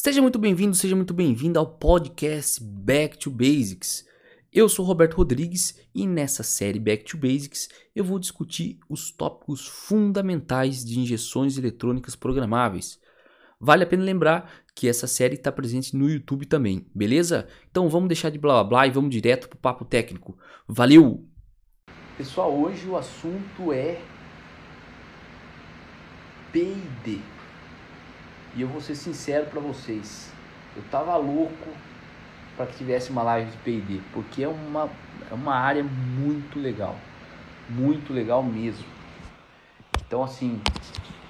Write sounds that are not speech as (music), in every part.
Seja muito bem-vindo, seja muito bem-vindo ao podcast Back to Basics. Eu sou Roberto Rodrigues e nessa série Back to Basics eu vou discutir os tópicos fundamentais de injeções eletrônicas programáveis. Vale a pena lembrar que essa série está presente no YouTube também, beleza? Então vamos deixar de blá blá blá e vamos direto para o papo técnico. Valeu! Pessoal, hoje o assunto é P&D. E eu vou ser sincero para vocês, eu tava louco para que tivesse uma live de P&D, porque é uma, é uma área muito legal, muito legal mesmo. Então assim,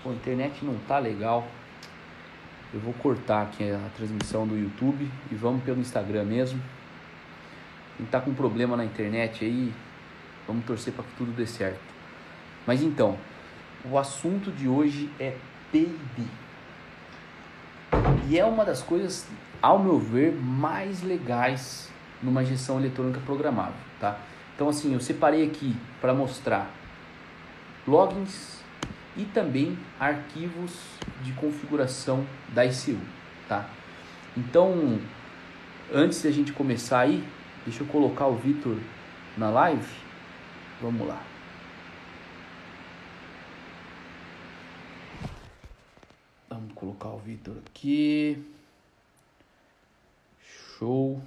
a internet não tá legal, eu vou cortar aqui a transmissão do YouTube e vamos pelo Instagram mesmo. Quem tá com problema na internet aí, vamos torcer para que tudo dê certo. Mas então, o assunto de hoje é P&D. E é uma das coisas, ao meu ver, mais legais numa gestão eletrônica programável, tá? Então assim, eu separei aqui para mostrar logins e também arquivos de configuração da ICU, tá? Então, antes de a gente começar aí, deixa eu colocar o Vitor na live. Vamos lá. Vamos colocar o Vitor aqui. Show.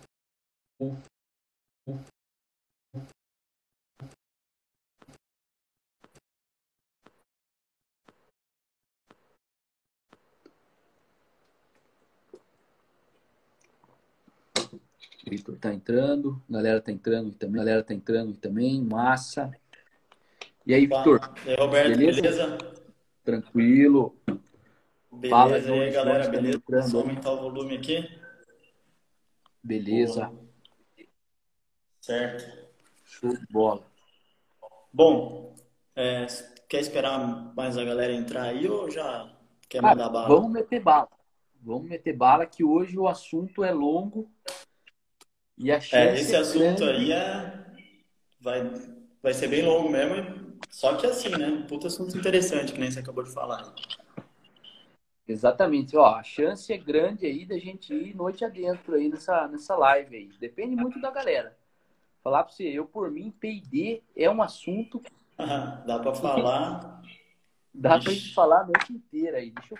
Vitor tá entrando, galera tá entrando também, galera tá entrando também, massa. E aí, Vitor? E aí, Roberto, beleza? beleza? Tranquilo. Beleza, Fala, aí, galera, beleza? Só aumentar o volume aqui. Beleza. Boa. Certo. Show de bola. Bom, é, quer esperar mais a galera entrar aí ou já quer mandar ah, bala? Vamos meter bala. Vamos meter bala que hoje o assunto é longo e a chance é, esse assunto aí é... vai, vai ser bem longo mesmo, só que assim, né? Puta assunto interessante, que nem você acabou de falar. Exatamente, ó, a chance é grande aí da gente ir noite adentro aí nessa, nessa live aí. Depende muito da galera. Falar para você, eu por mim, P&D é um assunto dá para falar. (laughs) dá para gente falar a noite inteira aí. Deixa eu,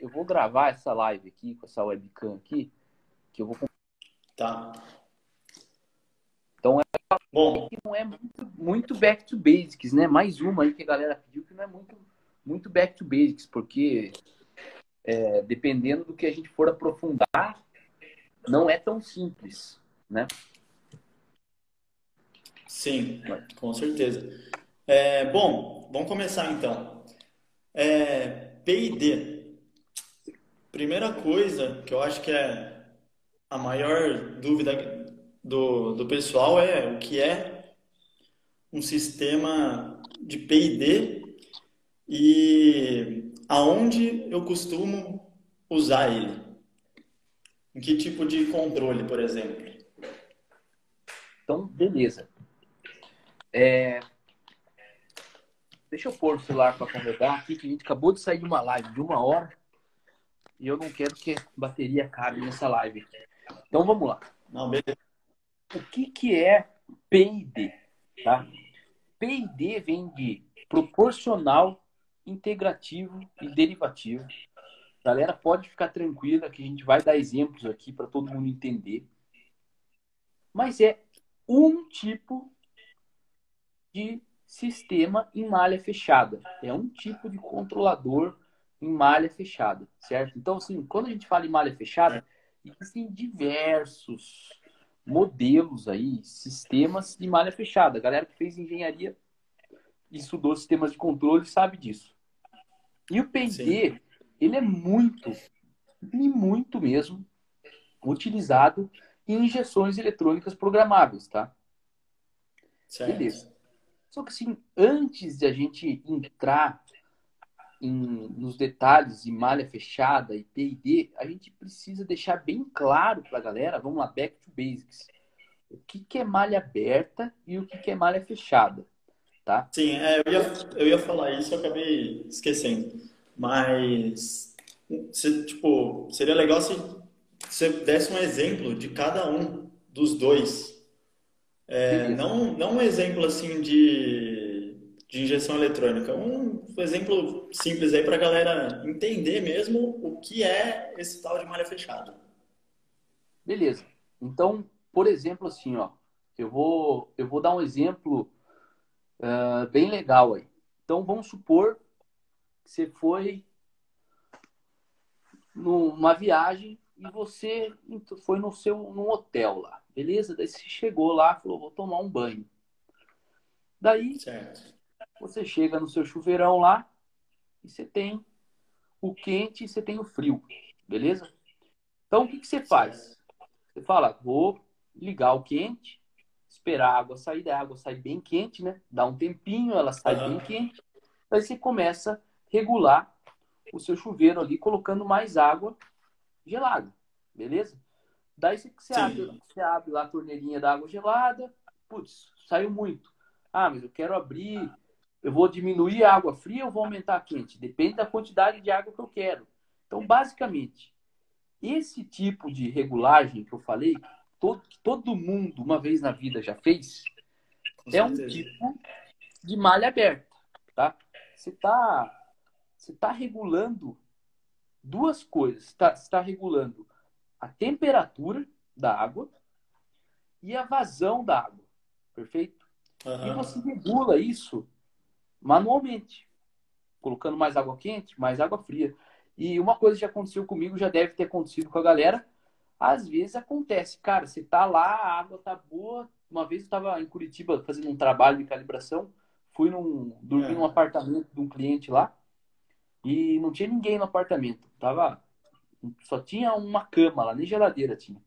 eu vou gravar essa live aqui com essa webcam aqui, que eu vou Tá. Então é Bom. que não é muito, muito back to basics, né? Mais uma aí que a galera pediu que não é muito muito back to basics, porque é, dependendo do que a gente for aprofundar, não é tão simples, né? Sim, com certeza. É, bom, vamos começar então. É, P&D. Primeira coisa que eu acho que é a maior dúvida do, do pessoal é o que é um sistema de P&D e aonde eu costumo usar ele. Em que tipo de controle, por exemplo? Então, beleza. É... Deixa eu pôr o celular para carregar aqui, que a gente acabou de sair de uma live de uma hora e eu não quero que a bateria cabe nessa live. Então vamos lá. Não, beleza. O que, que é PID? Tá? PID vem de proporcional, integrativo e derivativo. Galera, pode ficar tranquila que a gente vai dar exemplos aqui para todo mundo entender. Mas é um tipo de sistema em malha fechada. É um tipo de controlador em malha fechada, certo? Então, assim, quando a gente fala em malha fechada, existem diversos modelos aí, sistemas de malha fechada. A galera que fez engenharia e estudou sistemas de controle sabe disso. E o P&D, ele é muito, e muito mesmo, utilizado em injeções eletrônicas programáveis, tá? Certo. Beleza. Só que assim, antes de a gente entrar em, nos detalhes de malha fechada e P&D, a gente precisa deixar bem claro para a galera, vamos lá, back to basics. O que, que é malha aberta e o que, que é malha fechada, tá? Sim, é, eu, ia, eu ia falar isso, eu acabei esquecendo. Mas se, tipo, seria legal se você desse um exemplo de cada um dos dois. É, não, não um exemplo assim de, de injeção eletrônica, um exemplo simples aí para a galera entender mesmo o que é esse tal de malha fechada. Beleza. Então, por exemplo, assim, ó, eu vou, eu vou dar um exemplo uh, bem legal aí. Então, vamos supor que você foi numa viagem e você foi no seu num hotel lá, beleza? Daí você chegou lá, falou, vou tomar um banho. Daí certo. você chega no seu chuveirão lá e você tem o quente e você tem o frio, beleza? Então o que, que você faz? Você fala, vou ligar o quente, esperar a água sair, da água sai bem quente, né? Dá um tempinho, ela sai uhum. bem quente. Daí você começa a regular o seu chuveiro ali, colocando mais água gelada, beleza? Daí você, abre, você abre lá a torneirinha da água gelada, putz, saiu muito. Ah, mas eu quero abrir, eu vou diminuir a água fria ou vou aumentar a quente? Depende da quantidade de água que eu quero. Então, basicamente, esse tipo de regulagem que eu falei, todo, todo mundo uma vez na vida já fez, é um tipo de malha aberta, tá? Você está você tá regulando duas coisas. Você está tá regulando a temperatura da água e a vazão da água. Perfeito? Uhum. E você regula isso manualmente, colocando mais água quente, mais água fria. E uma coisa que já aconteceu comigo, já deve ter acontecido com a galera. Às vezes acontece, cara, você tá lá, a água tá boa. Uma vez eu estava em Curitiba fazendo um trabalho de calibração, fui num, dormir é. num apartamento de um cliente lá e não tinha ninguém no apartamento. Tava só tinha uma cama lá, nem geladeira tinha.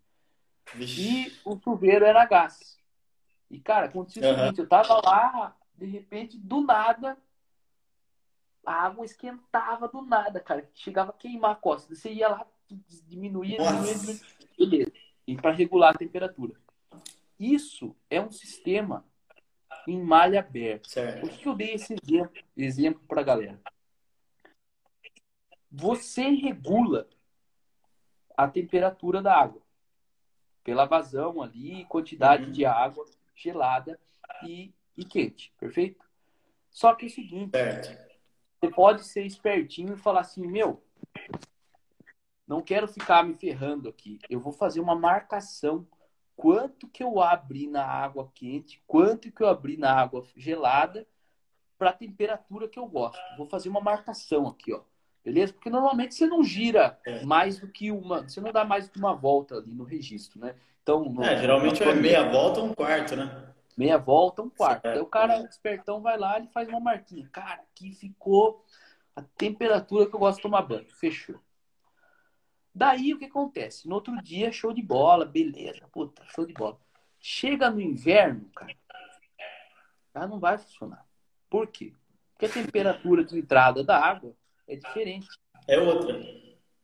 E o chuveiro era gás. E, cara, aconteceu uhum. o seguinte, eu tava lá, de repente, do nada, a água esquentava do nada, cara. Chegava a queimar a costa. Você ia lá, diminuía, diminuía, diminuía. Beleza. E para regular a temperatura. Isso é um sistema em malha aberta. Certo. Por que eu dei esse exemplo, exemplo para a galera? Você regula a temperatura da água pela vazão ali, quantidade uhum. de água gelada e, e quente, perfeito? Só que é o seguinte, certo. você pode ser espertinho e falar assim, meu, não quero ficar me ferrando aqui, eu vou fazer uma marcação quanto que eu abri na água quente, quanto que eu abri na água gelada para a temperatura que eu gosto. Vou fazer uma marcação aqui, ó. Beleza? Porque normalmente você não gira é. mais do que uma. Você não dá mais do que uma volta ali no registro, né? Então, no, é, geralmente é meia volta ou um quarto, né? Meia volta, um quarto. Aí o cara espertão vai lá e faz uma marquinha. Cara, aqui ficou a temperatura que eu gosto de tomar banho. Fechou. Daí o que acontece? No outro dia, show de bola, beleza. Puta, show de bola. Chega no inverno, cara, já não vai funcionar. Por quê? Porque a temperatura de entrada da água é diferente. É outra.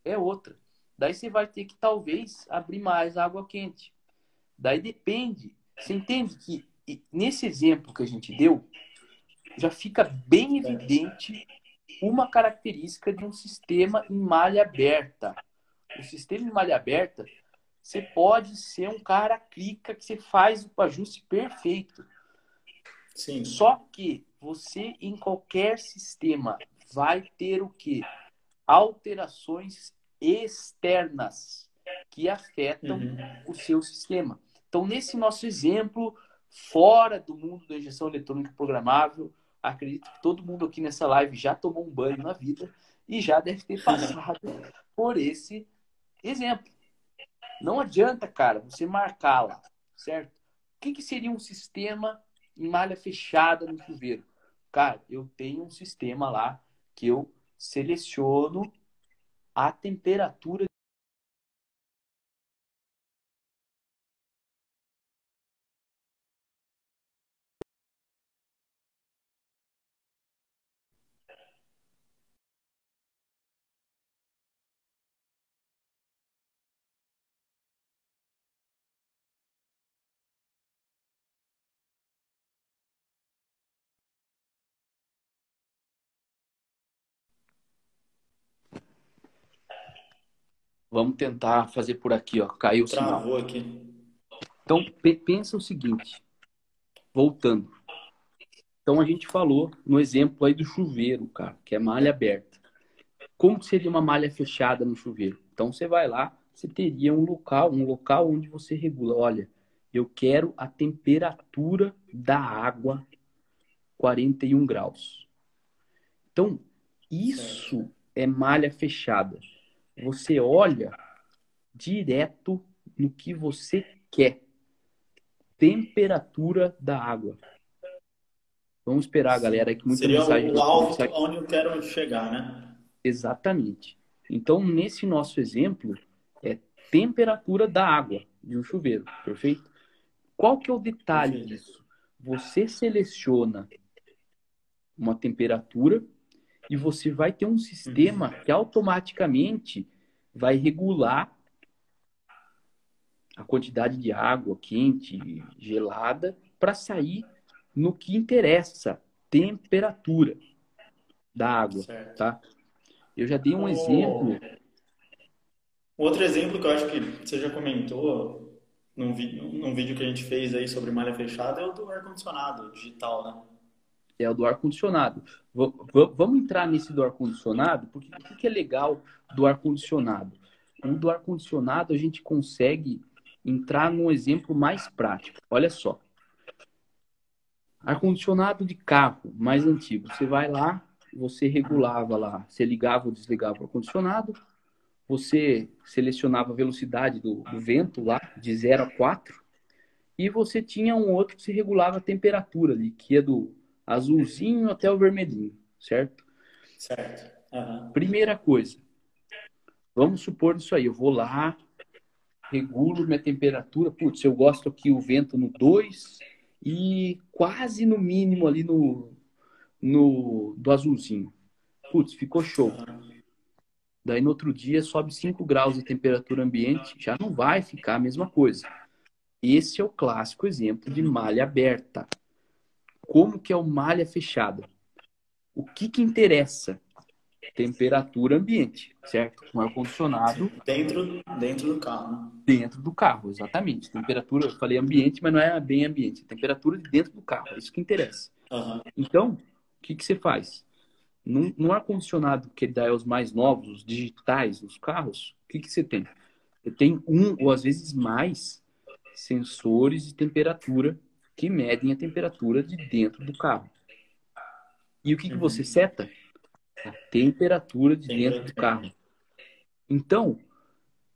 É outra. Daí você vai ter que talvez abrir mais água quente. Daí depende. Você entende que nesse exemplo que a gente deu, já fica bem evidente uma característica de um sistema em malha aberta. O sistema em malha aberta, você pode ser um cara clica que você faz o ajuste perfeito. Sim. Só que você em qualquer sistema vai ter o que? Alterações externas que afetam uhum. o seu sistema. Então, nesse nosso exemplo, fora do mundo da injeção eletrônica programável, acredito que todo mundo aqui nessa live já tomou um banho na vida e já deve ter (laughs) passado por esse exemplo. Não adianta, cara, você marcar lá, certo? O que, que seria um sistema em malha fechada no chuveiro? Cara, eu tenho um sistema lá que eu seleciono a temperatura Vamos tentar fazer por aqui, ó. Caiu o sinal. Travou aqui. Então, pensa o seguinte. Voltando. Então, a gente falou no exemplo aí do chuveiro, cara, que é malha aberta. Como seria uma malha fechada no chuveiro? Então, você vai lá, você teria um local, um local onde você regula. Olha, eu quero a temperatura da água 41 graus. Então, isso é malha fechada. Você olha direto no que você quer. Temperatura da água. Vamos esperar, galera, que muita Seria mensagem o alto onde eu quero chegar, né? Exatamente. Então, nesse nosso exemplo, é temperatura da água de um chuveiro, perfeito? Qual que é o detalhe disso? Você seleciona uma temperatura e você vai ter um sistema que automaticamente vai regular a quantidade de água quente, gelada, para sair no que interessa, temperatura da água, certo. tá? Eu já dei um oh. exemplo. Outro exemplo que eu acho que você já comentou num, num vídeo que a gente fez aí sobre malha fechada é o do ar-condicionado digital, né? É o do ar-condicionado. Vamos entrar nesse do ar-condicionado, porque o que é legal do ar-condicionado? O do ar-condicionado a gente consegue entrar num exemplo mais prático. Olha só. Ar-condicionado de carro mais antigo. Você vai lá, você regulava lá, você ligava ou desligava o ar-condicionado, você selecionava a velocidade do, do, vento lá, de 0 a 4, e você tinha um outro que se regulava a temperatura ali, que ia do azulzinho até o vermelhinho, certo? Certo. Uhum. Primeira coisa, vamos supor isso aí, eu vou lá, regulo minha temperatura, putz, eu gosto aqui o vento no 2 e quase no mínimo ali no, no do azulzinho. Putz, ficou show. Daí no outro dia sobe 5 graus de temperatura ambiente, já não vai ficar a mesma coisa. Esse é o clássico exemplo de malha aberta. Como que é o malha fechada? O que que interessa? temperatura ambiente, certo? Um ar-condicionado. Dentro, dentro do carro. Né? Dentro do carro, exatamente. Temperatura, eu falei ambiente, mas não é bem ambiente. Temperatura de dentro do carro, é isso que interessa. Uhum. Então, o que, que você faz? No, no ar-condicionado que dá os mais novos, os digitais, os carros, o que, que você tem? Você tem um ou às vezes mais sensores de temperatura que medem a temperatura de dentro do carro. E o que, que você uhum. seta? a temperatura de dentro do carro. Então,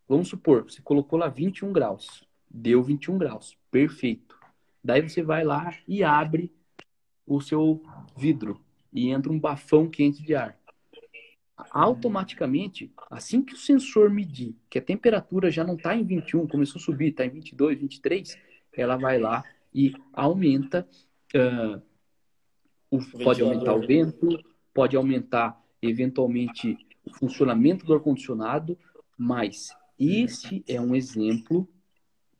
vamos supor, você colocou lá 21 graus, deu 21 graus, perfeito. Daí você vai lá e abre o seu vidro e entra um bafão quente de ar. Automaticamente, assim que o sensor medir que a temperatura já não está em 21, começou a subir, está em 22, 23, ela vai lá e aumenta. Uh, o, pode aumentar o vento, pode aumentar eventualmente o funcionamento do ar-condicionado, mas esse é um exemplo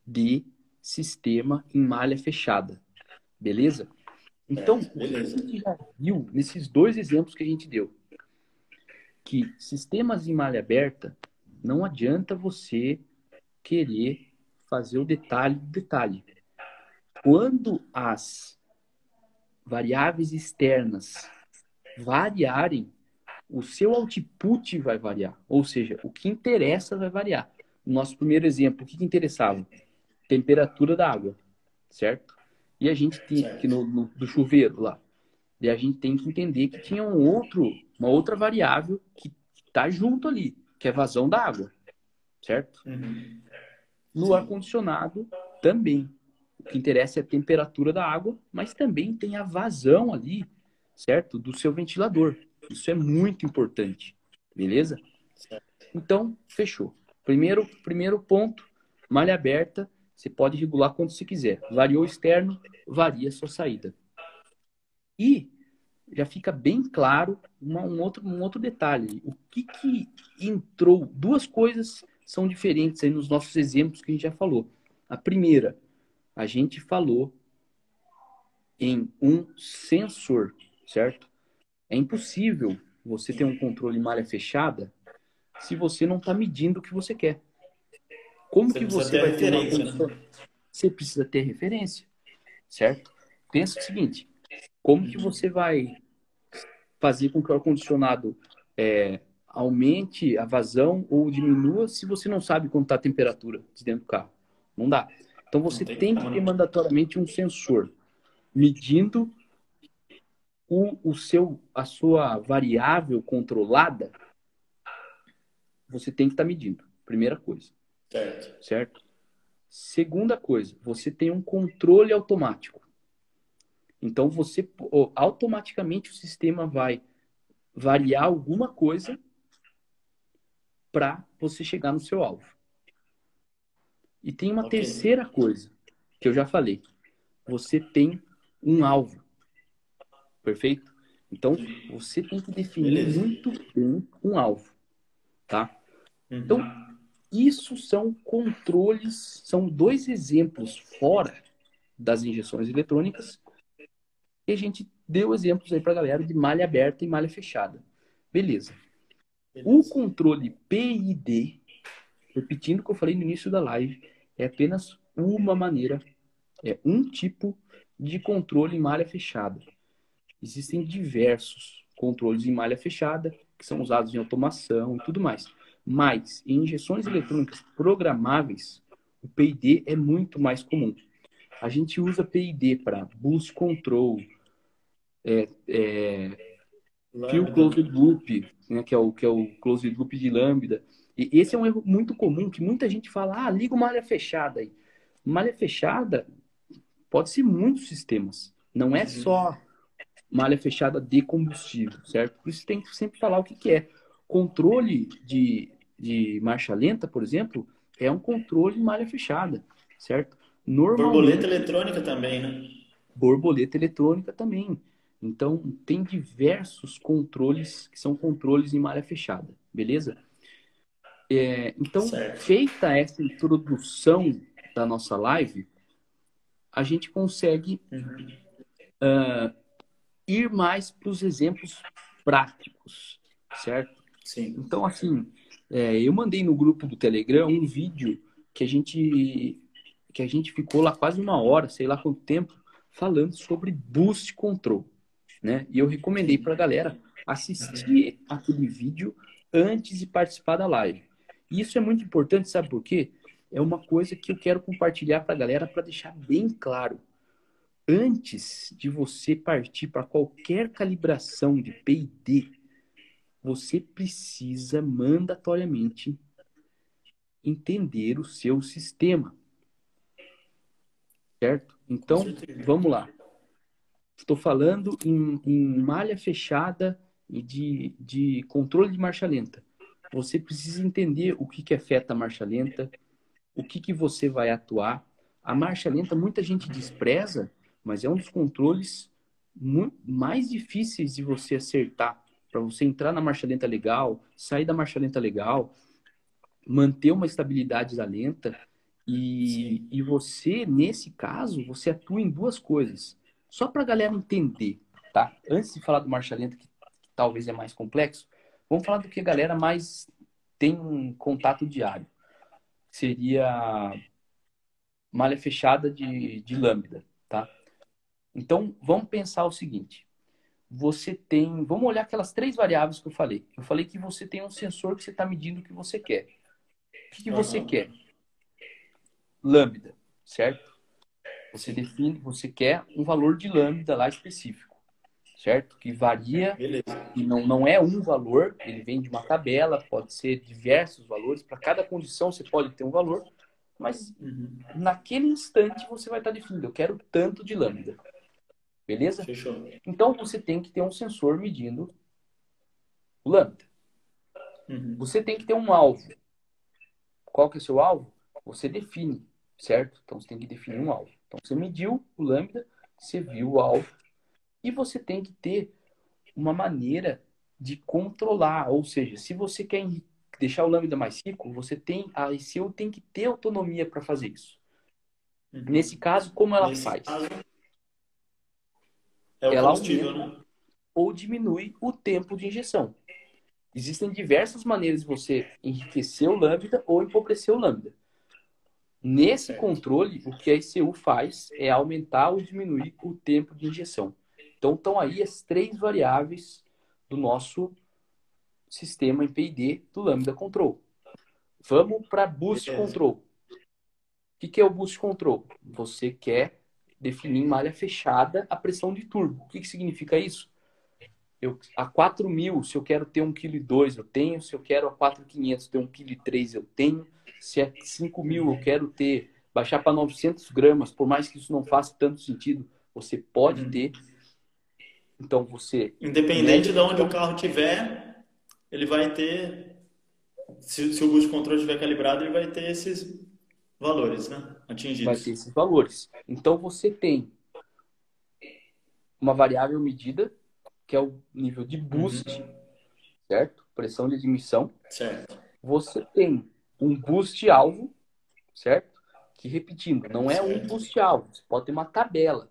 de sistema em malha fechada. Beleza? Então, é, beleza. a gente já viu nesses dois exemplos que a gente deu que sistemas em malha aberta não adianta você querer fazer o detalhe do detalhe. Quando as variáveis externas variarem, o seu output vai variar. Ou seja, o que interessa vai variar. No nosso primeiro exemplo, o que, que interessava? Temperatura da água, certo? E a gente tem aqui no, no, do chuveiro lá. E a gente tem que entender que tinha um outro, uma outra variável que está junto ali, que é vazão da água, certo? Uhum. No ar-condicionado também. O que interessa é a temperatura da água, mas também tem a vazão ali, certo? Do seu ventilador. Isso é muito importante. Beleza? Então, fechou. Primeiro, primeiro ponto, malha aberta, você pode regular quando você quiser. Variou externo, varia a sua saída. E já fica bem claro uma, um, outro, um outro detalhe. O que, que entrou? Duas coisas são diferentes aí nos nossos exemplos que a gente já falou. A primeira, a gente falou em um sensor, certo? É impossível você ter um controle malha fechada se você não está medindo o que você quer. Como você que você vai ter uma condição? Né? Você precisa ter referência, certo? Pensa o seguinte: como que você vai fazer com que o ar-condicionado é, aumente a vazão ou diminua se você não sabe quanto está a temperatura de dentro do carro? Não dá. Então você tem, tem, que ter mandatoriamente um sensor medindo o, o seu, a sua variável controlada. Você tem que estar tá medindo. Primeira coisa. Certo. Certo? Segunda coisa, você tem um controle automático. Então você automaticamente o sistema vai variar alguma coisa para você chegar no seu alvo. E tem uma okay. terceira coisa que eu já falei. Você tem um alvo. Perfeito? Então, você tem que definir Beleza. muito bem um alvo. Tá? Uhum. Então, isso são controles, são dois exemplos fora das injeções eletrônicas. E a gente deu exemplos aí para a galera de malha aberta e malha fechada. Beleza. Beleza. O controle PID, repetindo o que eu falei no início da live, é apenas uma maneira, é um tipo de controle em malha fechada. Existem diversos controles em malha fechada que são usados em automação e tudo mais. Mas em injeções eletrônicas programáveis, o PID é muito mais comum. A gente usa PID para boost control, é, é, field closed loop, né, que, é o, que é o closed loop de lambda. E esse é um erro muito comum, que muita gente fala, ah, liga uma malha fechada aí. Malha fechada pode ser muitos sistemas. Não é só malha fechada de combustível, certo? Por isso tem que sempre falar o que, que é. Controle de, de marcha lenta, por exemplo, é um controle de malha fechada, certo? Normalmente, borboleta eletrônica também, né? Borboleta eletrônica também. Então, tem diversos controles que são controles em malha fechada, beleza? É, então, certo. feita essa introdução da nossa live, a gente consegue uhum. uh, ir mais para os exemplos práticos, certo? Sim. Então, assim, é, eu mandei no grupo do Telegram um vídeo que a gente que a gente ficou lá quase uma hora, sei lá quanto tempo, falando sobre boost control, né? E eu recomendei para a galera assistir uhum. aquele vídeo antes de participar da live. Isso é muito importante, sabe por quê? É uma coisa que eu quero compartilhar para a galera para deixar bem claro. Antes de você partir para qualquer calibração de P&D, você precisa mandatoriamente entender o seu sistema. Certo? Então, vamos lá. Estou falando em, em malha fechada e de, de controle de marcha lenta. Você precisa entender o que, que afeta a marcha lenta, o que, que você vai atuar. A marcha lenta, muita gente despreza, mas é um dos controles mais difíceis de você acertar para você entrar na marcha lenta legal, sair da marcha lenta legal, manter uma estabilidade da lenta. E, e você, nesse caso, você atua em duas coisas. Só para a galera entender, tá? Antes de falar do marcha lenta, que, que talvez é mais complexo, vamos falar do que a galera mais tem um contato diário. Seria malha fechada de, de lambda, tá? Então, vamos pensar o seguinte você tem. Vamos olhar aquelas três variáveis que eu falei. Eu falei que você tem um sensor que você está medindo o que você quer. O que, que você uhum. quer? Lambda, certo? Você define, você quer um valor de lambda lá específico, certo? Que varia Beleza. e não, não é um valor, ele vem de uma tabela, pode ser diversos valores. Para cada condição você pode ter um valor, mas uhum. naquele instante você vai estar tá definindo, eu quero tanto de lambda. Beleza? Fechou. Então você tem que ter um sensor medindo o lambda. Uhum. Você tem que ter um alvo. Qual que é o seu alvo? Você define, certo? Então você tem que definir um alvo. Então você mediu o lambda, você viu o alvo e você tem que ter uma maneira de controlar, ou seja, se você quer deixar o lambda mais rico, você tem a ICU tem que ter autonomia para fazer isso. Uhum. Nesse caso, como ela Nesse faz? Caso, é ela aumenta né? ou diminui o tempo de injeção. Existem diversas maneiras de você enriquecer o lambda ou empobrecer o lambda. Nesse controle, o que a ICU faz é aumentar ou diminuir o tempo de injeção. Então, estão aí as três variáveis do nosso sistema em PID do Lambda Control. Vamos para Boost Control. O que, que é o Boost Control? Você quer definir em malha fechada a pressão de turbo. O que, que significa isso? Eu, a 4.000, se eu quero ter 1,2 kg, eu tenho. Se eu quero a 4.500 ter 1,3 kg, eu tenho. Se é 5.000, eu quero ter, baixar para 900 gramas, por mais que isso não faça tanto sentido, você pode uhum. ter. Então, você... Independente de onde o carro tiver, ele vai ter... Se, se o boost control estiver calibrado, ele vai ter esses valores, né? Atingidos. Vai ter esses valores. Então, você tem uma variável medida que é o nível de boost, uhum. certo? Pressão de admissão. Certo. Você tem um boost alvo, certo? Que repetindo, não é certo. um boost alvo, você pode ter uma tabela,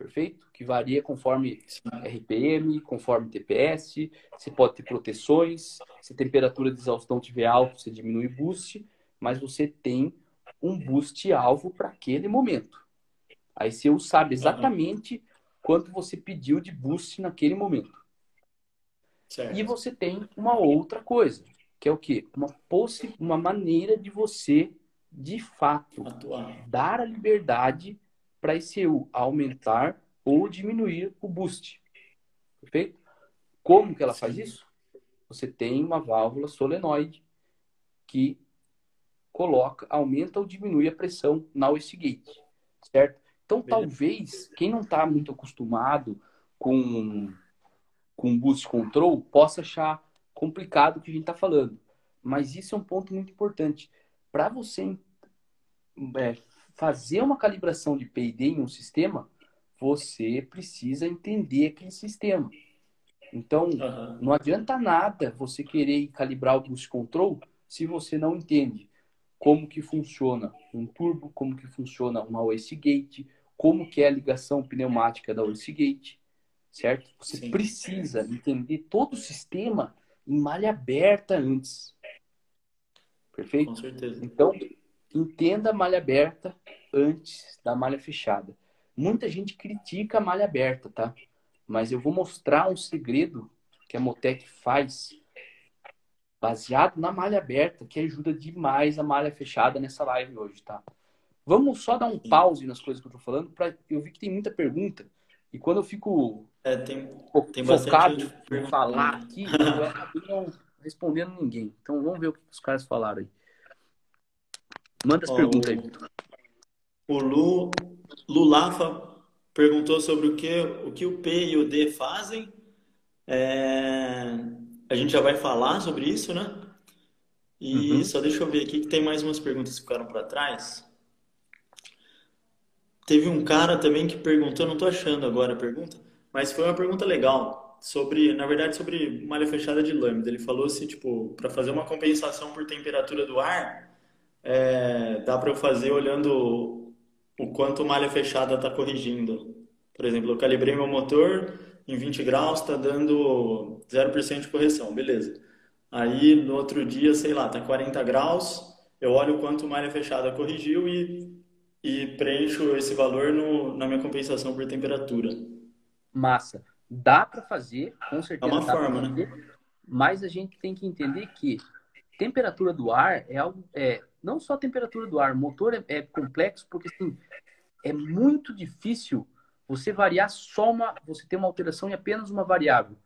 perfeito? Que varia conforme. RPM, conforme TPS, você pode ter proteções, se a temperatura de exaustão estiver alta, você diminui o boost, mas você tem um boost alvo para aquele momento. Aí você sabe exatamente uhum quanto você pediu de boost naquele momento. Certo. E você tem uma outra coisa, que é o quê? Uma, possi uma maneira de você, de fato, Atuar. dar a liberdade para a ECU aumentar ou diminuir o boost. Perfeito? Como que ela Sim. faz isso? Você tem uma válvula solenoide que coloca, aumenta ou diminui a pressão na wastegate, certo? Então, talvez, quem não está muito acostumado com, com boost control possa achar complicado o que a gente está falando. Mas isso é um ponto muito importante. Para você é, fazer uma calibração de PID em um sistema, você precisa entender aquele sistema. Então, uhum. não adianta nada você querer calibrar o boost control se você não entende como que funciona um turbo, como que funciona uma wastegate, como que é a ligação pneumática da Gate, certo? Você Sim. precisa entender todo o sistema em malha aberta antes. Perfeito? Com certeza. Então, entenda a malha aberta antes da malha fechada. Muita gente critica a malha aberta, tá? Mas eu vou mostrar um segredo que a Motec faz baseado na malha aberta, que ajuda demais a malha fechada nessa live hoje, tá? Vamos só dar um pause nas coisas que eu tô falando, para eu vi que tem muita pergunta. E quando eu fico é, tem, tem focado em falar aqui, eu acabei não respondendo ninguém. Então vamos ver o que os caras falaram aí. Manda as Ó, perguntas aí. O Lu, Lulafa perguntou sobre o que, o que o P e o D fazem. É, a gente já vai falar sobre isso, né? E uhum. só deixa eu ver aqui que tem mais umas perguntas que ficaram para trás. Teve um cara também que perguntou, não estou achando agora a pergunta, mas foi uma pergunta legal sobre, na verdade, sobre malha fechada de lâmina. Ele falou se, tipo, para fazer uma compensação por temperatura do ar, é, dá para eu fazer olhando o quanto malha fechada está corrigindo. Por exemplo, eu calibrei meu motor em 20 graus, está dando 0% de correção, beleza. Aí no outro dia, sei lá, tá 40 graus, eu olho o quanto malha fechada corrigiu e e preencho esse valor no, na minha compensação por temperatura. Massa. Dá para fazer, com certeza. É uma forma, fazer, né? Mas a gente tem que entender que temperatura do ar é algo. É, não só a temperatura do ar, o motor é, é complexo porque assim, é muito difícil você variar só uma. Você ter uma alteração em apenas uma variável.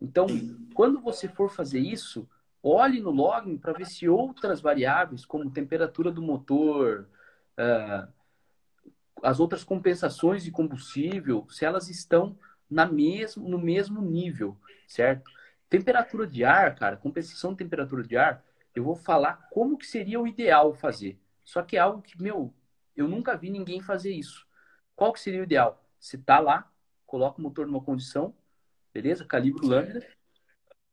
Então, quando você for fazer isso, olhe no login para ver se outras variáveis, como temperatura do motor, uh, as outras compensações de combustível, se elas estão na mesmo, no mesmo nível, certo? Temperatura de ar, cara, compensação de temperatura de ar, eu vou falar como que seria o ideal fazer. Só que é algo que, meu, eu nunca vi ninguém fazer isso. Qual que seria o ideal? Você tá lá, coloca o motor numa condição, beleza? Calibre lâmina.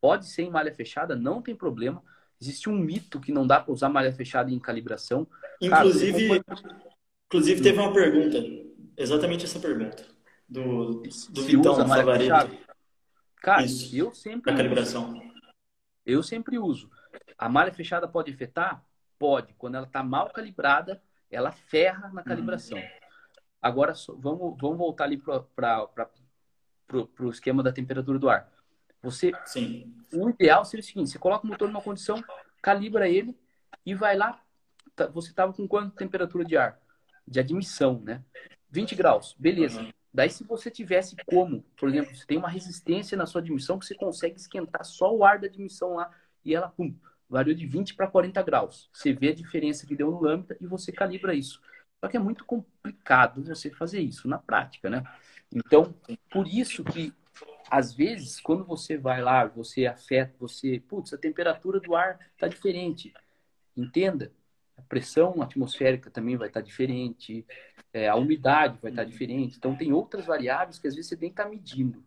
Pode ser em malha fechada, não tem problema. Existe um mito que não dá para usar malha fechada em calibração. Inclusive, Cara, inclusive teve uma pergunta, exatamente essa pergunta, do, do Vitão, do Favorito. Cara, Isso, eu sempre. A calibração. Eu sempre uso. A malha fechada pode afetar? Pode. Quando ela está mal calibrada, ela ferra na calibração. Uhum. Agora, vamos, vamos voltar ali para o esquema da temperatura do ar. Você, Sim. O ideal seria o seguinte: você coloca o motor numa condição, calibra ele e vai lá. Tá, você estava com quanto temperatura de ar? De admissão, né? 20 graus, beleza. Uhum. Daí, se você tivesse como, por exemplo, você tem uma resistência na sua admissão que você consegue esquentar só o ar da admissão lá e ela, pum, variou de 20 para 40 graus. Você vê a diferença que deu no lambda e você calibra isso. Só que é muito complicado você fazer isso na prática, né? Então, por isso que, às vezes, quando você vai lá, você afeta, você, putz, a temperatura do ar está diferente. Entenda, a pressão atmosférica também vai estar tá diferente, é, a umidade vai estar tá diferente. Então, tem outras variáveis que às vezes você tem que estar tá medindo.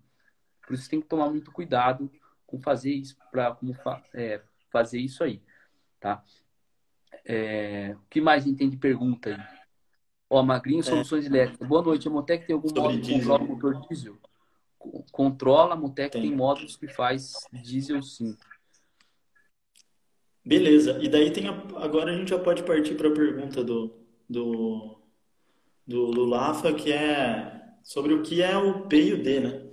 Por isso, tem que tomar muito cuidado com fazer isso, para é, fazer isso aí, tá? É, o que mais a gente tem de pergunta aí? Ó, Magrinho é. Soluções Elétricas. Boa noite. A Motec tem algum Sobre módulo que controla o motor diesel? Controla, a Motec tem. tem módulos que faz diesel sim. Beleza. E daí tem a... agora a gente já pode partir para a pergunta do, do, do Lulafa, que é sobre o que é o P e o D, né?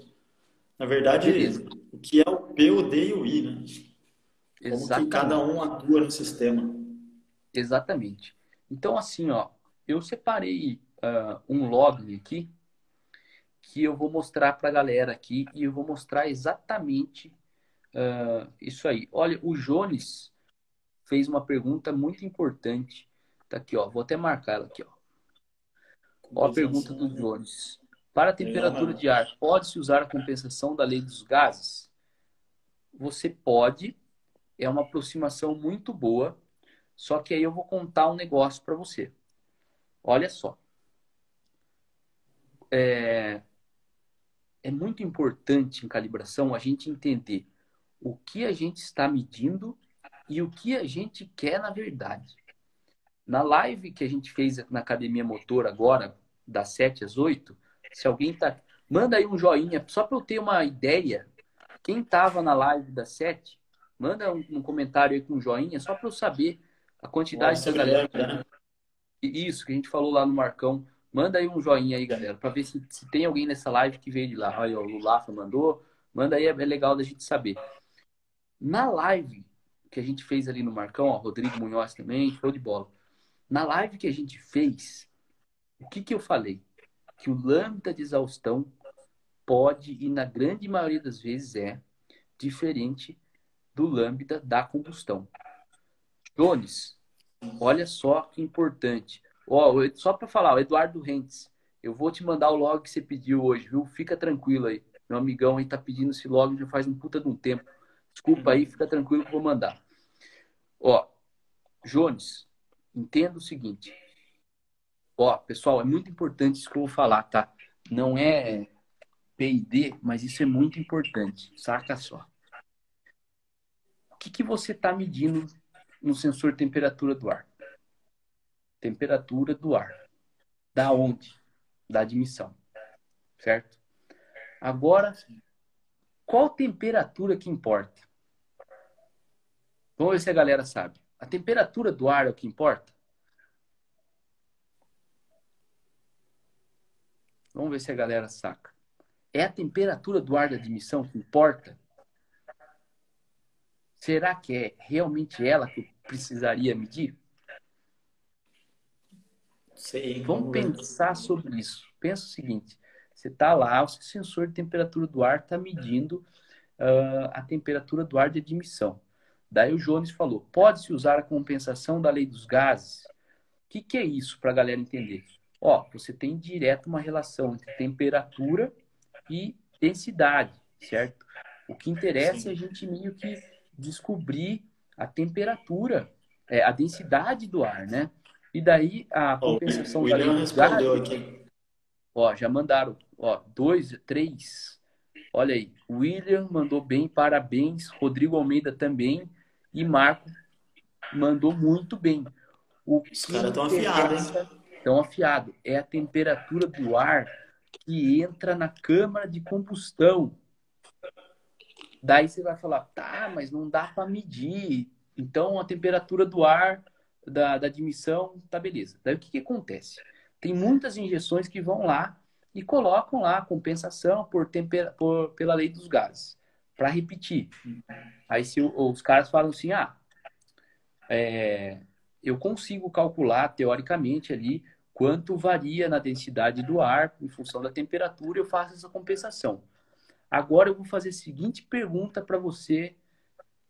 Na verdade, Beleza. o que é P, o D e o I, né? Como Exatamente. que cada um atua no sistema. Exatamente. Então, assim, ó, eu separei uh, um log aqui que eu vou mostrar para a galera aqui e eu vou mostrar exatamente uh, isso aí. Olha, o Jones fez uma pergunta muito importante. Tá aqui, ó. Vou até marcar ela aqui, ó. Ó a pergunta do Jones. Para a temperatura de ar, pode-se usar a compensação da lei dos gases? Você pode. É uma aproximação muito boa. Só que aí eu vou contar um negócio para você. Olha só. É, é muito importante em calibração a gente entender o que a gente está medindo e o que a gente quer na verdade. Na live que a gente fez na Academia Motor agora, das 7 às 8, se alguém tá. Manda aí um joinha, só para eu ter uma ideia. Quem estava na live das 7, manda um, um, comentário aí com um joinha, só para eu saber a quantidade Nossa, de galera. Né? Isso, que a gente falou lá no Marcão. Manda aí um joinha aí, galera, para ver se, se tem alguém nessa live que veio de lá. Olha, o Lulafa mandou. Manda aí, é, é legal da gente saber. Na live que a gente fez ali no Marcão, ó, Rodrigo Munhoz também, show de bola. Na live que a gente fez, o que, que eu falei? Que o lambda de exaustão pode, e na grande maioria das vezes é, diferente do lambda da combustão. Jones, Olha só que importante. Ó, só para falar, o Eduardo Rentes, eu vou te mandar o log que você pediu hoje, viu? Fica tranquilo aí. Meu amigão aí tá pedindo esse log já faz um puta de um tempo. Desculpa aí, fica tranquilo que eu vou mandar. Ó, Jones, entenda o seguinte. Ó, pessoal, é muito importante isso que eu vou falar, tá? Não é P&D, mas isso é muito importante. Saca só. O que, que você está medindo no sensor temperatura do ar. Temperatura do ar. Da onde? Da admissão. Certo? Agora, qual temperatura que importa? Vamos ver se a galera sabe. A temperatura do ar é o que importa? Vamos ver se a galera saca. É a temperatura do ar da admissão que importa? Será que é realmente ela que eu precisaria medir? Sim, vamos, pensar sobre isso. Pensa o seguinte: você está lá, o seu sensor de temperatura do ar está medindo uh, a temperatura do ar de admissão. Daí o Jones falou: pode-se usar a compensação da lei dos gases? O que, que é isso para a galera entender? Ó, você tem direto uma relação entre temperatura e densidade, certo? O que interessa Sim. é a gente meio que descobrir a temperatura, é, a densidade do ar, né? E daí a compensação oh, da gases. Aqui. Ó, já mandaram, ó, dois, três. Olha aí, William mandou bem, parabéns. Rodrigo Almeida também. E Marco mandou muito bem. O Os caras estão afiados, hein? Estão afiados. É a temperatura do ar que entra na câmara de combustão. Daí você vai falar, tá, mas não dá para medir. Então a temperatura do ar da, da admissão tá beleza. Daí o que, que acontece? Tem muitas injeções que vão lá e colocam lá compensação por, tempera, por pela lei dos gases para repetir. Aí se os caras falam assim, ah, é, eu consigo calcular teoricamente ali quanto varia na densidade do ar em função da temperatura, eu faço essa compensação. Agora eu vou fazer a seguinte pergunta para você,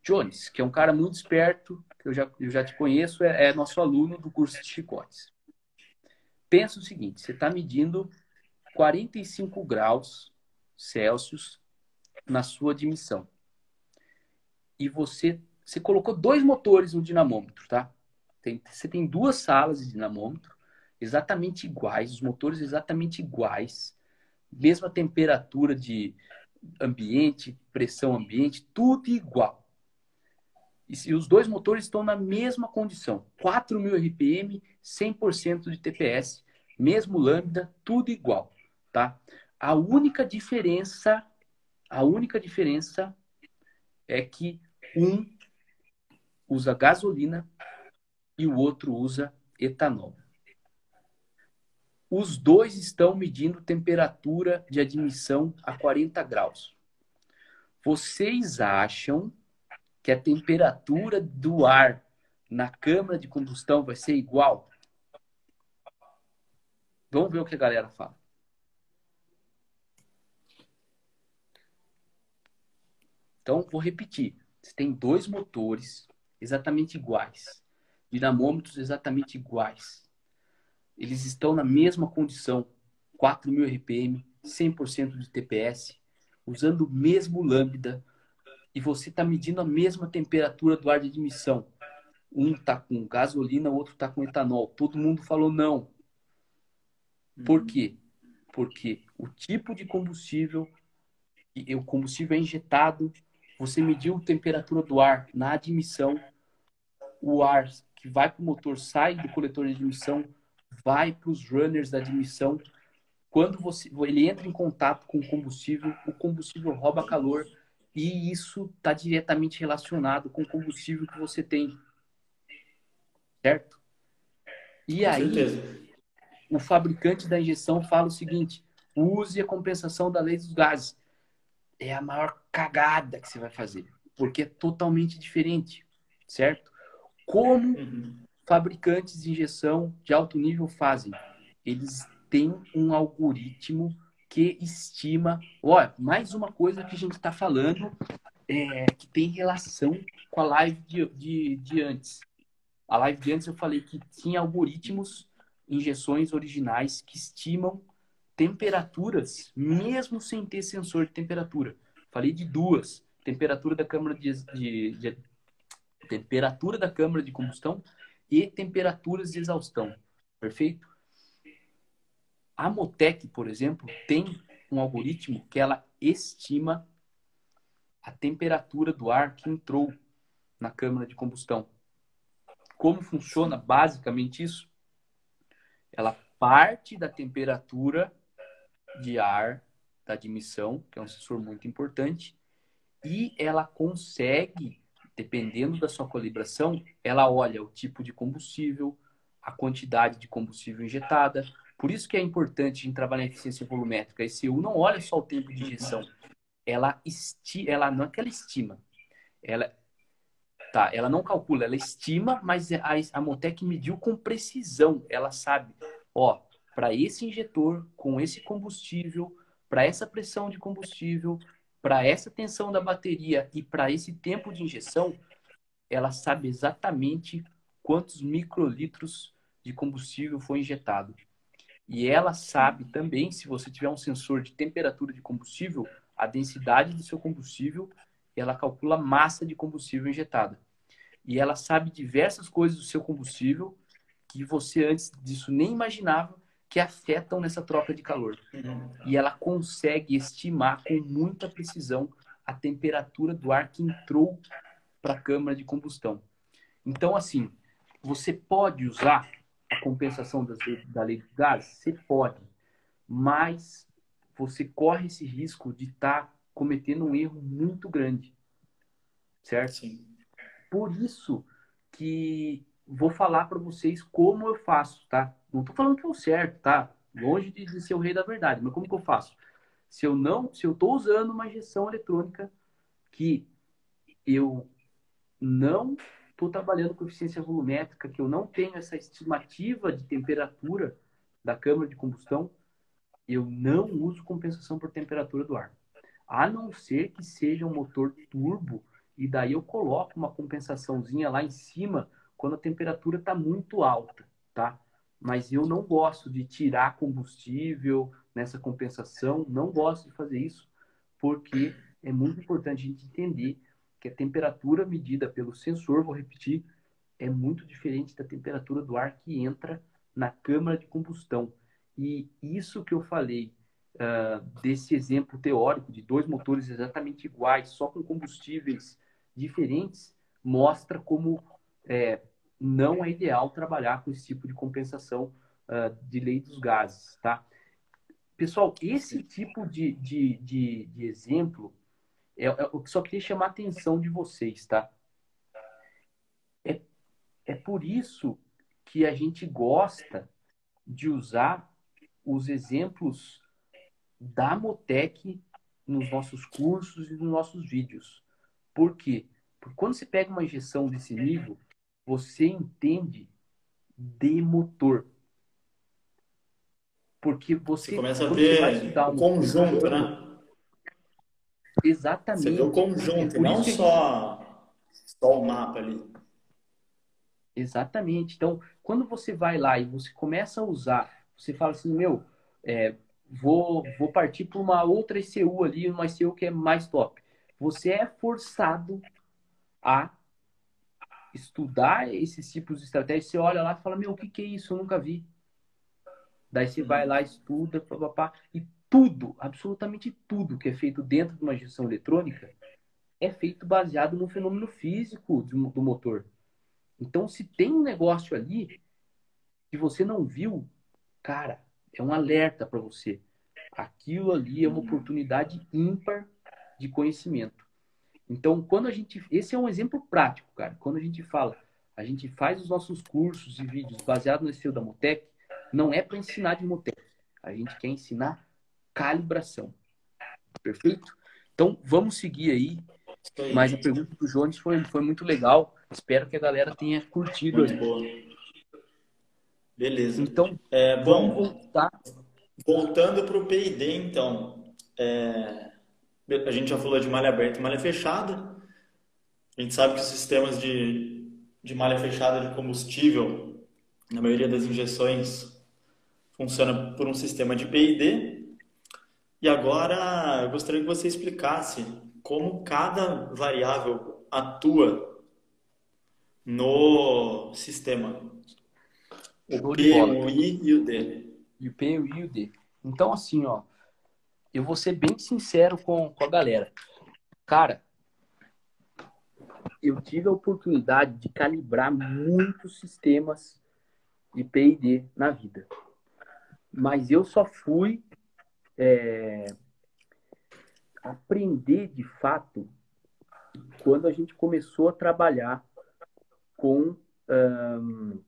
Jones, que é um cara muito esperto, que eu já, eu já te conheço, é, é nosso aluno do curso de chicotes. Pensa o seguinte: você está medindo 45 graus Celsius na sua admissão. E você, você colocou dois motores no dinamômetro, tá? Tem, você tem duas salas de dinamômetro exatamente iguais, os motores exatamente iguais, mesma temperatura de, ambiente, pressão ambiente, tudo igual. E, os dois motores estão na mesma condição. 4.000 RPM, 100% de TPS, mesmo lambda, tudo igual, tá? A única diferença, a única diferença é que um usa gasolina e o outro usa etanol. Os dois estão medindo temperatura de admissão a 40 graus. Vocês acham que a temperatura do ar na câmara de combustão vai ser igual? Vamos ver o que a galera fala. Então, vou repetir. Você tem dois motores exatamente iguais, dinamômetros exatamente iguais eles estão na mesma condição, 4.000 RPM, 100% de TPS, usando o mesmo lambda, e você está medindo a mesma temperatura do ar de admissão. Um está com gasolina, o outro está com etanol. Todo mundo falou não. Por quê? Porque o tipo de combustível, e o combustível é injetado, você mediu a temperatura do ar na admissão, o ar que vai para o motor sai do coletor de admissão, vai para os runners da admissão. Quando você, ele entra em contato com o combustível, o combustível rouba calor e isso está diretamente relacionado com o combustível que você tem. Certo? E com aí, certeza. o fabricante da injeção fala o seguinte: use a compensação da lei dos gases. É a maior cagada que você vai fazer, porque é totalmente diferente, certo? Como uhum fabricantes de injeção de alto nível fazem? Eles têm um algoritmo que estima. Olha, mais uma coisa que a gente está falando é, que tem relação com a live de, de, de antes. A live de antes eu falei que tinha algoritmos, injeções originais que estimam temperaturas, mesmo sem ter sensor de temperatura. Falei de duas: temperatura da câmara de, de, de temperatura da câmara de combustão e temperaturas de exaustão. Perfeito? A Motec, por exemplo, tem um algoritmo que ela estima a temperatura do ar que entrou na câmara de combustão. Como funciona basicamente isso? Ela parte da temperatura de ar da admissão, que é um sensor muito importante, e ela consegue dependendo da sua calibração, ela olha o tipo de combustível, a quantidade de combustível injetada. Por isso que é importante em trabalhar em eficiência volumétrica. A ECU não olha só o tempo de injeção. Ela, esti ela não é que ela estima. Ela, tá, ela não calcula, ela estima, mas a, a Motec mediu com precisão. Ela sabe, ó, para esse injetor, com esse combustível, para essa pressão de combustível, para essa tensão da bateria e para esse tempo de injeção, ela sabe exatamente quantos microlitros de combustível foi injetado. E ela sabe também, se você tiver um sensor de temperatura de combustível, a densidade do seu combustível, ela calcula a massa de combustível injetada. E ela sabe diversas coisas do seu combustível que você antes disso nem imaginava que afetam nessa troca de calor. Uhum. E ela consegue estimar com muita precisão a temperatura do ar que entrou para a câmara de combustão. Então, assim, você pode usar a compensação da, da lei do gás? Você pode, mas você corre esse risco de estar tá cometendo um erro muito grande. Certo? Sim. Por isso que vou falar para vocês como eu faço, tá? Não estou falando que é o certo, tá? Longe de, de ser o rei da verdade, mas como que eu faço? Se eu não, se eu estou usando uma injeção eletrônica que eu não estou trabalhando com eficiência volumétrica, que eu não tenho essa estimativa de temperatura da câmara de combustão, eu não uso compensação por temperatura do ar. A não ser que seja um motor turbo, e daí eu coloco uma compensaçãozinha lá em cima quando a temperatura está muito alta, tá? Mas eu não gosto de tirar combustível nessa compensação, não gosto de fazer isso, porque é muito importante a gente entender que a temperatura medida pelo sensor, vou repetir, é muito diferente da temperatura do ar que entra na câmara de combustão. E isso que eu falei uh, desse exemplo teórico de dois motores exatamente iguais, só com combustíveis diferentes, mostra como é, não é ideal trabalhar com esse tipo de compensação uh, de lei dos gases, tá? Pessoal, esse tipo de, de, de, de exemplo é, é, eu só queria chamar a atenção de vocês, tá? É, é por isso que a gente gosta de usar os exemplos da Motec nos nossos cursos e nos nossos vídeos. Por quê? Porque quando você pega uma injeção desse nível, você entende de motor. Porque você, você começa a ver o conjunto, né? Exatamente. Você vê o conjunto, é não só, só o mapa ali. Exatamente. Então, quando você vai lá e você começa a usar, você fala assim, meu, é, vou, vou partir para uma outra ECU ali, uma ECU que é mais top. Você é forçado a estudar esses tipos de estratégias. Você olha lá e fala, meu, o que, que é isso? Eu nunca vi. Daí você vai lá, estuda, papapá, e tudo, absolutamente tudo que é feito dentro de uma gestão eletrônica é feito baseado no fenômeno físico do motor. Então, se tem um negócio ali que você não viu, cara, é um alerta para você. Aquilo ali é uma oportunidade ímpar de conhecimento. Então, quando a gente. Esse é um exemplo prático, cara. Quando a gente fala, a gente faz os nossos cursos e vídeos baseados no estilo da Motec, não é para ensinar de Motec. A gente quer ensinar calibração. Perfeito? Então, vamos seguir aí. Mas a pergunta do Jones foi, foi muito legal. Espero que a galera tenha curtido. Muito boa. Beleza. Então, é, bom, vamos voltar. Voltando para o PID, então. É, a gente já falou de malha aberta e malha fechada. A gente sabe que os sistemas de, de malha fechada de combustível, na maioria das injeções, funciona por um sistema de PID. E agora eu gostaria que você explicasse como cada variável atua no sistema. O P, o I e o D. E o P, o I e o D. Então, assim, ó, eu vou ser bem sincero com, com a galera. Cara, eu tive a oportunidade de calibrar muitos sistemas de P e D na vida. Mas eu só fui é, aprender de fato quando a gente começou a trabalhar com um,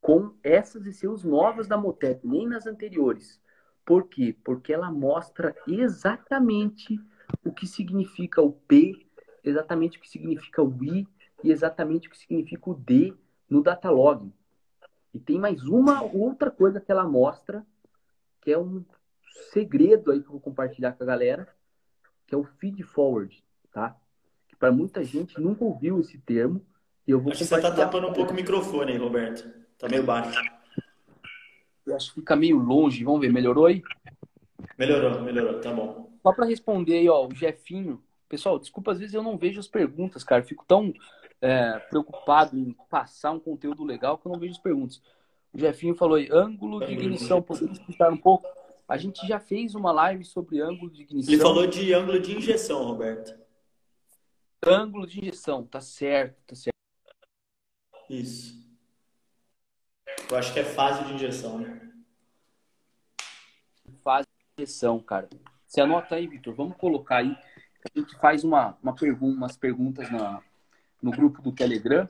com essas ECUs novas da Motec, nem nas anteriores. Por quê? Porque ela mostra exatamente o que significa o P, exatamente o que significa o I e exatamente o que significa o D no datalog. E tem mais uma outra coisa que ela mostra, que é um segredo aí que eu vou compartilhar com a galera, que é o feed forward, tá? Que para muita gente nunca ouviu esse termo. E eu vou acho que você tá tapando um pouco o microfone aí, Roberto. Tá meio baixo. Eu acho que fica meio longe. Vamos ver, melhorou aí? Melhorou, melhorou, tá bom. Só para responder aí, ó, o Jefinho. Pessoal, desculpa, às vezes eu não vejo as perguntas, cara. fico tão é, preocupado em passar um conteúdo legal que eu não vejo as perguntas. O Jefinho falou aí, ângulo de ignição, poderia explicar um pouco? A gente já fez uma live sobre ângulo de ignição. Ele falou de ângulo de injeção, Roberto. Ângulo de injeção, tá certo, tá certo. Isso. Eu acho que é fase de injeção, né? Fase de injeção, cara. Você anota aí, Vitor. Vamos colocar aí. A gente faz uma, uma pergunta, umas perguntas na, no grupo do Telegram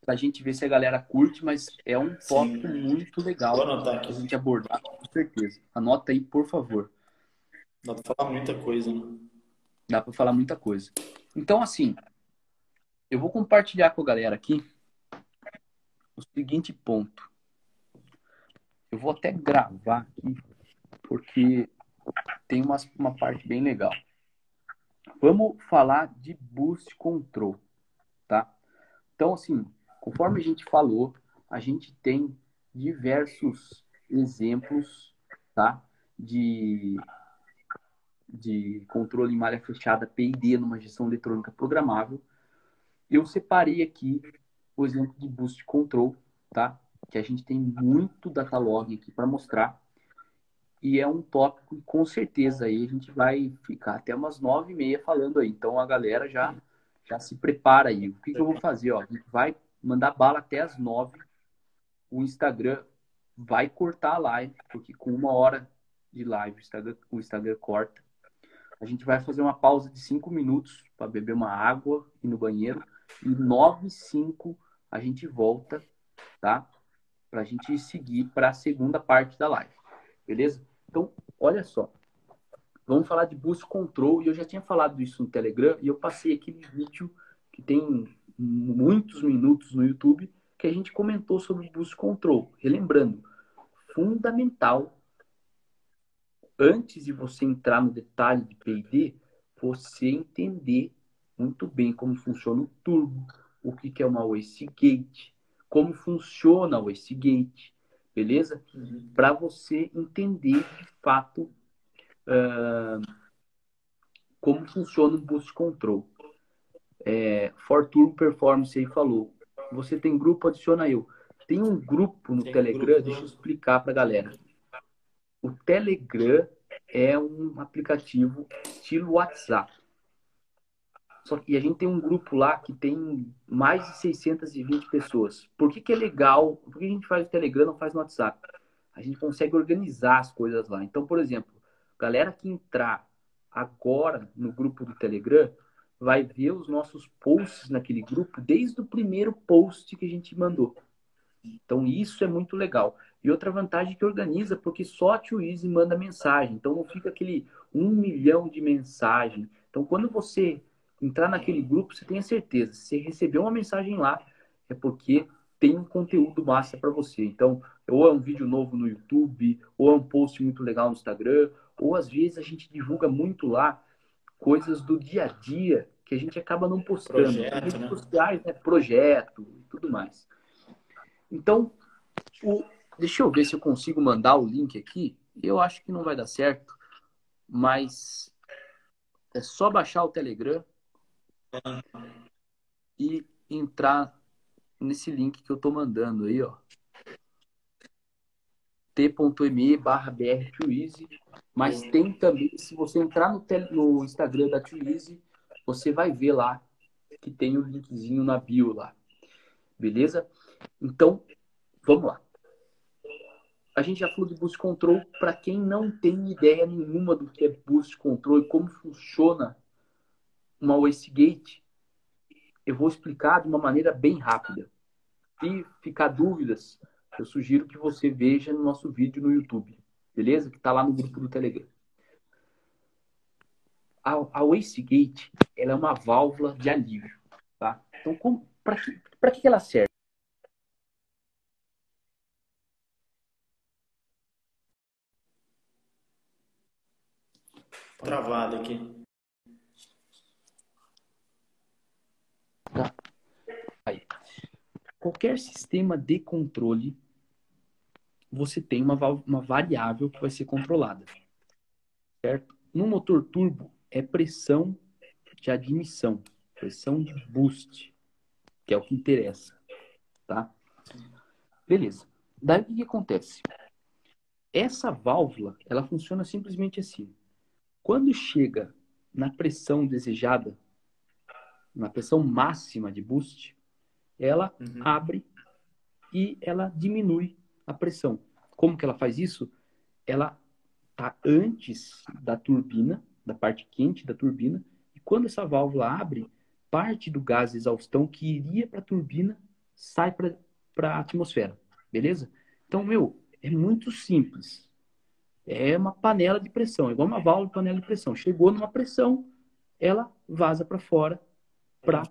para a gente ver se a galera curte, mas é um tópico Sim. muito legal para a gente abordar, com certeza. Anota aí, por favor. Dá para falar muita coisa, né? Dá para falar muita coisa. Então, assim, eu vou compartilhar com a galera aqui o seguinte ponto. Eu vou até gravar aqui, porque tem uma, uma parte bem legal. Vamos falar de boost control, tá? Então, assim, conforme a gente falou, a gente tem diversos exemplos, tá? De, de controle em malha fechada, PID, numa gestão eletrônica programável. Eu separei aqui o exemplo de boost control, tá? Que a gente tem muito data log aqui para mostrar e é um tópico que com certeza aí a gente vai ficar até umas nove e meia falando aí. Então a galera já, já se prepara aí. O que, que eu vou fazer? Ó, a gente vai mandar bala até as nove. O Instagram vai cortar a live, porque com uma hora de live o Instagram, o Instagram corta. A gente vai fazer uma pausa de cinco minutos para beber uma água e no banheiro. E nove e cinco a gente volta, tá? Para a gente seguir para a segunda parte da live. Beleza? Então, olha só. Vamos falar de boost control. E eu já tinha falado isso no Telegram. E eu passei aquele vídeo que tem muitos minutos no YouTube que a gente comentou sobre boost control. Relembrando, fundamental antes de você entrar no detalhe de P&D, você entender muito bem como funciona o turbo, o que é uma wastegate, como funciona o wastegate, beleza? Uhum. Para você entender de fato uh, como funciona o boost control. É, Turbo Performance aí falou. Você tem grupo, adiciona eu. Tem um grupo no tem Telegram, grupo deixa eu explicar para a galera. O Telegram é um aplicativo estilo WhatsApp. Só que a gente tem um grupo lá que tem mais de 620 pessoas. Por que, que é legal? Por que a gente faz o Telegram não faz no WhatsApp? A gente consegue organizar as coisas lá. Então, por exemplo, galera que entrar agora no grupo do Telegram vai ver os nossos posts naquele grupo desde o primeiro post que a gente mandou. Então, isso é muito legal. E outra vantagem que organiza, porque só a Tio Easy manda mensagem. Então, não fica aquele um milhão de mensagens. Então, quando você entrar naquele grupo, você tenha certeza. Se você recebeu uma mensagem lá, é porque tem um conteúdo massa para você. Então, ou é um vídeo novo no YouTube, ou é um post muito legal no Instagram, ou às vezes a gente divulga muito lá coisas do dia a dia que a gente acaba não postando. Projeto, redes né? sociais, né? Projeto e tudo mais. Então, o... deixa eu ver se eu consigo mandar o link aqui. Eu acho que não vai dar certo, mas é só baixar o Telegram e entrar nesse link que eu tô mandando aí, ó. t.me barra brtwizy mas tem também, se você entrar no, no Instagram da Twizy, você vai ver lá que tem o um linkzinho na bio lá. Beleza? Então, vamos lá. A gente já falou de Boost Control. Para quem não tem ideia nenhuma do que é Boost Control e como funciona uma wastegate, eu vou explicar de uma maneira bem rápida. Se ficar dúvidas, eu sugiro que você veja no nosso vídeo no YouTube, beleza? Que está lá no grupo do Telegram. A, a wastegate ela é uma válvula de alívio, tá? Então, para que, que ela serve? Travado aqui. Tá? Aí. Qualquer sistema de controle, você tem uma, uma variável que vai ser controlada. Certo? No motor turbo, é pressão de admissão, pressão de boost, que é o que interessa. Tá? Beleza. Daí o que, que acontece? Essa válvula, ela funciona simplesmente assim. Quando chega na pressão desejada, na pressão máxima de boost, ela uhum. abre e ela diminui a pressão. Como que ela faz isso? Ela está antes da turbina, da parte quente da turbina, e quando essa válvula abre, parte do gás exaustão que iria para a turbina sai para a atmosfera, beleza? Então, meu, é muito simples. É uma panela de pressão, é igual uma válvula de panela de pressão. Chegou numa pressão, ela vaza para fora para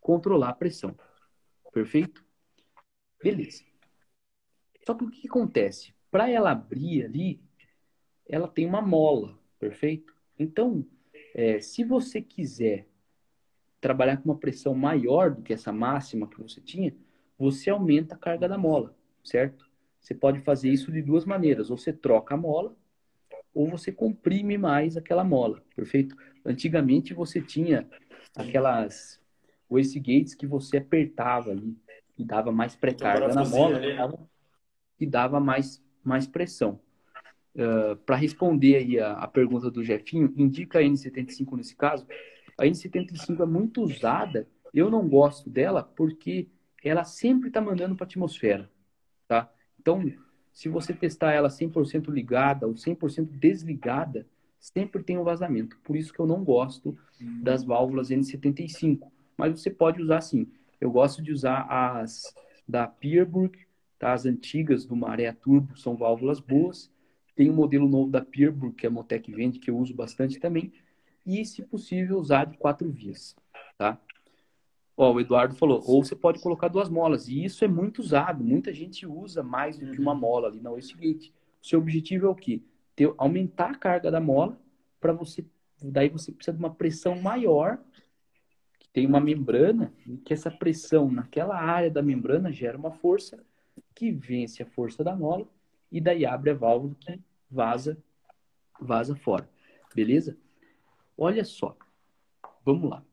controlar a pressão. Perfeito? Beleza. Só que o que acontece? Para ela abrir ali, ela tem uma mola, perfeito? Então, é, se você quiser trabalhar com uma pressão maior do que essa máxima que você tinha, você aumenta a carga da mola, certo? Você pode fazer isso de duas maneiras. Ou você troca a mola, ou você comprime mais aquela mola, perfeito? Antigamente você tinha aquelas wastegates que você apertava ali, e dava mais pré-carga na mola, ali, né? e dava mais, mais pressão. Uh, ah, Para responder aí a, a, pergunta do Jefinho, indica a N75 nesse caso. A N75 é muito usada, eu não gosto dela porque ela sempre está mandando para a atmosfera, tá? Então, se você testar ela 100% ligada ou 100% desligada, sempre tem um vazamento. Por isso que eu não gosto das válvulas N75. Mas você pode usar sim. Eu gosto de usar as da Pierburg, tá? as antigas do Maré Turbo, são válvulas boas. Tem um modelo novo da Pierburg, que a Motec vende, que eu uso bastante também. E, se possível, usar de quatro vias, tá? Ó, o Eduardo falou, ou você pode colocar duas molas. E isso é muito usado. Muita gente usa mais do que uma uhum. mola ali na Wastegate. O seu objetivo é o quê? Ter, aumentar a carga da mola para você... Daí você precisa de uma pressão maior, tem uma membrana, e que essa pressão naquela área da membrana gera uma força que vence a força da mola e daí abre a válvula que vaza, vaza fora. Beleza? Olha só. Vamos lá.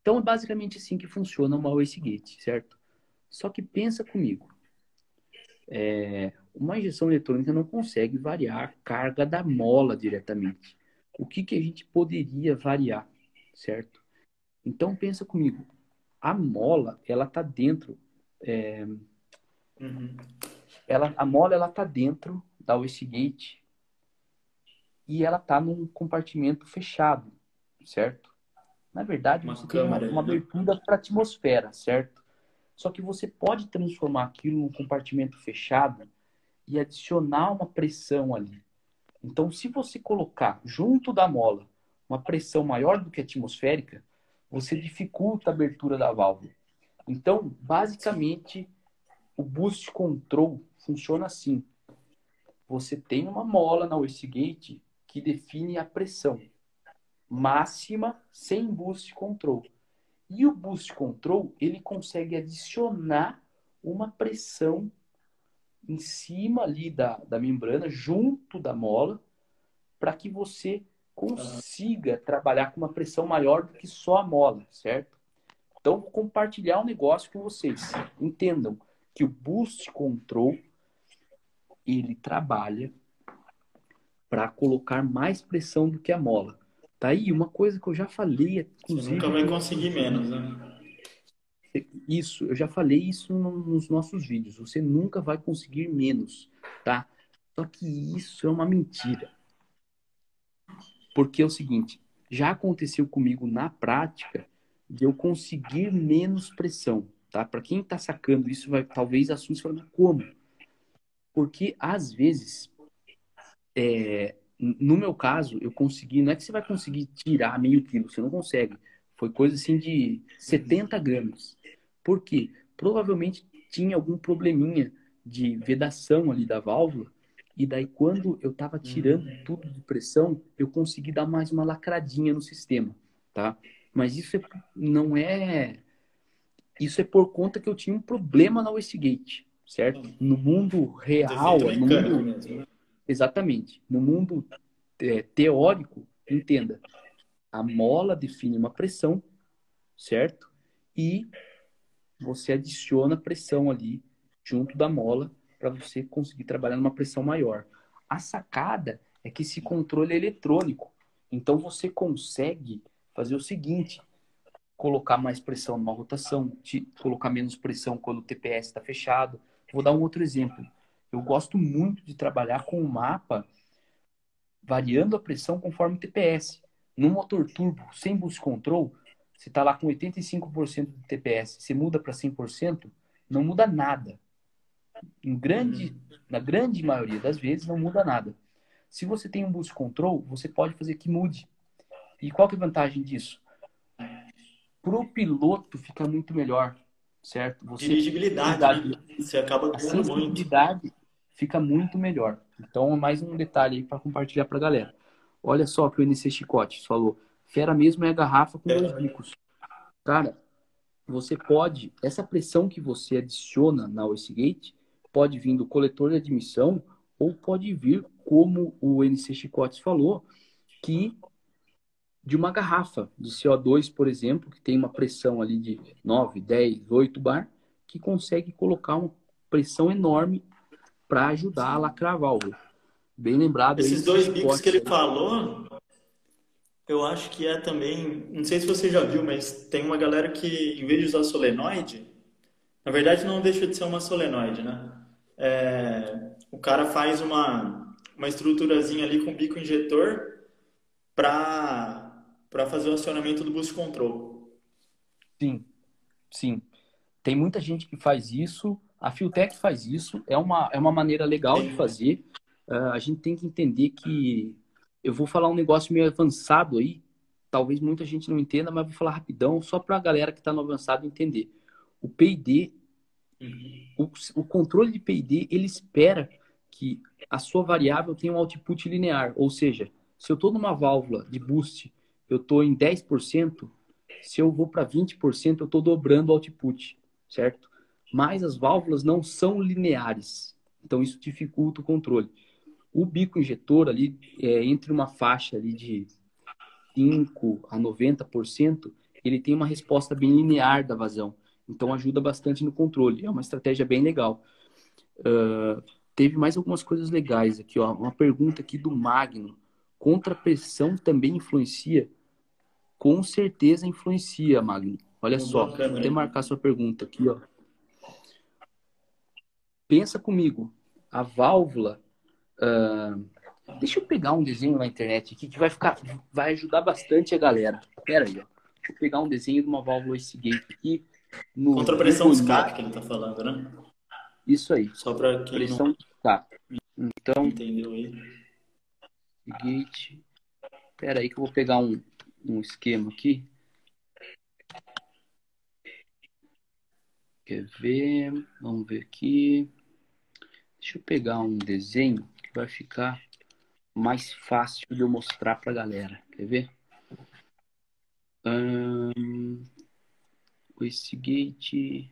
Então, é basicamente assim que funciona uma wastegate, certo? Só que pensa comigo. É, uma injeção eletrônica não consegue variar a carga da mola diretamente. O que, que a gente poderia variar, certo? Então, pensa comigo. A mola, ela tá dentro... É, uhum. ela, a mola, ela tá dentro da wastegate e ela tá num compartimento fechado, certo? Na verdade, uma você tem uma, uma abertura para a atmosfera, certo? Só que você pode transformar aquilo num compartimento fechado e adicionar uma pressão ali. Então, se você colocar junto da mola uma pressão maior do que a atmosférica, você dificulta a abertura da válvula. Então, basicamente, o boost control funciona assim. Você tem uma mola na wastegate que define a pressão máxima sem boost control. E o boost control, ele consegue adicionar uma pressão em cima ali da, da membrana, junto da mola, para que você consiga trabalhar com uma pressão maior do que só a mola, certo? Então, vou compartilhar um negócio com vocês. Entendam que o boost control ele trabalha para colocar mais pressão do que a mola. Tá aí uma coisa que eu já falei, inclusive. Você nunca vai conseguir menos, né? Isso, eu já falei isso nos nossos vídeos. Você nunca vai conseguir menos, tá? Só que isso é uma mentira. Porque é o seguinte, já aconteceu comigo na prática de eu conseguir menos pressão, tá? Para quem tá sacando isso, vai talvez assuste falando como? Porque às vezes é, no meu caso, eu consegui, não é que você vai conseguir tirar meio quilo, você não consegue. Foi coisa assim de 70 gramas. Por quê? Provavelmente tinha algum probleminha de vedação ali da válvula, e daí quando eu estava tirando uhum. tudo de pressão, eu consegui dar mais uma lacradinha no sistema, tá? Mas isso é, não é... Isso é por conta que eu tinha um problema na Westgate, certo? No mundo real, no mundo... Mesmo, né? Exatamente. No mundo é, teórico, entenda, a mola define uma pressão, certo? E você adiciona pressão ali junto da mola para você conseguir trabalhar numa pressão maior. A sacada é que esse controle é eletrônico. Então você consegue fazer o seguinte: colocar mais pressão numa rotação, colocar menos pressão quando o TPS está fechado. Vou dar um outro exemplo. Eu gosto muito de trabalhar com o mapa variando a pressão conforme o TPS. No motor turbo, sem boost control, você está lá com 85% do TPS, você muda para 100%, não muda nada. Em grande, uhum. na grande maioria das vezes, não muda nada. Se você tem um boost control, você pode fazer que mude. E qual que é a vantagem disso? Para o piloto fica muito melhor, certo? Você, Dirigibilidade, né? você acaba ganhando muito. fica muito melhor. Então, mais um detalhe aí para compartilhar para a galera. Olha só o que o NC Chicote falou. Fera mesmo é a garrafa com é. dois bicos. Cara, você pode, essa pressão que você adiciona na Gate pode vir do coletor de admissão ou pode vir, como o NC Chicotes falou, que de uma garrafa de CO2, por exemplo, que tem uma pressão ali de 9, 10, 8 bar, que consegue colocar uma pressão enorme para ajudar a lacrar a válvula. Bem lembrado. Esses dois bicos que ele falou, eu acho que é também. Não sei se você já viu, mas tem uma galera que, em vez de usar solenoide, na verdade não deixa de ser uma solenoide, né? É, o cara faz uma, uma estruturazinha ali com bico injetor para fazer o acionamento do boost control. Sim, sim. Tem muita gente que faz isso. A Filtec faz isso. É uma, é uma maneira legal de fazer. Uh, a gente tem que entender que eu vou falar um negócio meio avançado aí, talvez muita gente não entenda, mas vou falar rapidão, só para a galera que está no avançado entender. O P&D, uhum. O, o, controle de P&D, ele espera que a sua variável tenha um output linear, ou seja, se eu estou numa válvula de boost, eu estou em 10%, se eu vou para 20%, eu estou dobrando o output, certo? Mas as válvulas não são lineares, então isso dificulta o controle. O bico injetor ali, é, entre uma faixa ali de 5 a 90%, ele tem uma resposta bem linear da vazão. Então ajuda bastante no controle. É uma estratégia bem legal. Uh, teve mais algumas coisas legais aqui. Ó. Uma pergunta aqui do Magno. Contrapressão também influencia? Com certeza influencia, Magno. Olha só, bacana, vou até marcar sua pergunta aqui. Ó. Pensa comigo. A válvula Uh, deixa eu pegar um desenho na internet aqui que vai ficar, vai ajudar bastante a galera. Pera aí, ó. Deixa eu pegar um desenho de uma válvula Gate aqui. No, Contra a pressão de escape que ele tá falando, né? Isso aí. Só para quem pressão não... de escape. Então. Entendeu aí? Gate. Pera aí que eu vou pegar um, um esquema aqui. Quer ver? Vamos ver aqui. Deixa eu pegar um desenho vai ficar mais fácil de eu mostrar para a galera. Quer ver? Um, esse gate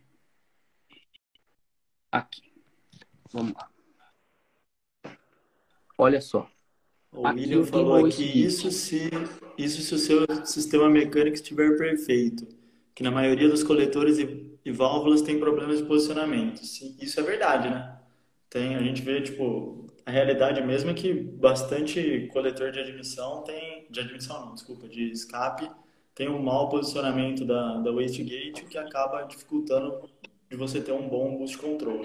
aqui. Vamos lá. Olha só. O aqui William falou aqui isso se, isso se o seu sistema mecânico estiver perfeito. Que na maioria dos coletores e, e válvulas tem problemas de posicionamento. Sim, isso é verdade, né? Tem, a gente vê, tipo, a realidade mesmo é que bastante coletor de admissão tem, de admissão não, desculpa, de escape, tem um mau posicionamento da, da wastegate, o que acaba dificultando de você ter um bom boost control.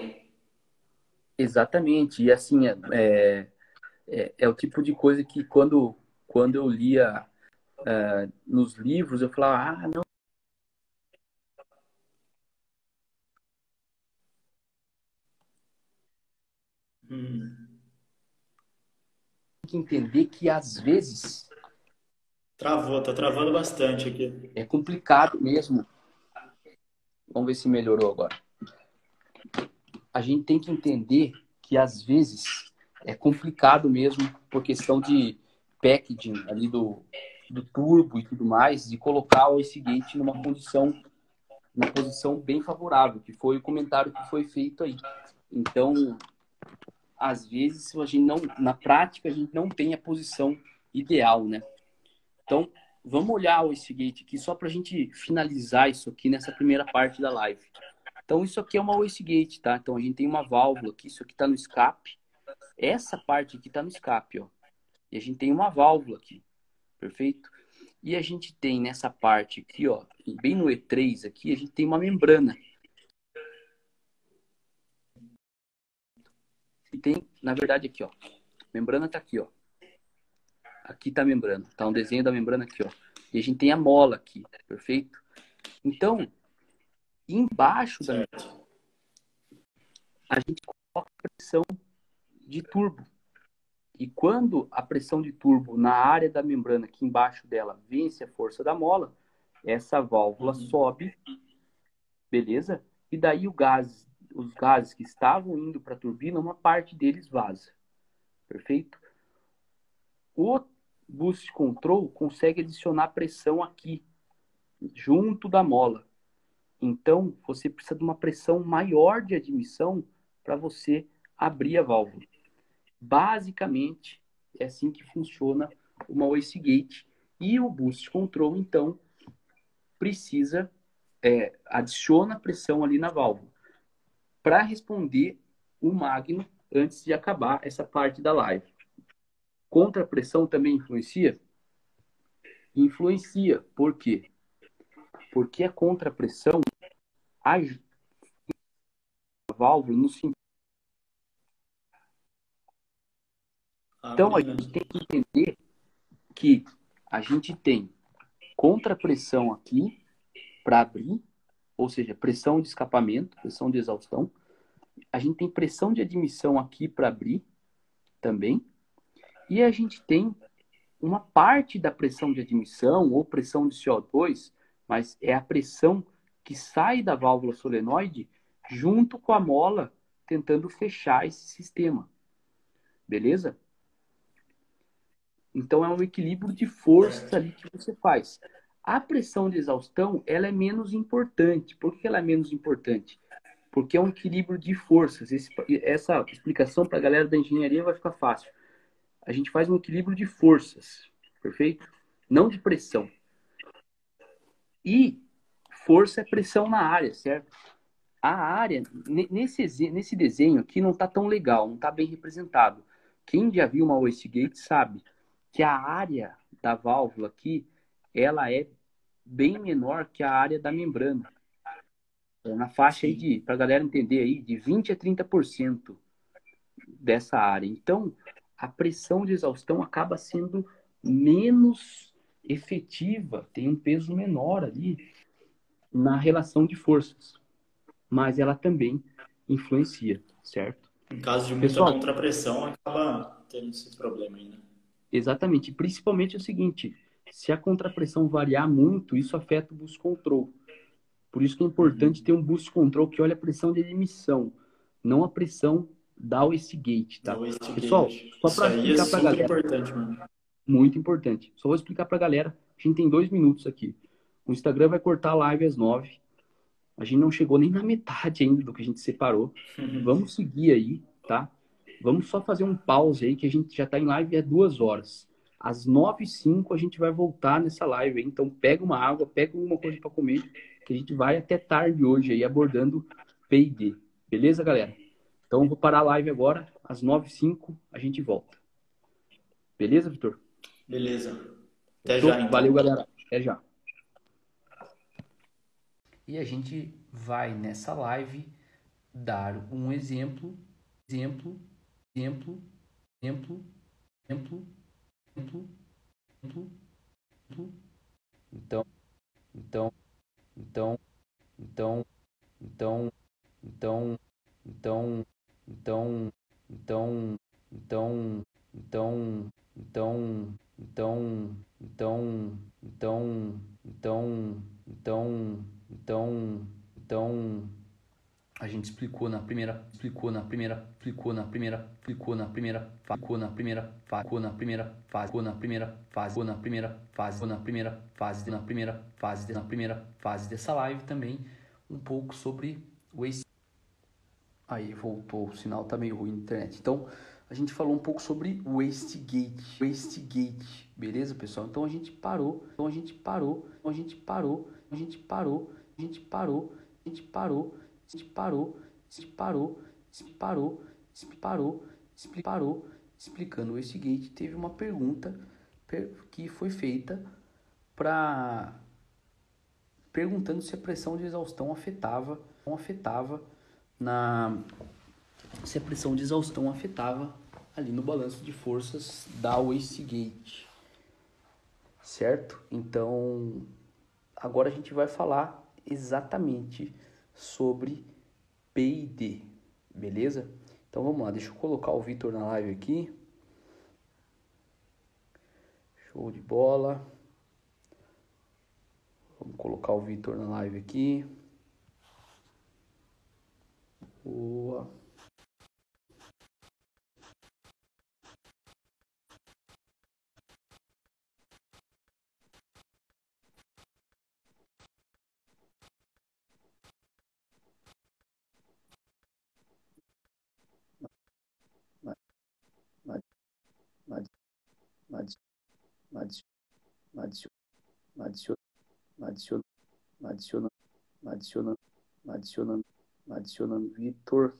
Exatamente, e assim, é, é, é, é o tipo de coisa que quando, quando eu lia é, nos livros, eu falava, ah, não, Hum que entender que às vezes. Travou, tá travando bastante aqui. É complicado mesmo. Vamos ver se melhorou agora. A gente tem que entender que às vezes é complicado mesmo por questão de packaging ali do, do turbo e tudo mais, de colocar o Gate numa condição, uma posição bem favorável, que foi o comentário que foi feito aí. Então, às vezes a gente não, na prática a gente não tem a posição ideal, né? Então, vamos olhar o Gate aqui só para a gente finalizar isso aqui nessa primeira parte da live. Então, isso aqui é uma Gate, tá? Então, a gente tem uma válvula aqui, isso aqui está no escape. Essa parte aqui está no escape, ó. E a gente tem uma válvula aqui, perfeito? E a gente tem nessa parte aqui, ó, bem no E3 aqui, a gente tem uma membrana. E tem, na verdade, aqui, ó. A membrana tá aqui, ó. Aqui está a membrana, tá um desenho da membrana aqui, ó. E a gente tem a mola aqui, perfeito? Então, embaixo da membrana, a gente coloca a pressão de turbo. E quando a pressão de turbo na área da membrana aqui embaixo dela vence a força da mola, essa válvula uhum. sobe, beleza? E daí o gás, os gases que estavam indo para a turbina, uma parte deles vaza. Perfeito? O boost control consegue adicionar pressão aqui, junto da mola. Então, você precisa de uma pressão maior de admissão para você abrir a válvula. Basicamente, é assim que funciona uma wastegate. E o boost control, então, precisa, é, adiciona pressão ali na válvula. Para responder o magno antes de acabar essa parte da live. Contrapressão também influencia? Influencia. Por quê? Porque a contrapressão a válvula no sentido Então a gente tem que entender que a gente tem contrapressão aqui para abrir, ou seja, pressão de escapamento, pressão de exaustão. A gente tem pressão de admissão aqui para abrir também. E a gente tem uma parte da pressão de admissão ou pressão de CO2, mas é a pressão que sai da válvula solenoide junto com a mola tentando fechar esse sistema. Beleza? Então é um equilíbrio de forças ali que você faz. A pressão de exaustão ela é menos importante. Por que ela é menos importante? Porque é um equilíbrio de forças. Esse, essa explicação para a galera da engenharia vai ficar fácil. A gente faz um equilíbrio de forças, perfeito? Não de pressão. E força é pressão na área, certo? A área, nesse, nesse desenho aqui, não está tão legal, não está bem representado. Quem já viu uma wastegate sabe que a área da válvula aqui, ela é bem menor que a área da membrana. É na faixa aí de, para a galera entender aí, de 20 a 30% dessa área. Então, a pressão de exaustão acaba sendo menos efetiva, tem um peso menor ali na relação de forças. Mas ela também influencia, certo? Em caso de muita Pessoal, contrapressão, acaba tendo esse problema aí, né? Exatamente. Principalmente é o seguinte, se a contrapressão variar muito, isso afeta o boost control. Por isso que é importante ter um boost control que olha a pressão de emissão, não a pressão da wastegate, tá? Pessoal, só para explicar é para galera. Importante, mano. Muito importante. Só vou explicar para galera. A gente tem dois minutos aqui. O Instagram vai cortar a live às nove. A gente não chegou nem na metade ainda do que a gente separou. Uhum. (laughs) Vamos seguir aí, tá? Vamos só fazer um pause aí, que a gente já está em live há duas horas. Às nove e cinco a gente vai voltar nessa live aí. Então pega uma água, pega alguma coisa para comer, que a gente vai até tarde hoje aí abordando P&D. Beleza, galera? Então vou parar a live agora. Às nove e cinco a gente volta. Beleza, Vitor? Beleza. Até então, já, então. Valeu, galera. Até já. E a gente vai nessa live dar um exemplo, exemplo exemplo, exemplo, exemplo, exemplo, exemplo, exemplo. Então, então, então, então, então, então, então, então, então, então, então, então, então, então, então, então, então, então, então, a gente explicou na primeira, explicou na primeira, explicou na primeira, explicou na primeira, ficou na primeira, ficou na primeira fase, ficou na primeira fase, na primeira fase, na primeira fase, na primeira fase, na primeira fase dessa live também um pouco sobre o Aí voltou, o sinal tá meio ruim na internet. Então, a gente falou um pouco sobre o Wastegate, Wastegate, beleza, pessoal? Então a gente parou, então a gente parou, então a gente parou, a gente parou, a gente parou, a gente parou se parou, se parou, se parou, se parou, se parou, explicando esse gate, teve uma pergunta que foi feita para perguntando se a pressão de exaustão afetava, afetava na se a pressão de exaustão afetava ali no balanço de forças da wastegate. certo? Então, agora a gente vai falar exatamente sobre PID, beleza? Então vamos lá, deixa eu colocar o Vitor na live aqui. Show de bola. Vamos colocar o Vitor na live aqui. Boa. adicionando, adicionando, adicionando, adicionando, adicionando Vitor.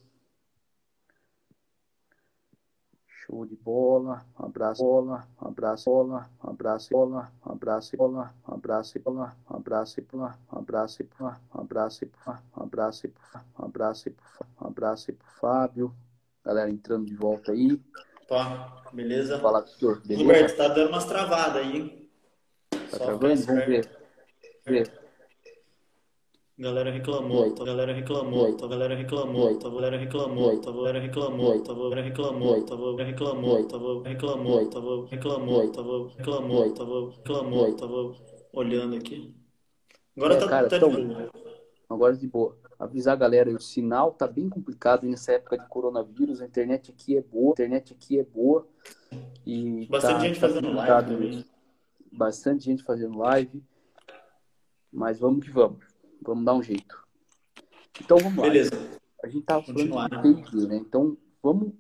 Show de bola, abraço, bola, abraço, bola, abraço, bola, abraço, bola, abraço, bola, abraço, bola, abraço, bola, abraço, bola, abraço, abraço, abraço, Fábio. Galera entrando de volta aí. Opa, beleza? Fala, Vitor? Roberto, tá dando umas travadas aí. Tá travando? Vamos ver. ver. Galera reclamou, tá, galera reclamou, tá, galera reclamou, tá, galera reclamou, tá, galera reclamou, tá, galera reclamou, tá, galera reclamou, tá, reclamou, tá, reclamou, tá, reclamou, tá, reclamou, tá, olhando aqui. Agora tá, tá de boa. Agora de boa. Avisar a galera, o sinal tá bem complicado nessa época de coronavírus, a internet aqui é boa, a internet aqui é boa. E bastante tá, gente fazendo live também. Bastante gente fazendo live. Mas vamos que vamos. Vamos dar um jeito. Então vamos lá. Beleza. A gente estava falando de P&D, né? Então vamos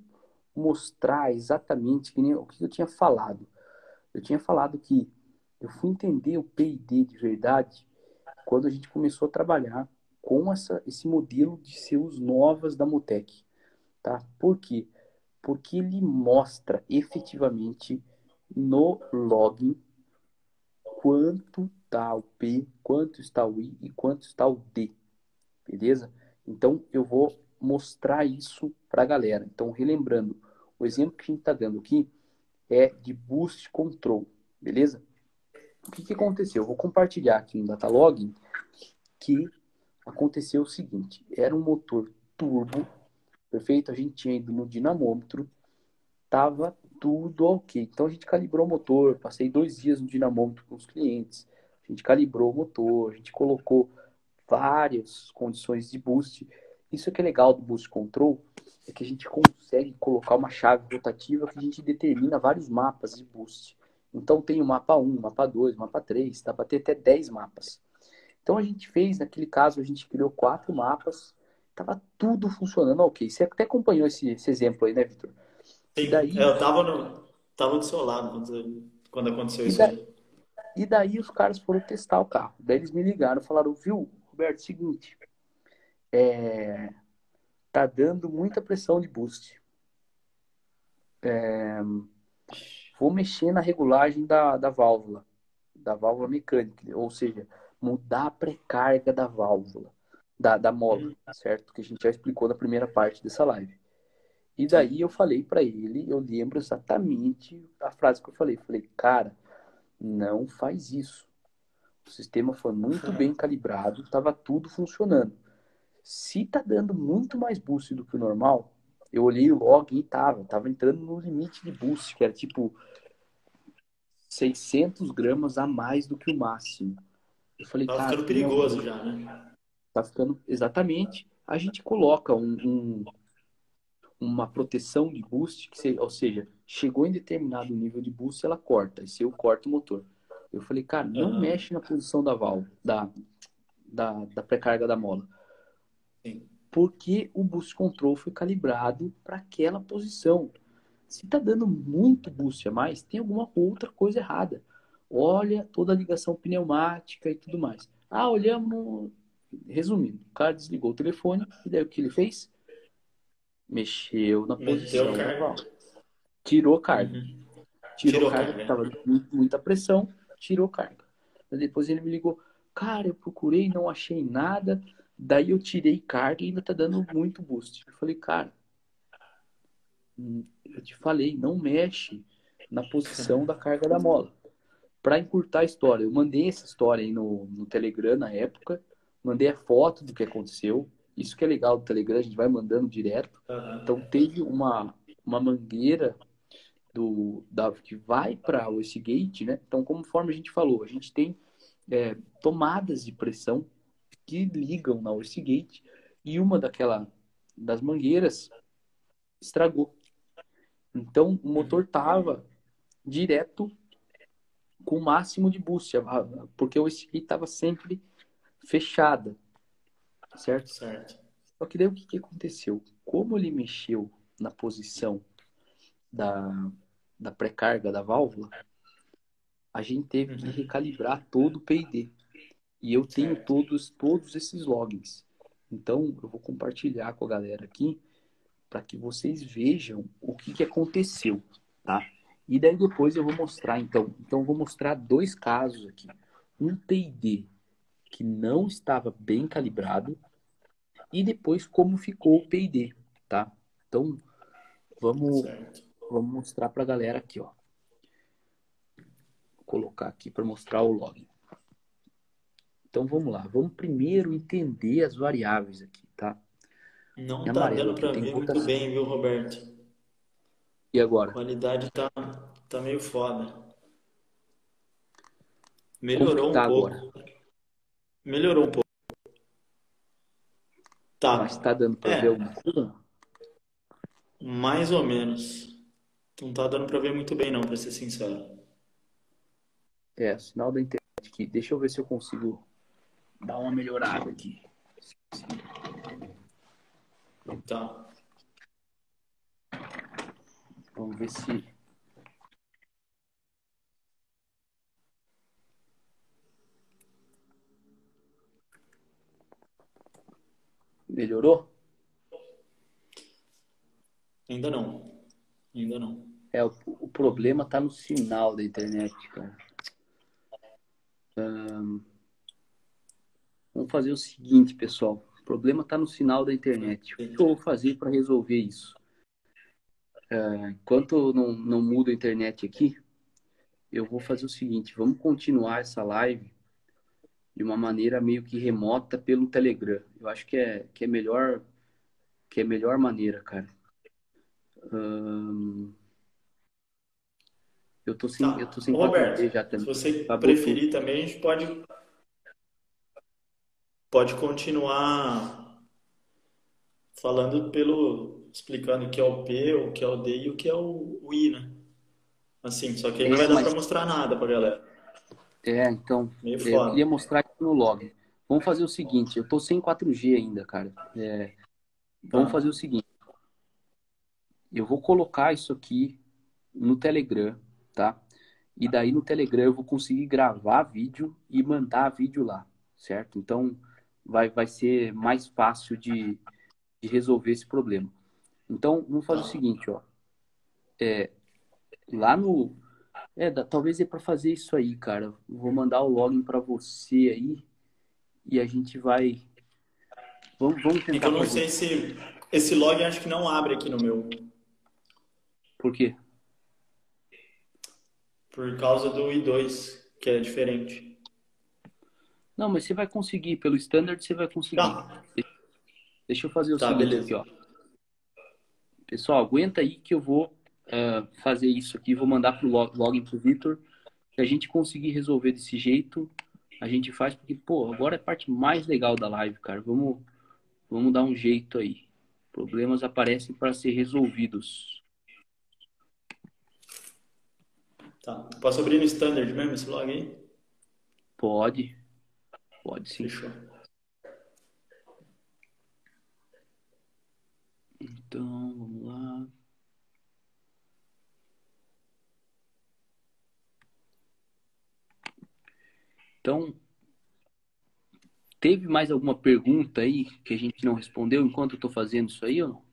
mostrar exatamente que nem, o que eu tinha falado. Eu tinha falado que eu fui entender o P&D de verdade quando a gente começou a trabalhar com essa, esse modelo de seus novas da Motec. Tá? Por quê? Porque ele mostra efetivamente no login quanto está o P, quanto está o I e quanto está o D. Beleza? Então, eu vou mostrar isso para a galera. Então, relembrando, o exemplo que a gente está dando aqui é de Boost Control. Beleza? O que, que aconteceu? Eu vou compartilhar aqui no Datalog que aconteceu o seguinte. Era um motor turbo, perfeito? A gente tinha ido no dinamômetro, tava tudo ok. Então a gente calibrou o motor, passei dois dias no dinamômetro com os clientes, a gente calibrou o motor, a gente colocou várias condições de boost. Isso que é legal do Boost Control, é que a gente consegue colocar uma chave rotativa que a gente determina vários mapas de boost. Então tem o mapa 1, mapa 2, mapa 3, dá para ter até 10 mapas. Então a gente fez, naquele caso, a gente criou quatro mapas, tava tudo funcionando ok. Você até acompanhou esse, esse exemplo aí, né, Vitor? Daí... É, eu tava, no, tava do seu lado quando, quando aconteceu isso daí, E daí os caras foram testar o carro. Daí eles me ligaram, falaram, viu, Roberto, seguinte, é, tá dando muita pressão de boost. É, vou mexer na regulagem da, da válvula, da válvula mecânica, ou seja, mudar a pré-carga da válvula, da, da mola, uhum. certo? Que a gente já explicou na primeira parte dessa live. E daí eu falei para ele, eu lembro exatamente a frase que eu falei. Falei, cara, não faz isso. O sistema foi muito bem calibrado, estava tudo funcionando. Se tá dando muito mais boost do que o normal, eu olhei o log e tava, tava entrando no limite de boost, que era tipo 600 gramas a mais do que o máximo. Eu falei, tá ficando perigoso não, já, né? Tá ficando, exatamente. A gente coloca um, um uma proteção de boost, que se, ou seja, chegou em determinado nível de boost, ela corta, e se eu corto o motor. Eu falei, cara, não uhum. mexe na posição da válvula, da, da, da pré-carga da mola. Sim. Porque o boost control foi calibrado para aquela posição. Se tá dando muito boost a mais, tem alguma outra coisa errada olha toda a ligação pneumática e tudo mais. Ah, olhamos. Resumindo, o cara desligou o telefone e daí o que ele fez? Mexeu na posição Tirou carga. Uhum. Tirou, tirou carga, estava muita pressão, tirou carga. Depois ele me ligou, cara, eu procurei, não achei nada. Daí eu tirei carga e ainda tá dando muito boost. Eu falei, cara, hum, eu te falei, não mexe na posição da carga da mola. para encurtar a história, eu mandei essa história aí no, no Telegram na época, mandei a foto do que aconteceu. Isso que é legal do Telegram, a gente vai mandando direto. Aham. Então teve uma, uma mangueira do, da, que vai para o Gate, né? Então, conforme a gente falou, a gente tem é, tomadas de pressão que ligam na Gate e uma daquela das mangueiras estragou. Então o motor tava direto com o máximo de boost, porque o Gate estava sempre fechada, certo? Certo. Só que daí o que, que aconteceu? Como ele mexeu na posição da, da pré-carga da válvula, a gente teve que Uhum. recalibrar todo o PID. E eu tenho Certo. todos, todos esses logins. Então, eu vou compartilhar com a galera aqui para que vocês vejam o que, que aconteceu, tá? E daí depois eu vou mostrar, então. Então, eu vou mostrar dois casos aqui. Um PID que não estava bem calibrado e depois como ficou o PID, tá? Então, vamos, Certo. vamos mostrar para a galera aqui, ó. Vou colocar aqui para mostrar o login. Então, vamos lá. Vamos primeiro entender as variáveis aqui, tá? Não tá amarelo, dando tem ver muito rotação. bem, viu, Roberto? E A agora? qualidade tá, tá meio foda. Melhorou tá um pouco. agora? Melhorou um pouco. Tá, Mas tá dando para É. ver alguma coisa? mais ou menos. Não tá dando pra ver muito bem, não, pra ser sincero. É, sinal da internet aqui. Deixa eu ver se eu consigo dar uma melhorada aqui. Tá. Vamos ver se. Melhorou? Ainda não. Ainda não. É, o, o problema tá no sinal da internet, cara. Ahn, vamos fazer o seguinte, pessoal. O problema tá no sinal da internet. O que eu vou fazer para resolver isso? É, enquanto não, não muda a internet aqui, eu vou fazer o seguinte: vamos continuar essa live de uma maneira meio que remota pelo Telegram. Eu acho que é, que é melhor que é melhor maneira, cara. Eu tô sem, Tá. eu tô sem Roberto, 4G já Se também. você Acabou preferir também, a gente pode, pode continuar falando pelo, explicando o que é o P, o que é o D e o que é o, o I, né? Assim, só que aí não É, vai dar mas- pra mostrar nada pra galera. É, então, é, eu queria mostrar aqui no log. Vamos fazer o seguinte, eu tô sem 4G ainda, cara. É, vamos Tá. fazer o seguinte. Eu vou colocar isso aqui no Telegram, tá? E daí no Telegram eu vou conseguir gravar vídeo e mandar vídeo lá, certo? Então vai, vai ser mais fácil de, de resolver esse problema. Então vamos fazer o seguinte, ó. É, lá no. É, dá- talvez é para fazer isso aí, cara. Vou mandar o login para você aí e a gente vai. Vamos, vamos É tentar eu não fazer. sei se esse log acho que não abre aqui no meu, Por quê? por causa do I2, que é diferente. Não, mas você vai conseguir. Pelo standard você vai conseguir. Tá, Deixa eu fazer o Tá, seguinte beleza. aqui, ó. Pessoal, aguenta aí que eu vou ah, fazer isso aqui. Vou mandar pro log- login pro Vitor. Se a gente conseguir resolver desse jeito, a gente faz, porque, pô, agora é a parte mais legal da live, cara. Vamos, vamos dar um jeito aí. Problemas aparecem para ser resolvidos. tá. Posso abrir no standard mesmo esse log aí? Pode. Pode sim. Fechou. Então, vamos lá. Então, teve mais alguma pergunta aí que a gente não respondeu enquanto eu estou fazendo isso aí ou não?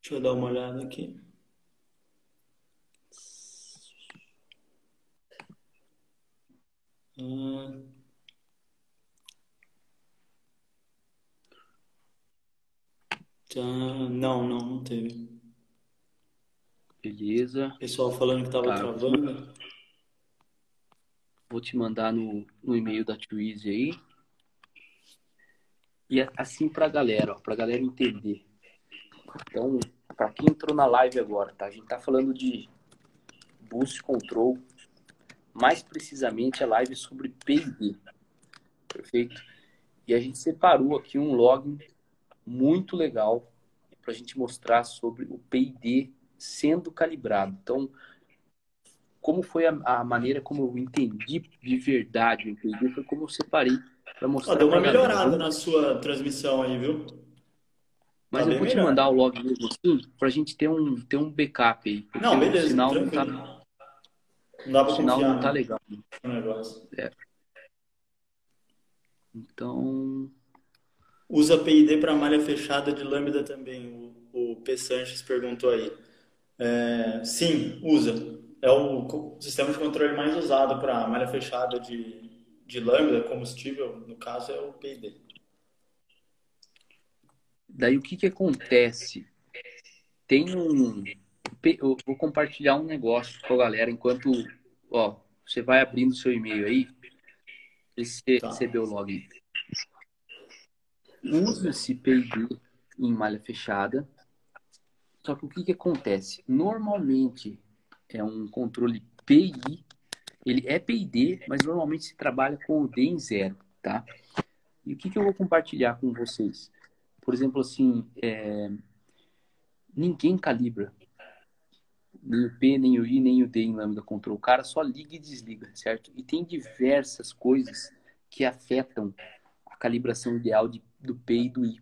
Deixa eu dar uma olhada aqui. Hum. Tá, Não, não, não teve. Beleza. Pessoal falando que tava Tá. travando. Vou te mandar no, no e-mail da Twizy aí. E assim para a galera, para a galera entender. Então, para quem entrou na live agora, tá? A gente tá falando de Boost Control, mais precisamente a live sobre P&D, perfeito? E a gente separou aqui um login muito legal para a gente mostrar sobre o P&D sendo calibrado. Então, como foi a, a, maneira como eu entendi de verdade o P&D, foi como eu separei para mostrar. deu uma melhorada na sua transmissão aí, viu? Mas tá eu vou melhor. te mandar o log mesmo assim, pra gente ter um, ter um backup aí. Não, beleza. O sinal não tá. Não dá pra o sinal confiar, não tá legal. É. Então. Usa PID para malha fechada de lambda também. O, o P. Sanches perguntou aí. É, sim, usa. É o sistema de controle mais usado para malha fechada de, de lambda, combustível, no caso, é o PID. Daí o que, que acontece? Tem um. Eu vou compartilhar um negócio com a galera enquanto. Ó, você vai abrindo seu e-mail aí. Você tá. recebeu o login. Usa-se PID em malha fechada. Só que o que, que acontece? Normalmente é um controle PI. Ele é PID, mas normalmente se trabalha com o D em zero, tá? E o que, que eu vou compartilhar com vocês? Por exemplo, assim, é... ninguém calibra nem o P, nem o I, nem o D em Lambda Control. O cara só liga e desliga, certo? E tem diversas coisas que afetam a calibração ideal de, do P e do I.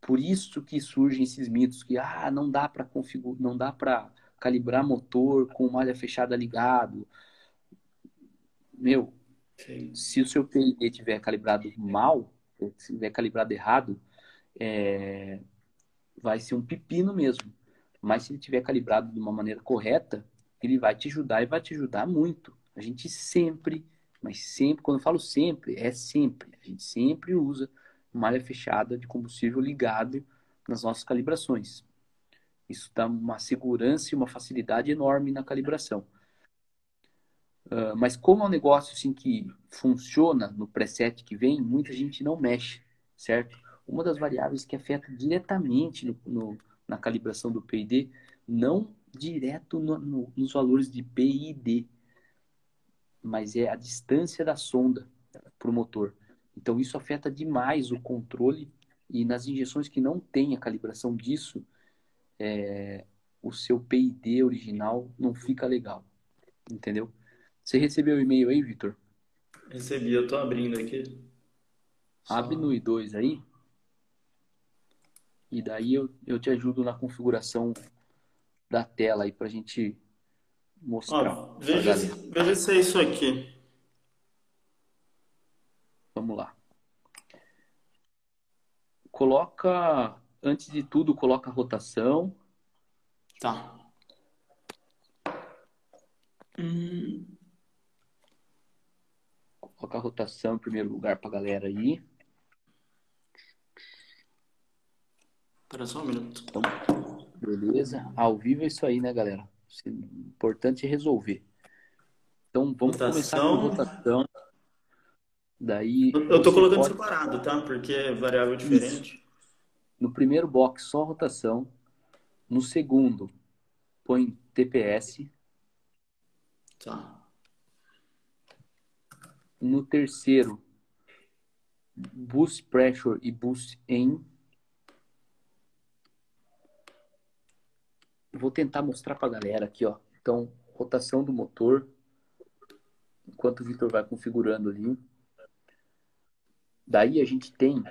Por isso que surgem esses mitos que ah, não dá para configurar, não dá para calibrar motor com malha fechada ligado. Meu, Sim. se o seu PID estiver calibrado mal, se estiver calibrado errado, é, vai ser um pepino mesmo. Mas se ele tiver calibrado de uma maneira correta, ele vai te ajudar e vai te ajudar muito. A gente sempre, mas sempre, quando eu falo sempre, é sempre. A gente sempre usa malha fechada de combustível ligado nas nossas calibrações. Isso dá uma segurança e uma facilidade enorme na calibração. Uh, mas como é um negócio assim que funciona no preset que vem, muita gente não mexe, certo? uma das variáveis que afeta diretamente no, no, na calibração do PID, não direto no, nos valores de PID, mas é a distância da sonda para o motor. Então isso afeta demais o controle e nas injeções que não tem a calibração disso, é, o seu PID original não fica legal, entendeu? Você recebeu o e-mail aí, Vitor? Recebi, eu estou abrindo aqui. Abre no I2 aí. E daí eu, eu te ajudo na configuração da tela aí pra gente mostrar. Ó, veja, se, veja se é isso aqui. Vamos lá. Coloca, antes de tudo, coloca a rotação. Tá. Hum. Coloca a rotação em primeiro lugar pra galera aí. Espera só um minuto. Então, beleza. Ao vivo é isso aí, né, galera? É importante é resolver. Então, vamos rotação. começar com rotação. Daí. Eu tô colocando pode... separado, tá? Porque é variável diferente. Isso. No primeiro box, só rotação. No segundo, põe TPS. Tá. No terceiro, boost pressure e boost aim. vou tentar mostrar para a galera aqui, ó. Então, rotação do motor, enquanto o Victor vai configurando ali. Daí a gente tem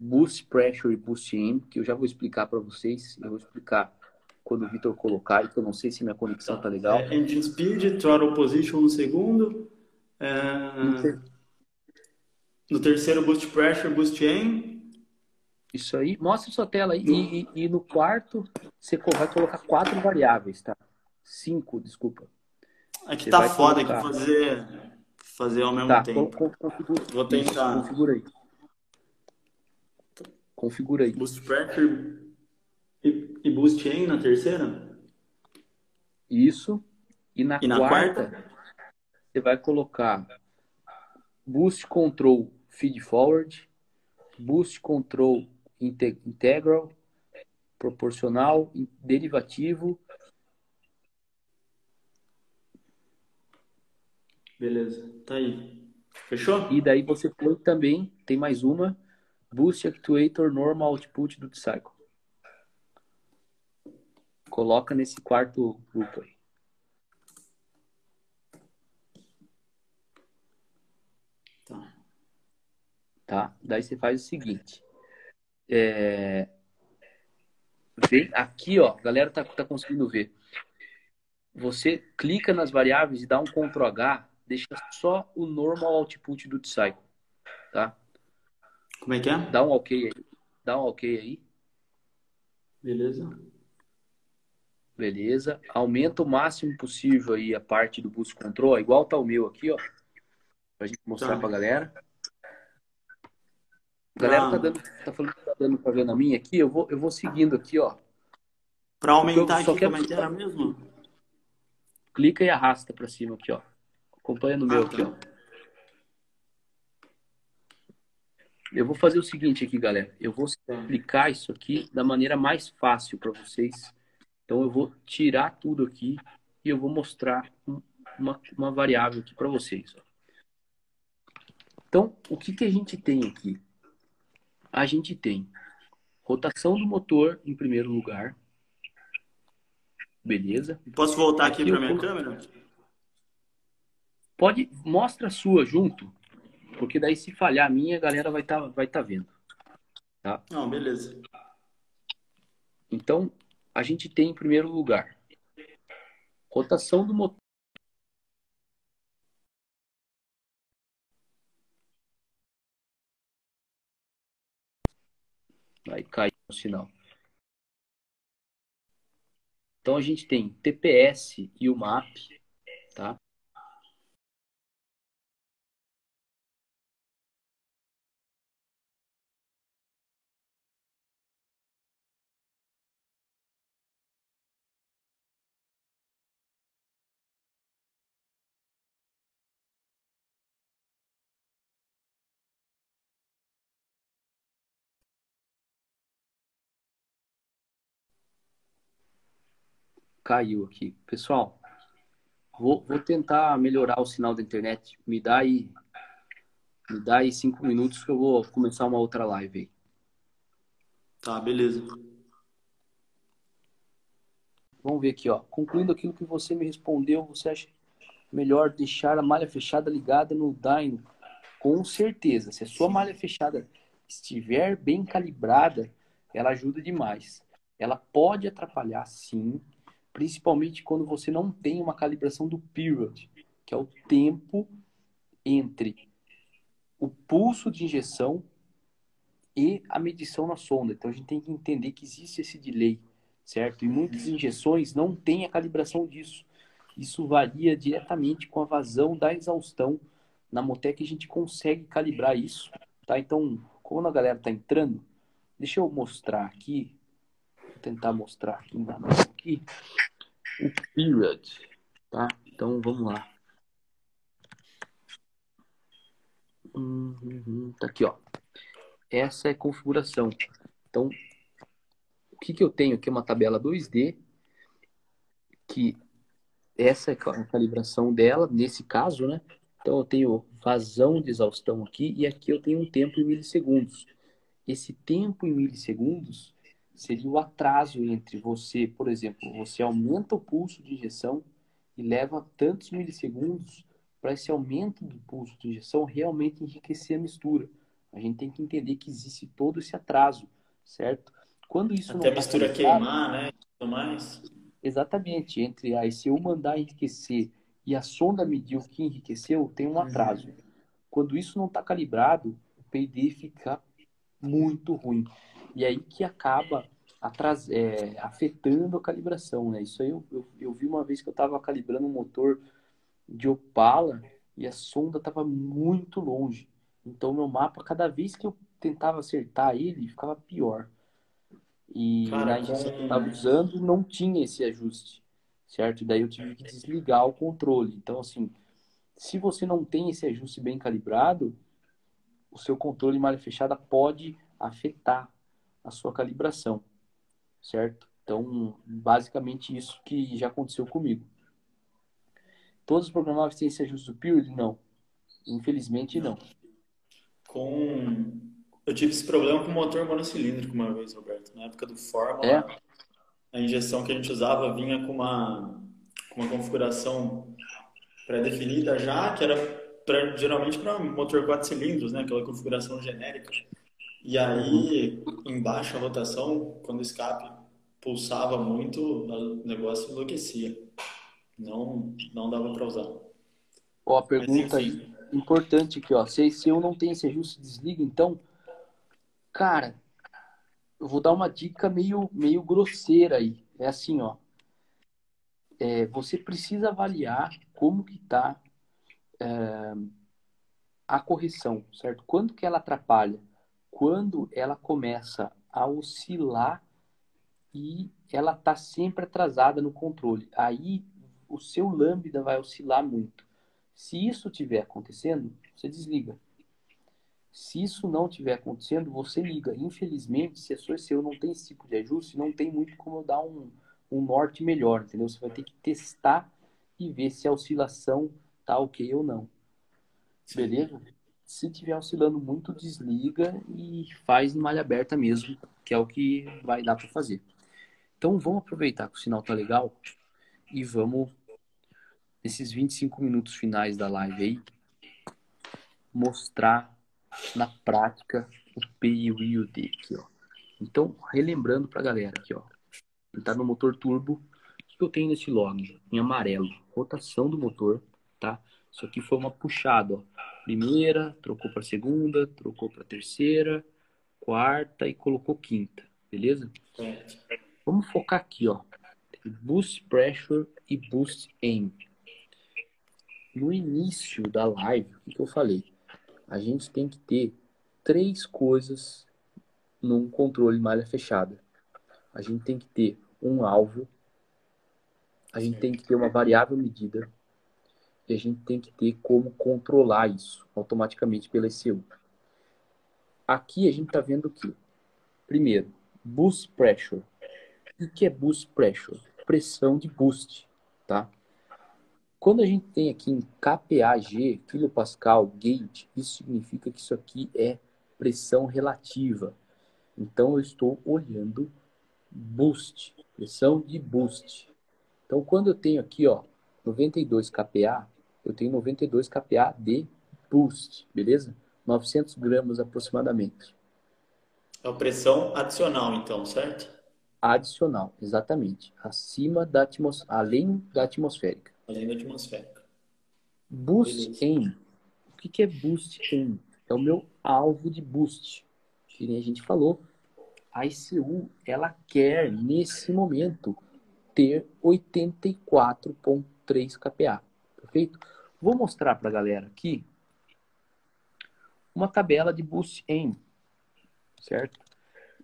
boost pressure e boost aim, que eu já vou explicar para vocês. Eu vou explicar quando o Victor colocar, que eu não sei se minha conexão tá legal. É, engine speed, throttle position no segundo. É... No terceiro, boost pressure, boost aim. Isso aí, mostra sua tela aí. E, e, e, no quarto, você vai colocar quatro variáveis, tá? Cinco, desculpa. Aqui você tá foda colocar... que fazer, fazer ao mesmo tá, tempo. configura, Vou tentar. Configura aí. Configura aí. Boost pressure e, e boost aim na terceira? Isso. E na, e na quarta, quarta, você vai colocar Boost Control Feed Forward, Boost Control Integral, Proporcional, Derivativo. Beleza, tá aí. Fechou? E daí você põe também, tem mais uma, Boost Actuator Normal Output do Cycle. Coloca nesse quarto grupo aí. Tá. Tá? Daí você faz o seguinte. É... Vem aqui, ó. A galera tá, tá conseguindo ver. Você clica nas variáveis e dá um Ctrl H, deixa só o normal output do cycle, tá? Como é que é? Dá um OK aí. Dá um OK aí. Beleza. Beleza. Aumenta o máximo possível aí a parte do boost control, igual tá o meu aqui, ó. Pra gente mostrar tá. pra galera. A galera ah. tá, dando, tá falando que tá dando pra ver na minha aqui, eu vou, eu vou seguindo aqui, ó. Pra aumentar aqui, como é que era mesmo? Clica e arrasta pra cima aqui, ó. Acompanha no meu ah, aqui, tá. ó. Eu vou fazer o seguinte aqui, galera. Eu vou explicar isso aqui da maneira mais fácil para vocês então eu vou tirar tudo aqui e eu vou mostrar uma, uma variável aqui para vocês. Então, o que, que a gente tem aqui? A gente tem rotação do motor em primeiro lugar. Beleza. Posso voltar aqui, aqui para minha câmera? Pode, mostra a sua junto, porque daí se falhar a minha, a galera vai estar tá, vai tá vendo. Tá? Não, beleza. Então, a gente tem em primeiro lugar rotação do motor. Vai cair o sinal. Então a gente tem TPS e o MAP, tá? Caiu aqui. Pessoal, vou, vou tentar melhorar o sinal da internet. Me dá aí, me dá aí cinco minutos que eu vou começar uma outra live aí. Tá, beleza. Vamos ver aqui, ó. Concluindo aquilo que você me respondeu, você acha melhor deixar a malha fechada ligada no dyno? Com certeza. Se a sua malha fechada estiver bem calibrada, ela ajuda demais. Ela pode atrapalhar, sim, principalmente quando você não tem uma calibração do period, que é o tempo entre o pulso de injeção e a medição na sonda. Então a gente tem que entender que existe esse delay, certo? E muitas injeções não têm a calibração disso. Isso varia diretamente com a vazão da exaustão. Na Motec a gente consegue calibrar isso, tá? Então, quando a galera tá entrando, deixa eu mostrar aqui tentar mostrar aqui aqui o period, tá? Então vamos lá. Uhum, tá aqui, ó. Essa é a configuração. Então, o que, que eu tenho aqui? Uma tabela 2D, que essa é a calibração dela, nesse caso, né? Então, eu tenho vazão de exaustão aqui, e aqui eu tenho um tempo em milissegundos. Esse tempo em milissegundos seria o atraso entre você, por exemplo, você aumenta o pulso de injeção e leva tantos milissegundos para esse aumento do pulso de injeção realmente enriquecer a mistura. A gente tem que entender que existe todo esse atraso, certo? Quando isso Até não a tá mistura queimar, né? Tudo mais. Exatamente. Entre a ECU mandar enriquecer e a sonda medir o que enriqueceu, tem um atraso. Uhum. Quando isso não está calibrado, o PD fica muito ruim. E aí que acaba atras, é, afetando a calibração, né? Isso aí eu, eu, eu vi uma vez que eu estava calibrando um motor de Opala e a sonda estava muito longe. Então meu mapa, cada vez que eu tentava acertar ele, ficava pior. E na injeção que eu estava usando não tinha esse ajuste, certo? Daí eu tive que desligar o controle. Então, assim, Se você não tem esse ajuste bem calibrado, o seu controle malha fechada pode afetar a sua calibração, certo? Então, basicamente isso que já aconteceu comigo. Todos os programáveis têm esse ajuste do period? Não. Infelizmente, não. Com... Eu tive esse problema com o motor monocilíndrico uma vez, Roberto. Na época do Fórmula, é? a injeção que a gente usava vinha com uma, com uma configuração pré-definida já, que era pra, geralmente para motor 4 cilindros, né? aquela configuração genérica. E aí, embaixo a rotação, quando o escape pulsava muito, o negócio enlouquecia. Não, não dava para usar. Ó, a pergunta Mas, importante aqui, ó. Se, se eu não tenho esse ajuste desliga, então, cara, eu vou dar uma dica meio, meio grosseira aí. É assim, ó. É, você precisa avaliar como que tá é, a correção, certo? Quando que ela atrapalha? Quando ela começa a oscilar e ela tá sempre atrasada no controle. Aí o seu lambda vai oscilar muito. Se isso estiver acontecendo, você desliga. Se isso não estiver acontecendo, você liga. Infelizmente, se a sua seu não tem esse tipo de ajuste, não tem muito como dar um, um norte melhor, entendeu? Você vai ter que testar e ver se a oscilação tá ok ou não. Beleza? Se estiver oscilando muito, desliga e faz em malha aberta mesmo, que é o que vai dar para fazer. Então vamos aproveitar que o sinal tá legal e vamos nesses 25 minutos finais da live aí mostrar na prática o P e o I o D aqui, ó. Então, relembrando pra galera aqui, ó. Entrar no motor turbo, o que eu tenho nesse log? Em amarelo, rotação do motor, tá? Isso aqui foi uma puxada, ó. Primeira, trocou para segunda, trocou para terceira, quarta e colocou quinta, beleza? Vamos focar aqui, ó. Boost pressure e boost aim. No início da live, o que eu falei? a gente tem que ter três coisas num controle malha fechada. A gente tem que ter um alvo, a gente tem que ter uma variável medida e a gente tem que ter como controlar isso automaticamente pela ECU. Aqui a gente está vendo o que? Primeiro, boost pressure. O que é boost pressure? Pressão de boost, tá? Quando a gente tem aqui em kPa-G, kilopascal, gauge, isso significa que isso aqui é pressão relativa. Então, eu estou olhando boost, pressão de boost. Então, quando eu tenho aqui, ó, 92 kPa, eu tenho 92 kPa de boost, beleza? 900 gramas aproximadamente. É a pressão adicional, então, certo? Adicional, exatamente. Acima da atmosfera, além da atmosférica além da atmosférica. Boost aim. O que é boost aim? É o meu alvo de boost. Que nem a gente falou, a ICU ela quer nesse momento ter 84.3 kPa. Perfeito? Vou mostrar para a galera aqui uma tabela de boost aim, certo?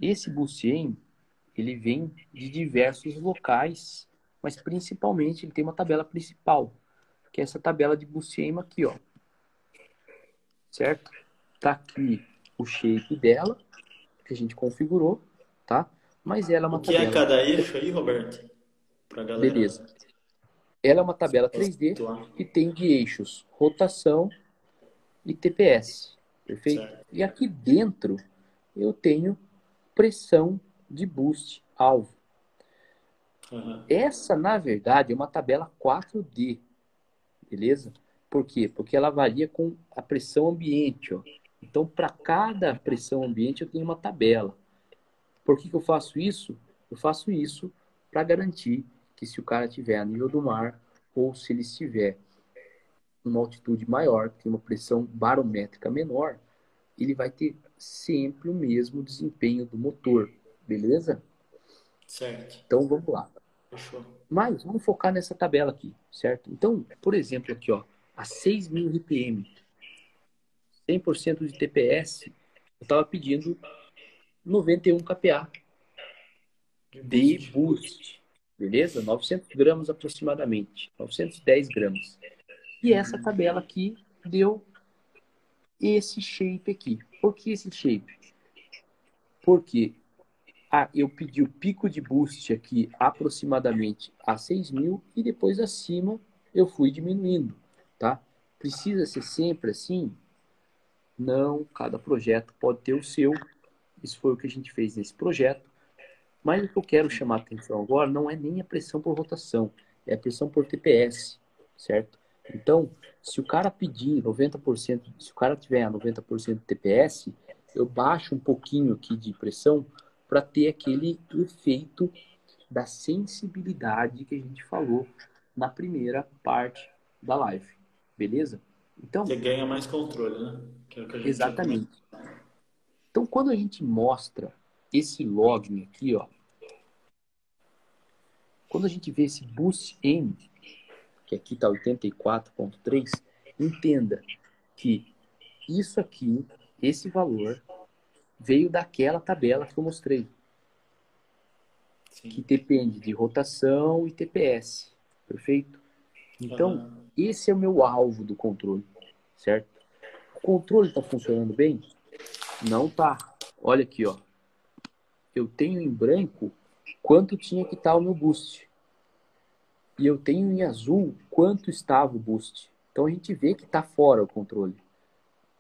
Esse boost aim ele vem de diversos locais mas principalmente ele tem uma tabela principal, que é essa tabela de Buscema aqui, ó. Certo? Tá aqui o shape dela, que a gente configurou, tá? Mas ela é uma o que tabela... é cada eixo aí, Roberto? Beleza. Ela é uma tabela 3D que tem de eixos rotação e TPS. Perfeito? Certo. E aqui dentro eu tenho pressão de boost alvo. Uhum. Essa, na verdade, é uma tabela 4D, beleza? Por quê? Porque ela varia com a pressão ambiente. Ó. Então, para cada pressão ambiente, eu tenho uma tabela. Por que, que eu faço isso? Eu faço isso para garantir que se o cara estiver a nível do mar ou se ele estiver numa altitude maior, tem uma pressão barométrica menor, ele vai ter sempre o mesmo desempenho do motor, beleza? Certo. Então vamos lá. Fechou. Mas vamos focar nessa tabela aqui, certo? Então, por exemplo, aqui, ó, a 6.000 RPM, 100% de TPS, eu estava pedindo 91 kPa de boost, beleza? 900 gramas aproximadamente, 910 gramas. E essa tabela aqui deu esse shape aqui. Por que esse shape? Porque ah, eu pedi o pico de boost aqui aproximadamente a 6 mil e depois acima eu fui diminuindo, tá? Precisa ser sempre assim? Não, cada projeto pode ter o seu. Isso foi o que a gente fez nesse projeto. Mas o que eu quero chamar a atenção agora não é nem a pressão por rotação, é a pressão por TPS, certo? Então, se o cara pedir 90%, se o cara tiver 90% de TPS, eu baixo um pouquinho aqui de pressão para ter aquele efeito da sensibilidade que a gente falou na primeira parte da live. Beleza? Então, Você ganha mais controle, né? É exatamente. Então, quando a gente mostra esse login aqui, ó, quando a gente vê esse boost M, que aqui está 84.3, entenda que isso aqui, esse valor, veio daquela tabela que eu mostrei. Sim. Que depende de rotação e TPS. Perfeito? Então, uhum. esse é o meu alvo do controle, certo? O controle está funcionando bem? Não tá. Olha aqui, ó. Eu tenho em branco quanto tinha que estar tá o meu boost. E eu tenho em azul quanto estava o boost. Então a gente vê que está fora o controle.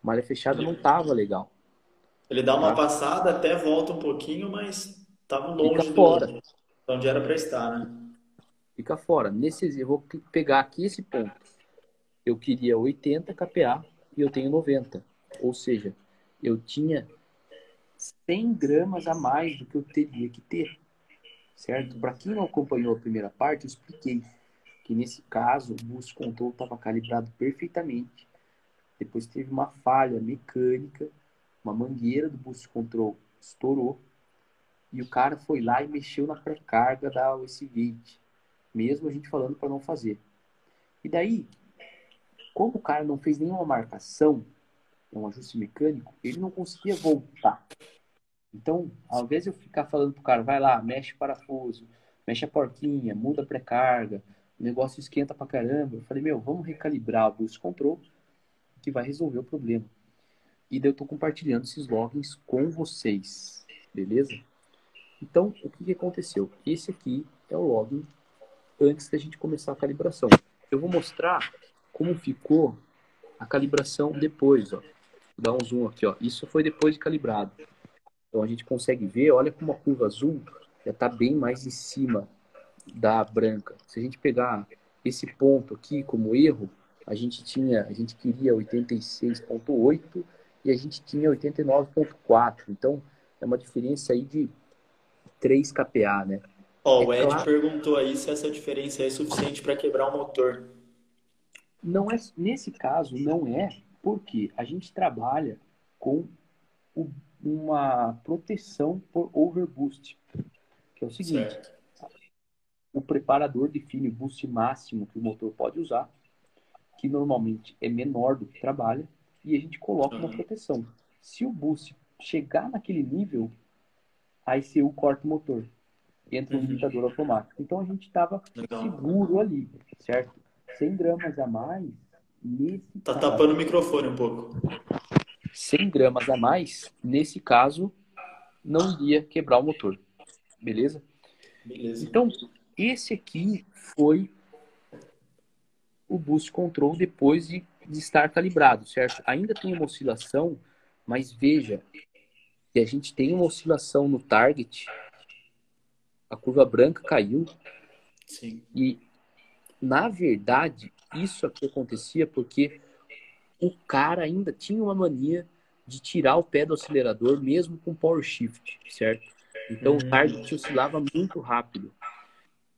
Malha fechada não estava legal. Ele dá uma tá? passada, até volta um pouquinho, mas estava longe Fica fora. do onde era para estar, né? Fica fora. Nesse, eu vou pegar aqui esse ponto. Eu queria 80 kPa e eu tenho 90. Ou seja, eu tinha 100 gramas a mais do que eu teria que ter. Certo? Para quem não acompanhou a primeira parte, eu expliquei que nesse caso o boost control estava calibrado perfeitamente. Depois teve uma falha mecânica uma mangueira do boost control estourou e o cara foi lá e mexeu na pré-carga da OS Gate, mesmo a gente falando para não fazer. E daí, como o cara não fez nenhuma marcação, é um ajuste mecânico, ele não conseguia voltar. Então, ao invés de eu ficar falando pro cara, vai lá, mexe o parafuso, mexe a porquinha, muda a pré-carga, o negócio esquenta pra caramba, eu falei, meu, vamos recalibrar o boost control que vai resolver o problema. E daí eu estou compartilhando esses logins com vocês, beleza? Então, o que, que aconteceu? Esse aqui é o login antes da gente começar a calibração. Eu vou mostrar como ficou a calibração depois, ó. Vou dar um zoom aqui, ó. Isso foi depois de calibrado. Então a gente consegue ver, olha como a curva azul já está bem mais em cima da branca. Se a gente pegar esse ponto aqui como erro, a gente tinha, a gente queria 86.8 e a gente tinha 89,4. Então, é uma diferença aí de 3 kPa, né? Ó, oh, o Ed claro... perguntou aí se essa diferença é suficiente para quebrar o motor. Não é, nesse caso, não é, porque a gente trabalha com o, uma proteção por overboost, que é o seguinte: certo. o preparador define o boost máximo que o motor pode usar, que normalmente é menor do que trabalha, e a gente coloca uma proteção. Se o boost chegar naquele nível, a ICU corta o motor. Entra um uhum. limitador automático. Então a gente estava seguro ali, certo? 100 gramas a mais nesse Tá caso, tapando o microfone um pouco. 100 gramas a mais, nesse caso, não iria quebrar o motor. Beleza? Beleza. Então, esse aqui foi o boost control depois de de estar calibrado, certo? Ainda tem uma oscilação, mas veja que a gente tem uma oscilação no target, a curva branca caiu. Sim. E, na verdade, isso aqui acontecia porque o cara ainda tinha uma mania de tirar o pé do acelerador, mesmo com power shift, certo? Então uhum. o target oscilava muito rápido.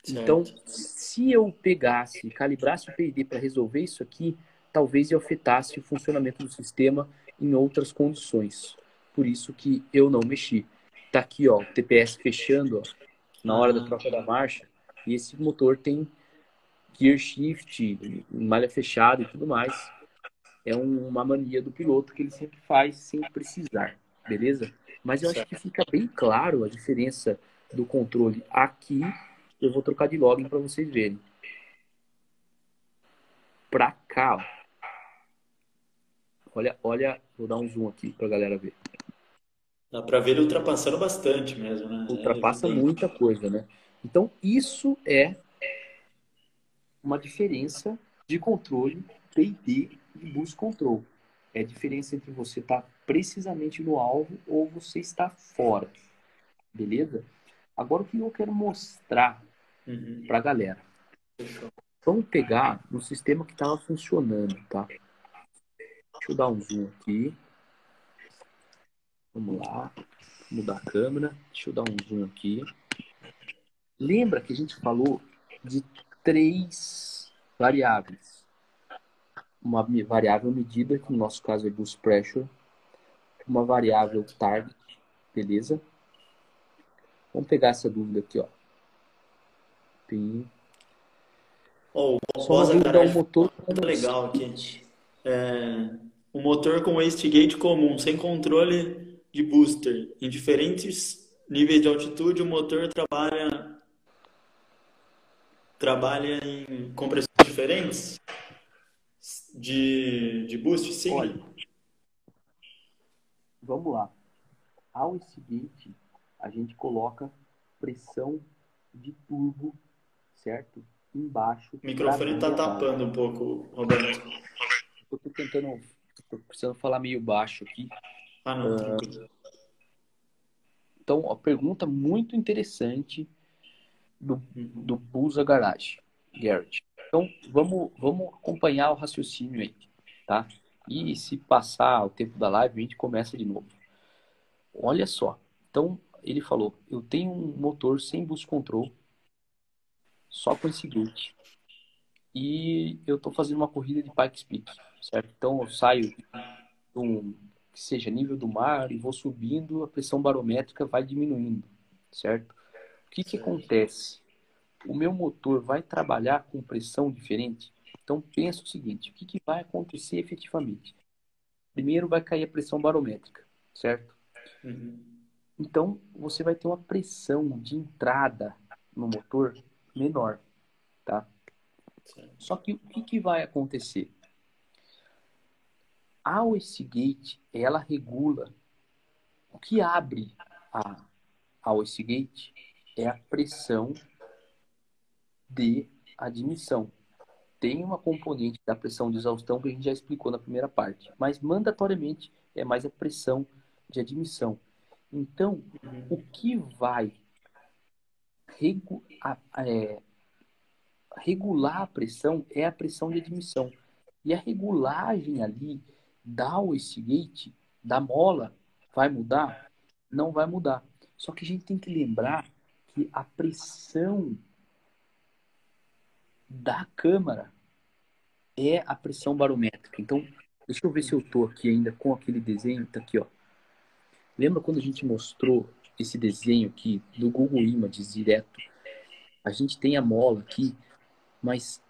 Certo. Então, se eu pegasse e calibrasse o PID para resolver isso aqui, talvez afetasse o funcionamento do sistema em outras condições. Por isso que eu não mexi. Tá aqui, ó, o TPS fechando ó, na hora da troca da marcha. E esse motor tem gear shift, malha fechada e tudo mais. É um, uma mania do piloto que ele sempre faz sem precisar, beleza? Mas eu acho que fica bem claro a diferença do controle aqui. Eu vou trocar de login para vocês verem. pra cá, ó. Olha, olha, vou dar um zoom aqui pra galera ver. Dá pra ver ele ultrapassando bastante mesmo, né? Ultrapassa é muita coisa, né? Então, isso é uma diferença de controle P&D e boost control. É a diferença entre você estar tá precisamente no alvo ou você está fora. Beleza? Agora o que eu quero mostrar uhum. para a galera. Vamos pegar no sistema que estava funcionando, tá? Deixa eu dar um zoom aqui. Vamos lá. Mudar a câmera. Deixa eu dar um zoom aqui. Lembra que a gente falou de três variáveis. Uma variável medida, que no nosso caso é boost pressure. Uma variável target, beleza? Vamos pegar essa dúvida aqui, ó. Tem... Oh, Só uma dúvida, o motor... Legal aqui. É, o motor com wastegate comum, sem controle de booster. Em diferentes níveis de altitude, o motor trabalha trabalha em compressões diferentes de, de boost, sim? Olha, vamos lá. Ao wastegate, a gente coloca pressão de turbo, certo? Embaixo. O microfone está tapando um pouco, Roberto. Eu tô tentando, tô precisando falar meio baixo aqui. Ah, não. Uh, então, uma pergunta muito interessante do, do Busa Garage, Garrett. Então, vamos, vamos acompanhar o raciocínio aí, tá? E se passar o tempo da live, a gente começa de novo. Olha só. Então, ele falou, eu tenho um motor sem boost control, só com esse gate. E eu estou fazendo uma corrida de Pikes Peak, certo? Então, eu saio um, que seja nível do mar e vou subindo, a pressão barométrica vai diminuindo, certo? O que, que acontece? O meu motor vai trabalhar com pressão diferente? Então, pensa o seguinte, o que, que vai acontecer efetivamente? Primeiro vai cair a pressão barométrica, certo? Uhum. Então, você vai ter uma pressão de entrada no motor menor, tá? Só que o que, que vai acontecer? A Gate, ela regula o que abre a, a Gate é a pressão de admissão. Tem uma componente da pressão de exaustão que a gente já explicou na primeira parte, mas mandatoriamente é mais a pressão de admissão. Então, o que vai regu a, é, regular a pressão é a pressão de admissão. E a regulagem ali da wastegate, da mola, vai mudar? Não vai mudar. Só que a gente tem que lembrar que a pressão da câmara é a pressão barométrica. Então, deixa eu ver se eu tô aqui ainda com aquele desenho. Tá aqui, ó. Lembra quando a gente mostrou esse desenho aqui do Google Images direto? A gente tem a mola aqui, mas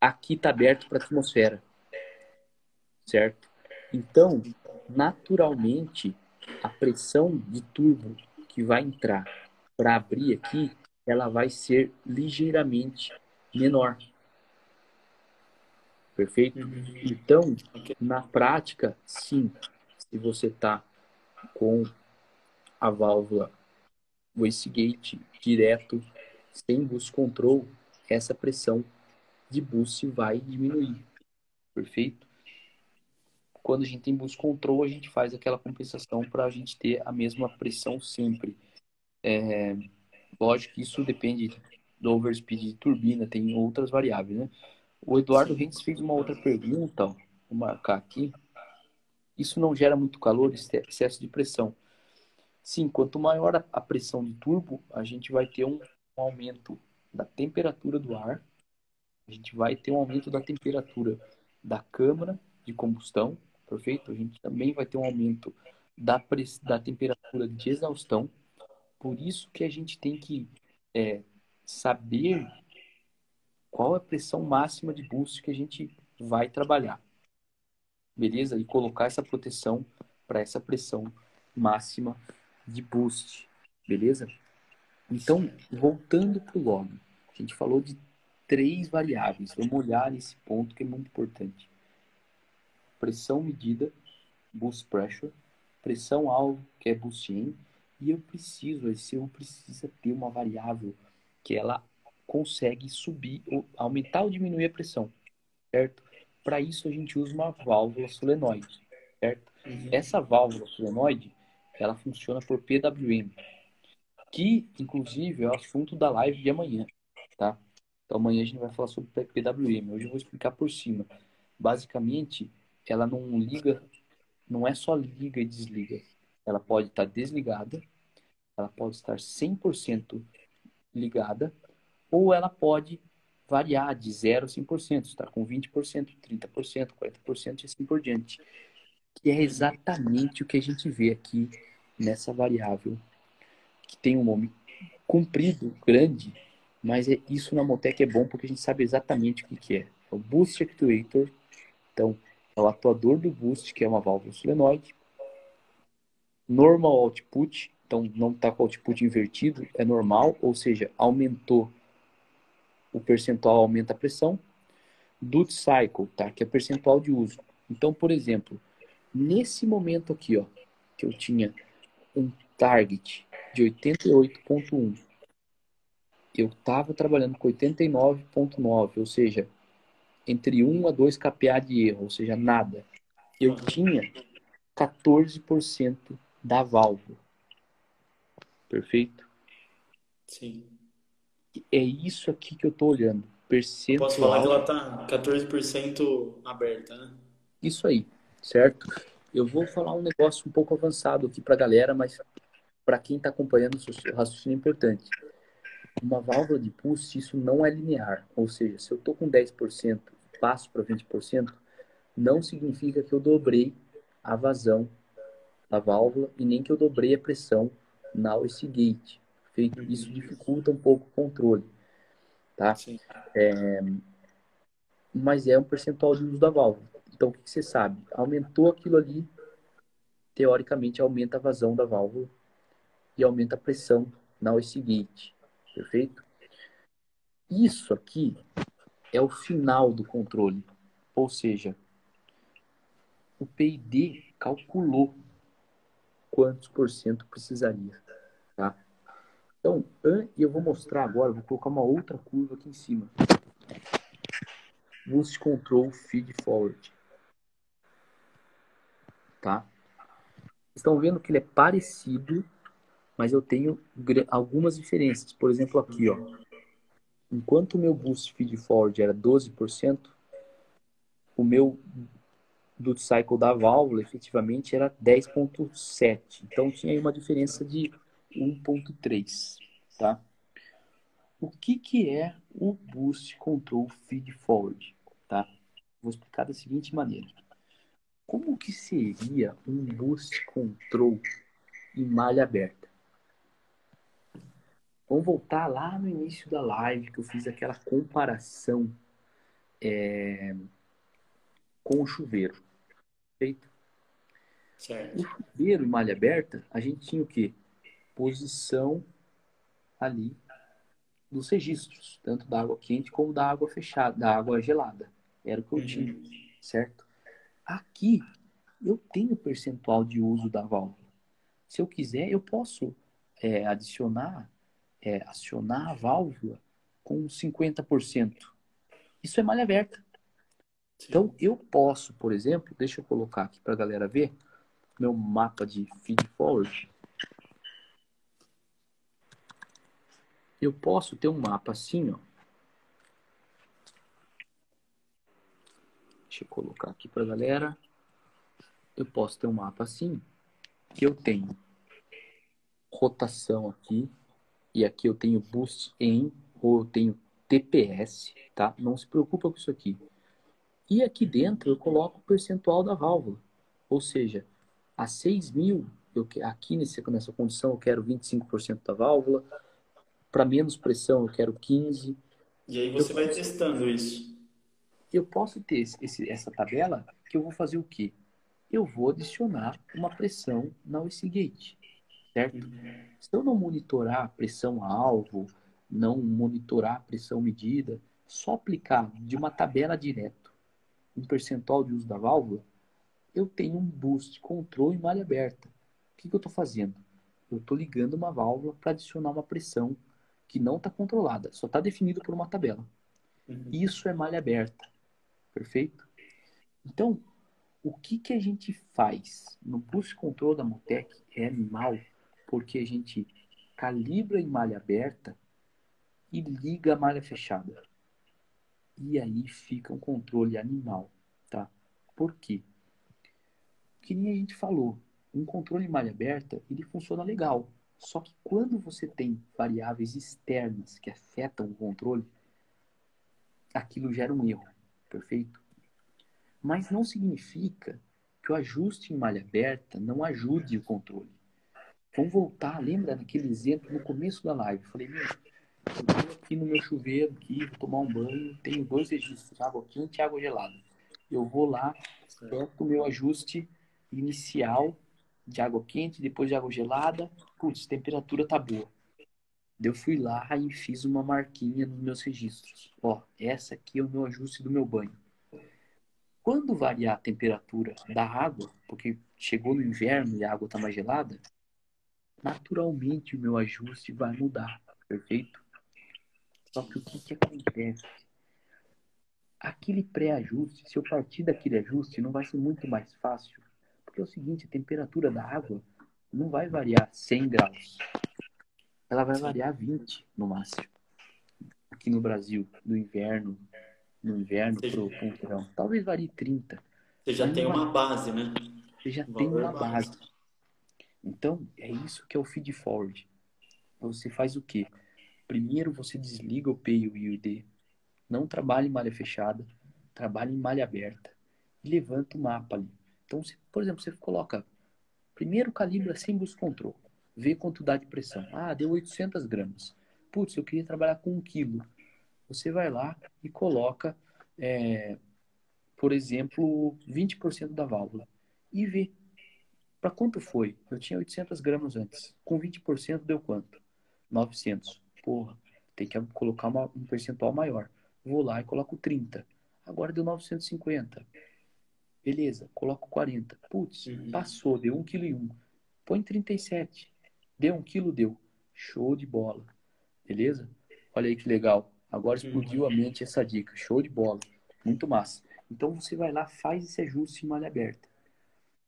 aqui está aberto para atmosfera, certo? Então, naturalmente, a pressão de turbo que vai entrar para abrir aqui, ela vai ser ligeiramente menor. Perfeito? Uhum. Então, na prática, sim, se você está com a válvula wastegate direto, sem boost control, essa pressão de boost vai diminuir. Perfeito? Quando a gente tem boost control, a gente faz aquela compensação para a gente ter a mesma pressão sempre. É, lógico que isso depende do overspeed de turbina, tem outras variáveis, né? O Eduardo Rentes fez uma outra pergunta, vou marcar aqui. Isso não gera muito calor, excesso de pressão. Sim, quanto maior a pressão de turbo, a gente vai ter um aumento da temperatura do ar, a gente vai ter um aumento da temperatura da câmara de combustão, perfeito? A gente também vai ter um aumento da, da temperatura de exaustão. Por isso que a gente tem que é, saber qual é a pressão máxima de boost que a gente vai trabalhar beleza? E colocar essa proteção para essa pressão máxima de boost, beleza? Então, voltando para o log, a gente falou de três variáveis. Vamos olhar nesse ponto que é muito importante. Pressão medida, boost pressure, pressão alvo, que é boost in, e eu preciso, eu precisa ter uma variável que ela consegue subir, ou aumentar ou diminuir a pressão, certo? Para isso a gente usa uma válvula solenoide, certo? Uhum. Essa válvula solenoide, ela funciona por PWM, que inclusive é o assunto da live de amanhã, tá? Então amanhã a gente vai falar sobre PWM. Hoje eu vou explicar por cima. Basicamente, ela não liga, não é só liga e desliga. Ela pode estar desligada, ela pode estar 100% ligada, ou ela pode variar de 0 a 100%, estar com 20%, 30%, 40% e assim por diante. Que é exatamente o que a gente vê aqui nessa variável, que tem um nome comprido, grande, mas é, isso na Motec é bom porque a gente sabe exatamente o que, que é. É o Boost Actuator. Então, é o atuador do boost, que é uma válvula solenoide. Normal output, então não está com o output invertido, é normal, ou seja, aumentou o percentual, aumenta a pressão. Duty cycle, tá? que é percentual de uso. Então, por exemplo, nesse momento aqui, ó, que eu tinha um target de 88.1 eu estava trabalhando com 89,9, ou seja, entre 1 a 2 kPa de erro, ou seja, nada. Eu tinha 14% da válvula. Perfeito? Sim. É isso aqui que eu estou olhando. Percentual... Posso falar que ela está 14% aberta, né? Isso aí, certo? Eu vou falar um negócio um pouco avançado aqui para a galera, mas para quem está acompanhando, o raciocínio é importante uma válvula de pulse, isso não é linear. Ou seja, se eu estou com 10%, passo para 20%, não significa que eu dobrei a vazão da válvula e nem que eu dobrei a pressão na OC gate. Feito, isso dificulta um pouco o controle. Tá? É, mas é um percentual de uso da válvula. Então, o que você sabe? Aumentou aquilo ali, teoricamente aumenta a vazão da válvula e aumenta a pressão na OC gate. Perfeito? Isso aqui é o final do controle. Ou seja, o PID calculou quantos por cento precisaria. Tá? Então, e eu vou mostrar agora, vou colocar uma outra curva aqui em cima. Boost Control Feed Forward. Tá? Estão vendo que ele é parecido mas eu tenho algumas diferenças. Por exemplo, aqui, ó. Enquanto o meu boost feed forward era 12%, o meu do cycle da válvula efetivamente era 10.7. Então tinha aí uma diferença de 1.3, tá? O que que é o boost control feed forward, tá? Vou explicar da seguinte maneira. Como que seria um boost control em malha aberta? Vamos voltar lá no início da live que eu fiz aquela comparação é, com o chuveiro. Feito? Certo. O chuveiro em malha aberta, a gente tinha o quê? Posição ali dos registros, tanto da água quente como da água fechada, da água gelada. Era o que eu uhum. tinha, certo? Aqui eu tenho percentual de uso da válvula. Se eu quiser, eu posso é, adicionar é, acionar a válvula com 50%. Isso é malha aberta. Sim. Então, eu posso, por exemplo, deixa eu colocar aqui para a galera ver, meu mapa de feed forward. Eu posso ter um mapa assim, ó. Deixa eu colocar aqui para galera. Eu posso ter um mapa assim, que eu tenho rotação aqui, e aqui eu tenho boost em, ou eu tenho TPS, tá? Não se preocupa com isso aqui. E aqui dentro eu coloco o percentual da válvula. Ou seja, a 6 mil, eu, aqui nesse, nessa condição eu quero 25% da válvula. Para menos pressão eu quero 15%. E aí você eu vai posso, testando isso. Eu posso ter esse, essa tabela que eu vou fazer o quê? Eu vou adicionar uma pressão na OC Gate certo? Se eu não monitorar a pressão alvo, não monitorar a pressão medida, só aplicar de uma tabela direto um percentual de uso da válvula, eu tenho um boost, controle e malha aberta. O que, que eu estou fazendo? Eu estou ligando uma válvula para adicionar uma pressão que não está controlada, só está definido por uma tabela. Uhum. Isso é malha aberta. Perfeito? Então, o que, que a gente faz no boost control da Motec é animal, porque a gente calibra em malha aberta e liga a malha fechada. E aí fica um controle animal, tá? Por quê? Que nem a gente falou, um controle em malha aberta, ele funciona legal. Só que quando você tem variáveis externas que afetam o controle, aquilo gera um erro, perfeito? Mas não significa que o ajuste em malha aberta não ajude o controle. Vamos voltar, lembra daquele exemplo no começo da live? Eu falei, meu, eu tô aqui no meu chuveiro, aqui, vou tomar um banho, tenho dois registros, água quente e água gelada. Eu vou lá, aperto o meu ajuste inicial de água quente, depois de água gelada. Putz, temperatura tá boa. Eu fui lá e fiz uma marquinha nos meus registros. Ó, essa aqui é o meu ajuste do meu banho. Quando variar a temperatura da água, porque chegou no inverno e a água está mais gelada, naturalmente o meu ajuste vai mudar, perfeito? Só que o que, que acontece? Aquele pré-ajuste, se eu partir daquele ajuste, não vai ser muito mais fácil porque é o seguinte, a temperatura da água não vai variar 100 graus. Ela vai variar 20 no máximo. Aqui no Brasil, no inverno, no inverno para o verão. Talvez varie 30. Você já tem uma base, né? Você já tem uma base. base. Então, é isso que é o feed forward. Você faz o quê? Primeiro você desliga o P e o ID. Não trabalha em malha fechada, trabalha em malha aberta. E levanta o mapa ali. Então, se, por exemplo, você coloca primeiro calibra sem bus control, vê quanto dá de pressão. Ah, deu 800 gramas. Putz, eu queria trabalhar com 1 quilo. Você vai lá e coloca, é, por exemplo, 20% da válvula e vê. Para quanto foi? Eu tinha 800 gramas antes. Com 20% deu quanto? 900. Porra, tem que colocar uma, um percentual maior. Vou lá e coloco 30. Agora deu 950. Beleza, coloco 40. Putz, uhum. passou, deu 1,1 kg. Põe 37. Deu 1 kg, deu. Show de bola. Beleza? Olha aí que legal. Agora explodiu uhum. a mente essa dica. Show de bola. Muito massa. Então você vai lá, faz esse ajuste em malha aberta.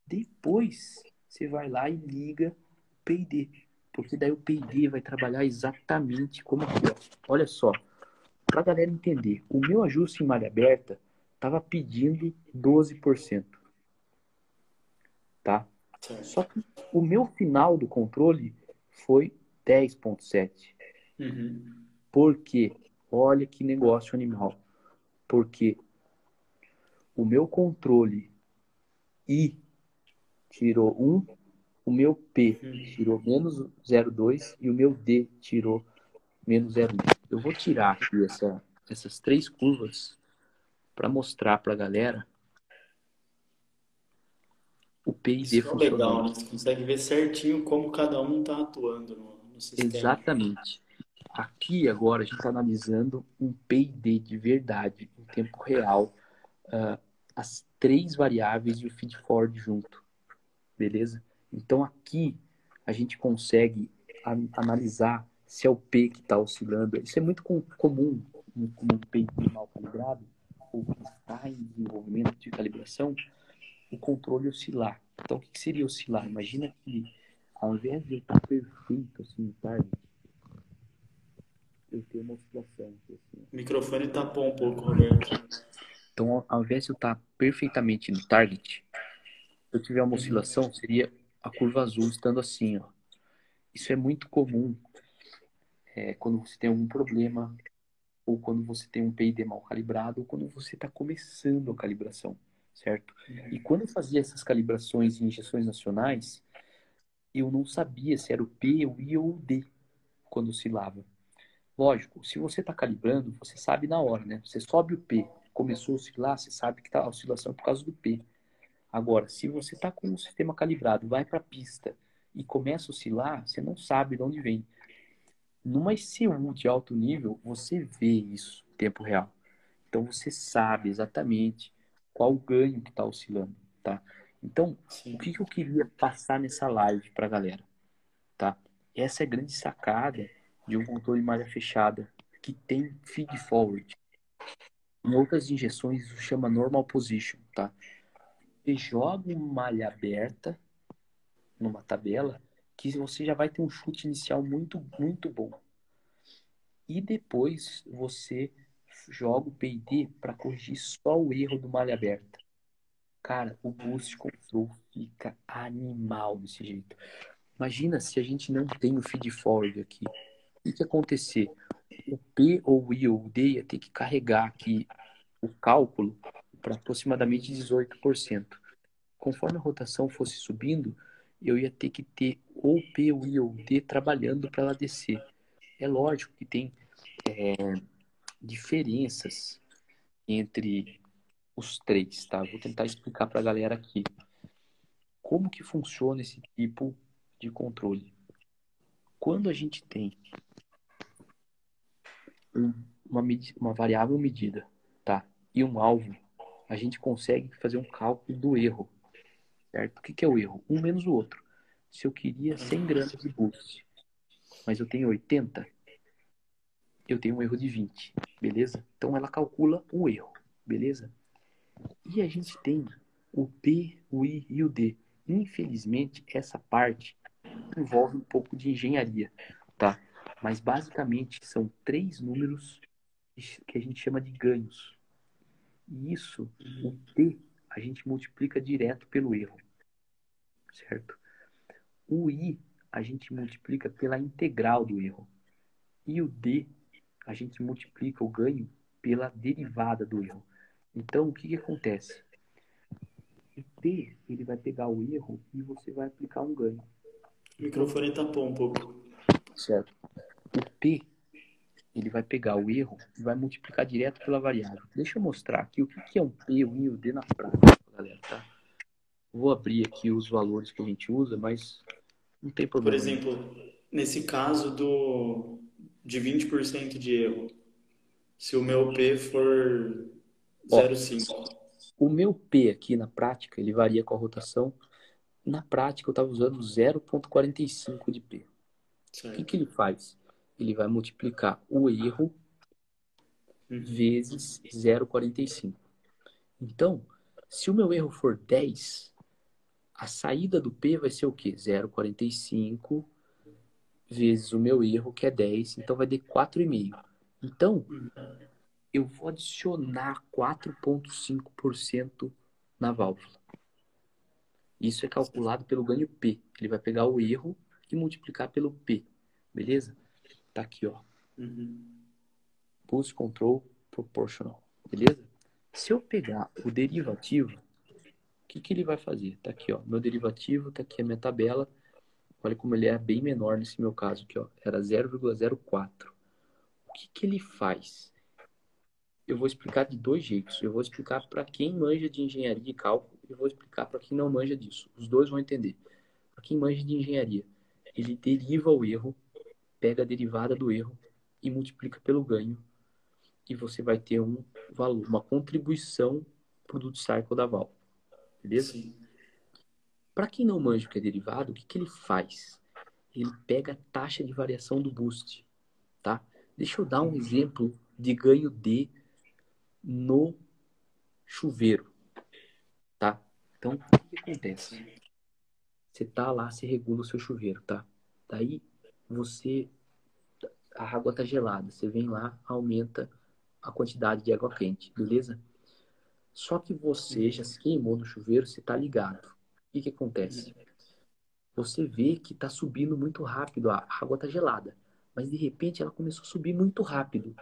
Depois você vai lá e liga o PD. Porque daí o PD vai trabalhar exatamente como aqui. Olha só. Pra galera entender, o meu ajuste em malha aberta estava pedindo 12%. Tá? Só que o meu final do controle foi 10,7%. Uhum. Por quê? Olha que negócio animal. Porque o meu controle I tirou 1, o meu P uhum. tirou menos 0,2 e o meu D tirou menos 0,1. Eu vou tirar aqui essa, essas três curvas para mostrar para a galera o PID Isso é legal, né? Você consegue ver certinho como cada um está atuando no, no, sistema. Exatamente. Aqui agora a gente está analisando um PID de verdade, em tempo real, uh, as três variáveis e o feed forward junto. Beleza? Então aqui a gente consegue analisar se é o P que está oscilando. Isso é muito comum no um PID mal calibrado ou que está em desenvolvimento de calibração, o controle oscilar. Então, o que seria oscilar? Imagina que, ao invés de eu estar perfeito, assim, no target, eu tenho uma oscilação. Assim. O microfone tapou um pouco, Roberto. Então, ao invés de eu estar perfeitamente no target, se eu tiver uma oscilação, seria a curva azul estando assim, ó. Isso é muito comum é, quando você tem algum problema ou quando você tem um PID mal calibrado, ou quando você está começando a calibração, certo? Uhum. E quando eu fazia essas calibrações em injeções nacionais, eu não sabia se era o P, o I ou o D quando oscilava. Lógico, se você está calibrando, você sabe na hora, né? Você sobe o P, começou a oscilar, você sabe que tá, a oscilação é por causa do P. Agora, se você está com o sistema calibrado, vai para a pista e começa a oscilar, você não sabe de onde vem. Numa ECU de alto nível, você vê isso. tempo real. Então você sabe exatamente qual o ganho que está oscilando, tá? Então, Sim. o que, que eu queria passar nessa live para a galera, tá? Essa é a grande sacada de um controle de malha fechada que tem feed forward. Em outras injeções isso chama normal position, tá? Você joga uma malha aberta numa tabela que você já vai ter um chute inicial muito muito bom. E depois você joga o P&D para corrigir só o erro do malha aberta. Cara, o boost control fica animal desse jeito. Imagina se a gente não tem o feed forward aqui. O que ia acontecer? O P ou o I ou o D ia ter que carregar aqui o cálculo para aproximadamente 18%. Conforme a rotação fosse subindo, eu ia ter que ter ou P, ou I ou D trabalhando para ela descer. É lógico que tem é, diferenças entre os três, tá? Vou tentar explicar para a galera aqui como que funciona esse tipo de controle. Quando a gente tem uma, uma variável medida, tá? E um alvo, a gente consegue fazer um cálculo do erro, certo? O que, que é o erro? Um menos o outro. Se eu queria 100 gramas de boost, mas eu tenho 80, eu tenho um erro de 20, beleza? Então ela calcula o erro, beleza? E a gente tem o P, o I e o D. Infelizmente, essa parte envolve um pouco de engenharia, tá? Mas basicamente são três números que a gente chama de ganhos. E isso, o P, a gente multiplica direto pelo erro, certo? O I, a gente multiplica pela integral do erro. E o D, a gente multiplica o ganho pela derivada do erro. Então, o que, que acontece? O P, ele vai pegar o erro e você vai aplicar um ganho. O microfone tapou um pouco. Certo. O P, ele vai pegar o erro e vai multiplicar direto pela variável. Deixa eu mostrar aqui o que, é um P, o I e o D na prática, galera, tá? Vou abrir aqui os valores que a gente usa, mas não tem problema. Por exemplo, nesse caso do de 20% de erro, se o meu P for 0,5. O meu P aqui na prática, ele varia com a rotação. Na prática, eu estava usando 0,45 de P. Certo. O que, que ele faz? Ele vai multiplicar o erro uhum. vezes 0,45. Então, se o meu erro for 10, a saída do P vai ser o quê? 0,45 vezes o meu erro, que é 10. Então, vai dar 4,5. Então, eu vou adicionar 4,5% na válvula. Isso é calculado pelo ganho P. Ele vai pegar o erro e multiplicar pelo P. Beleza? Tá aqui, ó. Pulse Control Proportional. Beleza? Se eu pegar o derivativo, que, que ele vai fazer? Tá aqui, ó. Meu derivativo, tá aqui a minha tabela. Olha como ele é bem menor nesse meu caso aqui, ó. Era 0,04. O que, que ele faz? eu vou explicar de dois jeitos. Eu vou explicar para quem manja de engenharia e cálculo e vou explicar para quem não manja disso. Os dois vão entender. Para quem manja de engenharia, ele deriva o erro, pega a derivada do erro e multiplica pelo ganho e você vai ter um valor, uma contribuição para o duty cycle da válvula. Beleza? Para quem não manja o que é derivado, o que, que ele faz? Ele pega a taxa de variação do boost, tá? Deixa eu dar um exemplo de ganho D no chuveiro, tá? Então, o que, que acontece? Você tá lá, você regula o seu chuveiro, tá? Daí, você... A água tá gelada. Você vem lá, aumenta a quantidade de água quente, beleza? Só que você já se queimou no chuveiro, você tá ligado. O que, que acontece? Você vê que tá subindo muito rápido, a água tá gelada. Mas de repente ela começou a subir muito rápido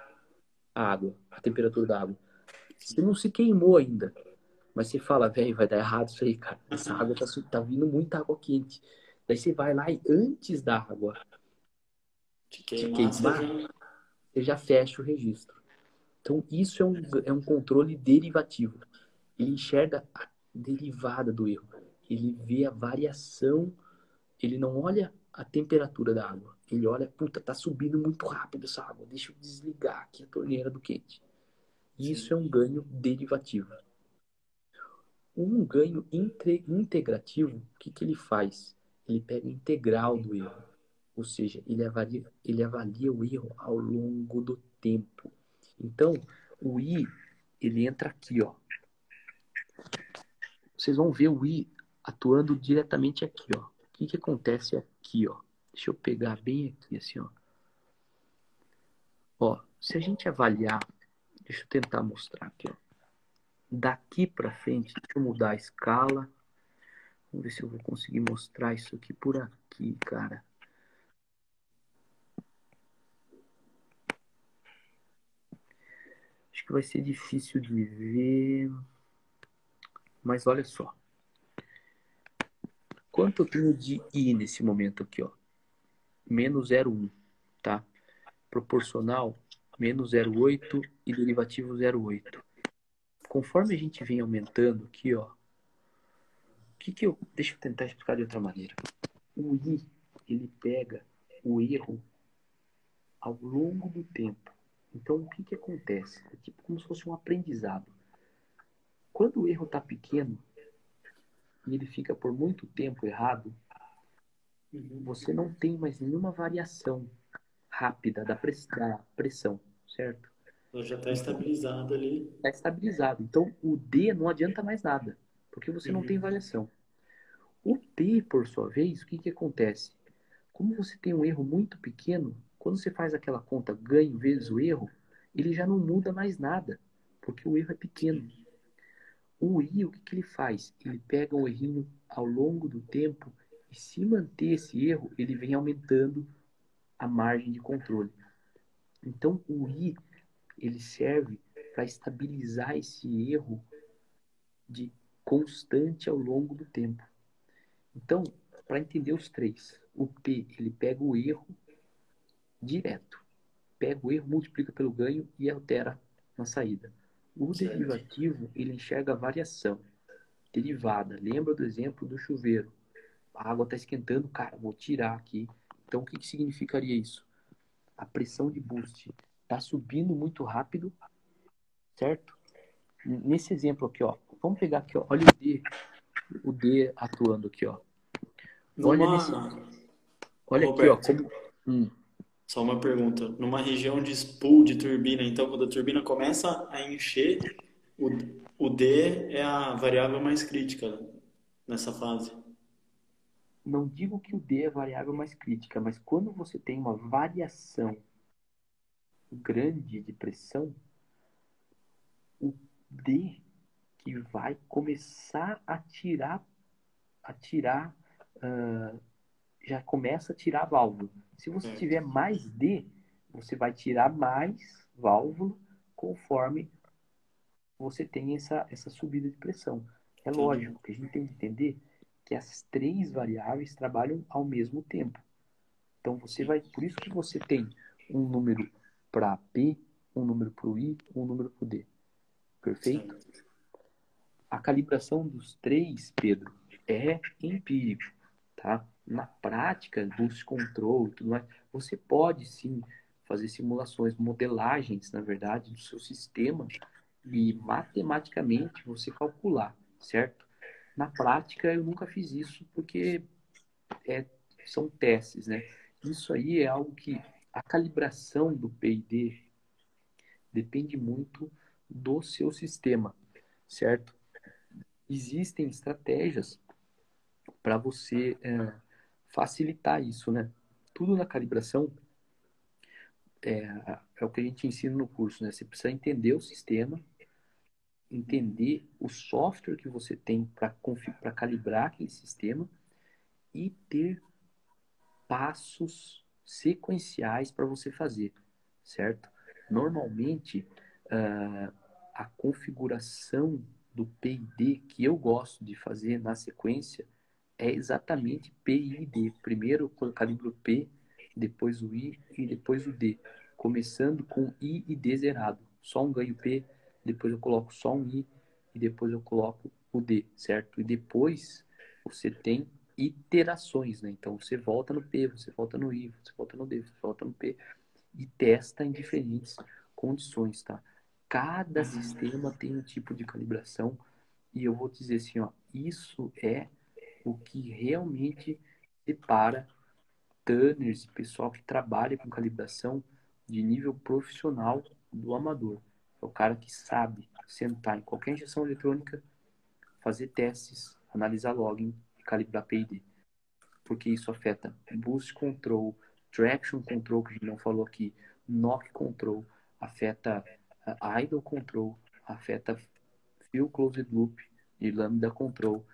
a água, a temperatura da água. Você não se queimou ainda. Mas você fala, velho, vai dar errado isso aí, cara. Essa água tá, tá vindo muita água quente. Daí você vai lá e antes da água te queimar, te queimar você já fecha o registro. Então, isso é um, é um controle derivativo. Ele enxerga a derivada do erro. Ele vê a variação. Ele não olha a temperatura da água. Ele olha, puta, tá subindo muito rápido essa água. Deixa eu desligar aqui a torneira do quente. Isso é um ganho derivativo. Um ganho integrativo, o que, que ele faz? Ele pega a integral do erro. Ou seja, ele avalia, ele avalia o erro ao longo do tempo. Então, o I, ele entra aqui, ó. Vocês vão ver o I atuando diretamente aqui, ó. O que, que acontece aqui, ó? Deixa eu pegar bem aqui, assim, ó. Ó, se a gente avaliar, deixa eu tentar mostrar aqui, ó. Daqui para frente, deixa eu mudar a escala. Vamos ver se eu vou conseguir mostrar isso aqui por aqui, cara. Acho que vai ser difícil de ver. Mas olha só. Quanto eu tenho de I nesse momento aqui, ó? Menos 0,1, tá? Proporcional, menos 0,8 e derivativo 0,8. Conforme a gente vem aumentando aqui, ó. Que que eu, deixa eu tentar explicar de outra maneira. O I, ele pega o erro ao longo do tempo. Então, o que, que acontece? É tipo como se fosse um aprendizado. Quando o erro está pequeno e ele fica por muito tempo errado, você não tem mais nenhuma variação rápida da pressão, certo? Então já está estabilizado ali. Está estabilizado. Então o D não adianta mais nada, porque você uhum. não tem variação. O P, por sua vez, o que, que acontece? Como você tem um erro muito pequeno, quando você faz aquela conta ganho vezes o erro, ele já não muda mais nada, porque o erro é pequeno. O I, o que, que ele faz? Ele pega um errinho ao longo do tempo e se manter esse erro, ele vem aumentando a margem de controle. Então, o I, ele serve para estabilizar esse erro de constante ao longo do tempo. Então, para entender os três, o P, ele pega o erro direto. Pega o erro, multiplica pelo ganho e altera na saída. O certo. derivativo, ele enxerga a variação derivada. Lembra do exemplo do chuveiro? A água está esquentando, cara, vou tirar aqui. Então, o que, que significaria isso? A pressão de boost está subindo muito rápido, certo? Nesse exemplo aqui, ó, vamos pegar aqui, ó, olha o D, o D atuando aqui, ó. Olha nesse, olha Roberto. aqui, ó, como, hum. Só uma pergunta. Numa região de spool de turbina, então, quando a turbina começa a encher, o, o D é a variável mais crítica nessa fase. Não digo que o D é a variável mais crítica, mas quando você tem uma variação grande de pressão, o D que vai começar a tirar, a tirar, uh, já começa a tirar a válvula. Se você é. tiver mais D, você vai tirar mais válvula conforme você tem essa, essa subida de pressão. É lógico que a gente tem que entender que as três variáveis trabalham ao mesmo tempo. Então você vai, por isso que você tem um número para P, um número para o I, um número para o D. Perfeito? A calibração dos três, Pedro, é empírico, tá? na prática, boost control e tudo mais, você pode sim fazer simulações, modelagens, na verdade, do seu sistema e matematicamente você calcular, certo? Na prática, eu nunca fiz isso porque é, são testes, né? Isso aí é algo que a calibração do P&D depende muito do seu sistema, certo? Existem estratégias para você é, facilitar isso, né? Tudo na calibração é, é o que a gente ensina no curso, né? Você precisa entender o sistema, entender o software que você tem para calibrar aquele sistema e ter passos sequenciais para você fazer, certo? Normalmente, uh, a configuração do PID que eu gosto de fazer na sequência é exatamente P e D. Primeiro calibro P, depois o I e depois o D. Começando com I e D zerado. Só um ganho P, depois eu coloco só um I e depois eu coloco o D, certo? E depois você tem iterações, né? Então você volta no P, você volta no I, você volta no D, você volta no P e testa em diferentes condições, tá? Cada sistema tem um tipo de calibração e eu vou dizer assim, ó, isso é o que realmente separa tanners e pessoal que trabalha com calibração de nível profissional do amador. É o cara que sabe sentar em qualquer injeção eletrônica, fazer testes, analisar login e calibrar PID. Porque isso afeta boost control, traction control, que a gente não falou aqui, knock control, afeta idle control, afeta field closed loop e lambda control.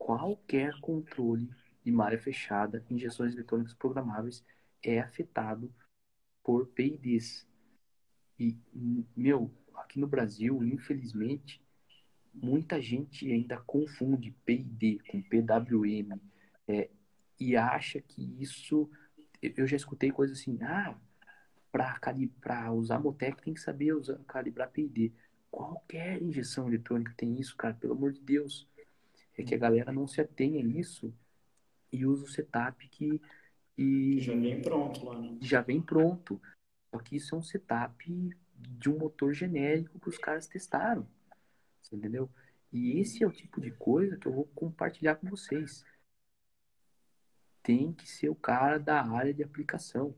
Qualquer controle de malha fechada, injeções eletrônicas programáveis, é afetado por PIDs. E, meu, aqui no Brasil, infelizmente, muita gente ainda confunde PID com PWM é, e acha que isso. Eu já escutei coisas assim, ah, para usar Motec tem que saber usar, calibrar PID. Qualquer injeção eletrônica tem isso, cara, pelo amor de Deus. É que a galera não se atém a isso e usa o setup que. E, já vem pronto lá, né? Já vem pronto. Só que isso é um setup de um motor genérico que os caras testaram. Entendeu? E esse é o tipo de coisa que eu vou compartilhar com vocês. Tem que ser o cara da área de aplicação.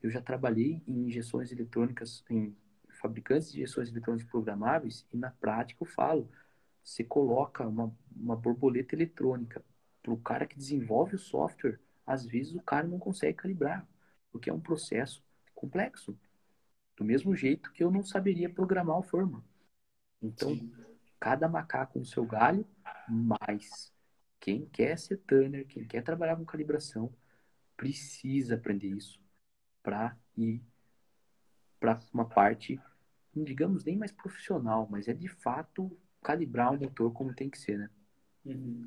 Eu já trabalhei em injeções eletrônicas, em fabricantes de injeções eletrônicas programáveis, e na prática eu falo: você coloca uma, uma borboleta eletrônica para o cara que desenvolve o software, às vezes o cara não consegue calibrar, porque é um processo complexo. Do mesmo jeito que eu não saberia programar o Forma. Então, Sim. cada macaco no seu galho, mas quem quer ser tanner, quem quer trabalhar com calibração, precisa aprender isso para ir para uma parte, digamos, nem mais profissional, mas é de fato calibrar o motor como tem que ser, né? Uhum.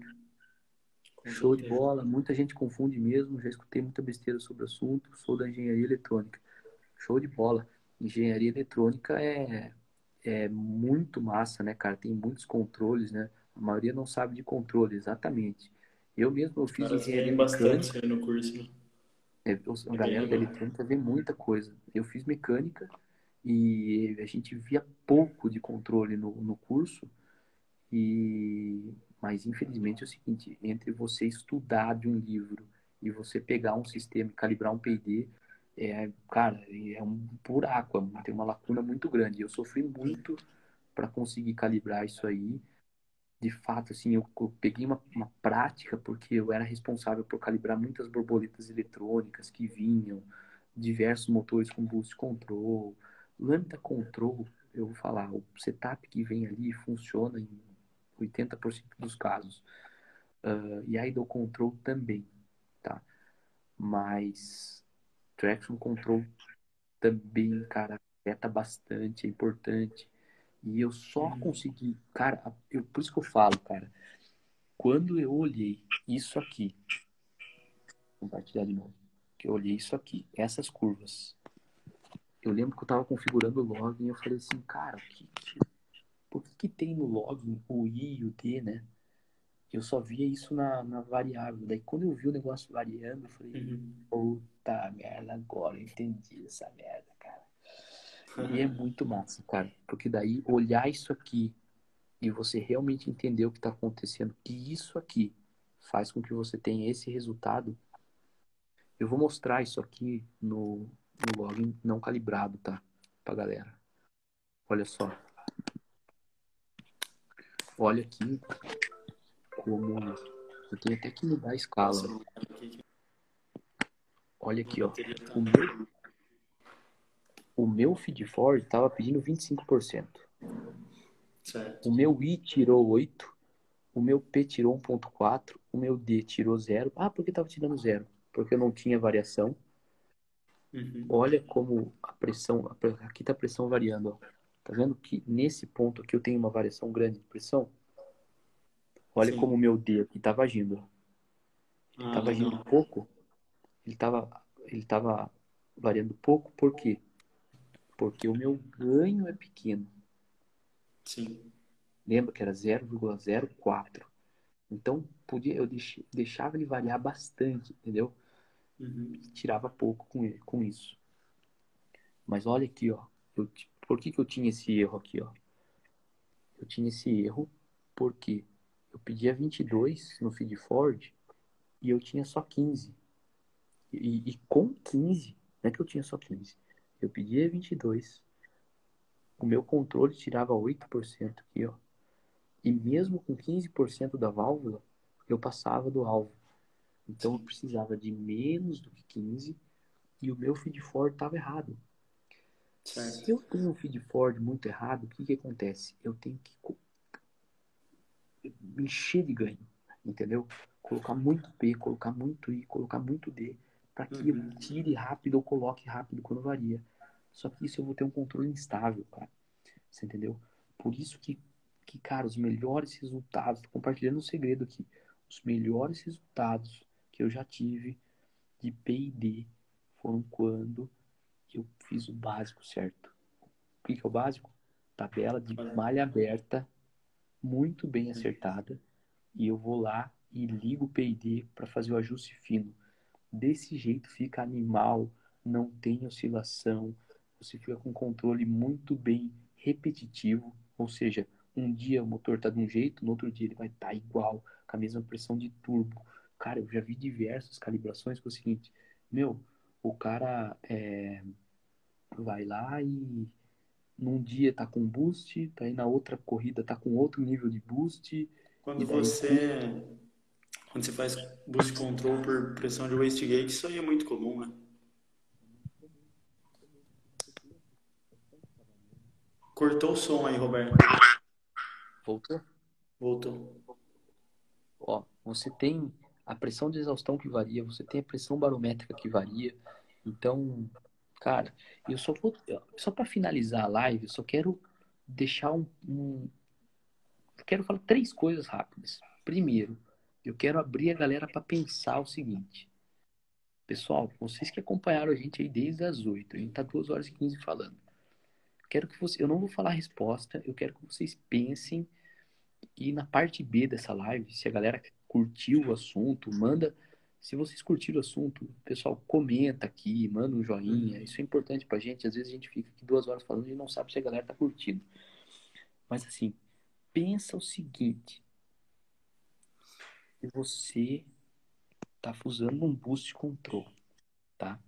Show de bola, muita gente confunde mesmo, já escutei muita besteira sobre o assunto, sou da engenharia eletrônica. Show de bola. Engenharia eletrônica é, é muito massa, né, cara? Tem muitos controles, né? A maioria não sabe de controle, exatamente. Eu mesmo eu fiz Cara, engenharia bastante no curso, né? É, a galera da eletrônica vê muita coisa. Eu fiz mecânica e a gente via pouco de controle no, no curso. E mas infelizmente é o seguinte, entre você estudar de um livro e você pegar um sistema e calibrar um PD, é, cara, é um buraco, é tem uma lacuna muito grande. Eu sofri muito para conseguir calibrar isso aí. De fato, assim, eu, eu peguei uma, uma, prática porque eu era responsável por calibrar muitas borboletas eletrônicas que vinham, diversos motores com boost control, lambda control. Eu vou falar, o setup que vem ali funciona em 80% dos casos. Uh, e idle control também, tá? Mas traction control também, cara, afeta bastante, é importante. E eu só uhum. consegui, cara, eu, por isso que eu falo, cara, quando eu olhei isso aqui, vou compartilhar de novo, que eu olhei isso aqui, essas curvas, eu lembro que eu tava configurando o login e eu falei assim, cara, o que, que por que, que tem no login o i e o d, né? Eu só via isso na, na variável. Daí quando eu vi o negócio variando, eu falei, uhum. puta merda, agora eu entendi essa merda, cara. Uhum. E é muito massa, cara. Porque daí olhar isso aqui e você realmente entender o que está acontecendo, que isso aqui faz com que você tenha esse resultado. Eu vou mostrar isso aqui no, no login não calibrado, tá? Pra galera. Olha só. Olha aqui como. Eu tenho até que mudar a escala. Olha aqui, ó. O meu, o meu feed forward estava pedindo 25%. Certo. O meu I tirou 8. O meu P tirou 1.4. O meu D tirou 0. Ah, por que estava tirando 0? Porque eu não tinha variação. Uhum. Olha como a pressão. Aqui está a pressão variando. Ó. Tá vendo que nesse ponto aqui eu tenho uma variação grande de pressão? Olha Sim. como o meu D aqui estava agindo. Ele estava ah, agindo pouco. Ele estava ele tava variando pouco, por quê? Porque o meu ganho é pequeno. Sim. Lembra que era 0,04. Então, podia, eu deixava ele variar bastante, entendeu? Uhum. Tirava pouco com, ele, com isso. Mas olha aqui, ó. Eu Por que, que eu tinha esse erro aqui, ó? Eu tinha esse erro porque eu pedia 22 no feed forward e eu tinha só 15. E, e com 15, não é que eu tinha só 15. Eu pedia 22. O meu controle tirava 8% aqui, ó. E mesmo com 15% da válvula, eu passava do alvo. Então eu precisava de menos do que 15 e o meu feed forward estava errado. Certo. Se eu tenho um feed forward muito errado, o que, que acontece? Eu tenho que me encher de ganho, entendeu? Colocar muito P, colocar muito I, colocar muito D, para que uhum. eu tire rápido ou coloque rápido quando varia. Só que isso eu vou ter um controle instável, cara. Você entendeu? Por isso que, que cara, os melhores resultados, tô compartilhando um segredo aqui, os melhores resultados que eu já tive de P&D foram quando eu fiz o básico certo. O que, que é o básico? Tabela de malha aberta, muito bem acertada, e eu vou lá e ligo o P&D para fazer o ajuste fino. Desse jeito fica animal, não tem oscilação, você fica com controle muito bem repetitivo, ou seja, um dia o motor está de um jeito, no outro dia ele vai estar tá igual, com a mesma pressão de turbo. Cara, eu já vi diversas calibrações com o seguinte, meu, o cara é, vai lá e num dia tá com boost, aí na outra corrida tá com outro nível de boost. Quando você quando você faz boost control por pressão de wastegate, isso aí é muito comum, né? Cortou o som aí, Roberto. Voltou? Voltou. Ó, você tem a pressão de exaustão que varia, você tem a pressão barométrica que varia. Então, cara, eu só vou. Só para finalizar a live, eu só quero deixar um, um. Quero falar três coisas rápidas. Primeiro, eu quero abrir a galera para pensar o seguinte. Pessoal, vocês que acompanharam a gente aí desde as 8, a gente tá 2 horas e 15 falando. Quero que você, eu não vou falar a resposta, eu quero que vocês pensem e na parte B dessa live, se a galera curtiu o assunto, manda. Se vocês curtiram o assunto, pessoal, comenta aqui, manda um joinha. Isso é importante pra gente. Às vezes a gente fica aqui duas horas falando e não sabe se a galera tá curtindo. Mas assim, pensa o seguinte. Você tá usando um boost control, tá?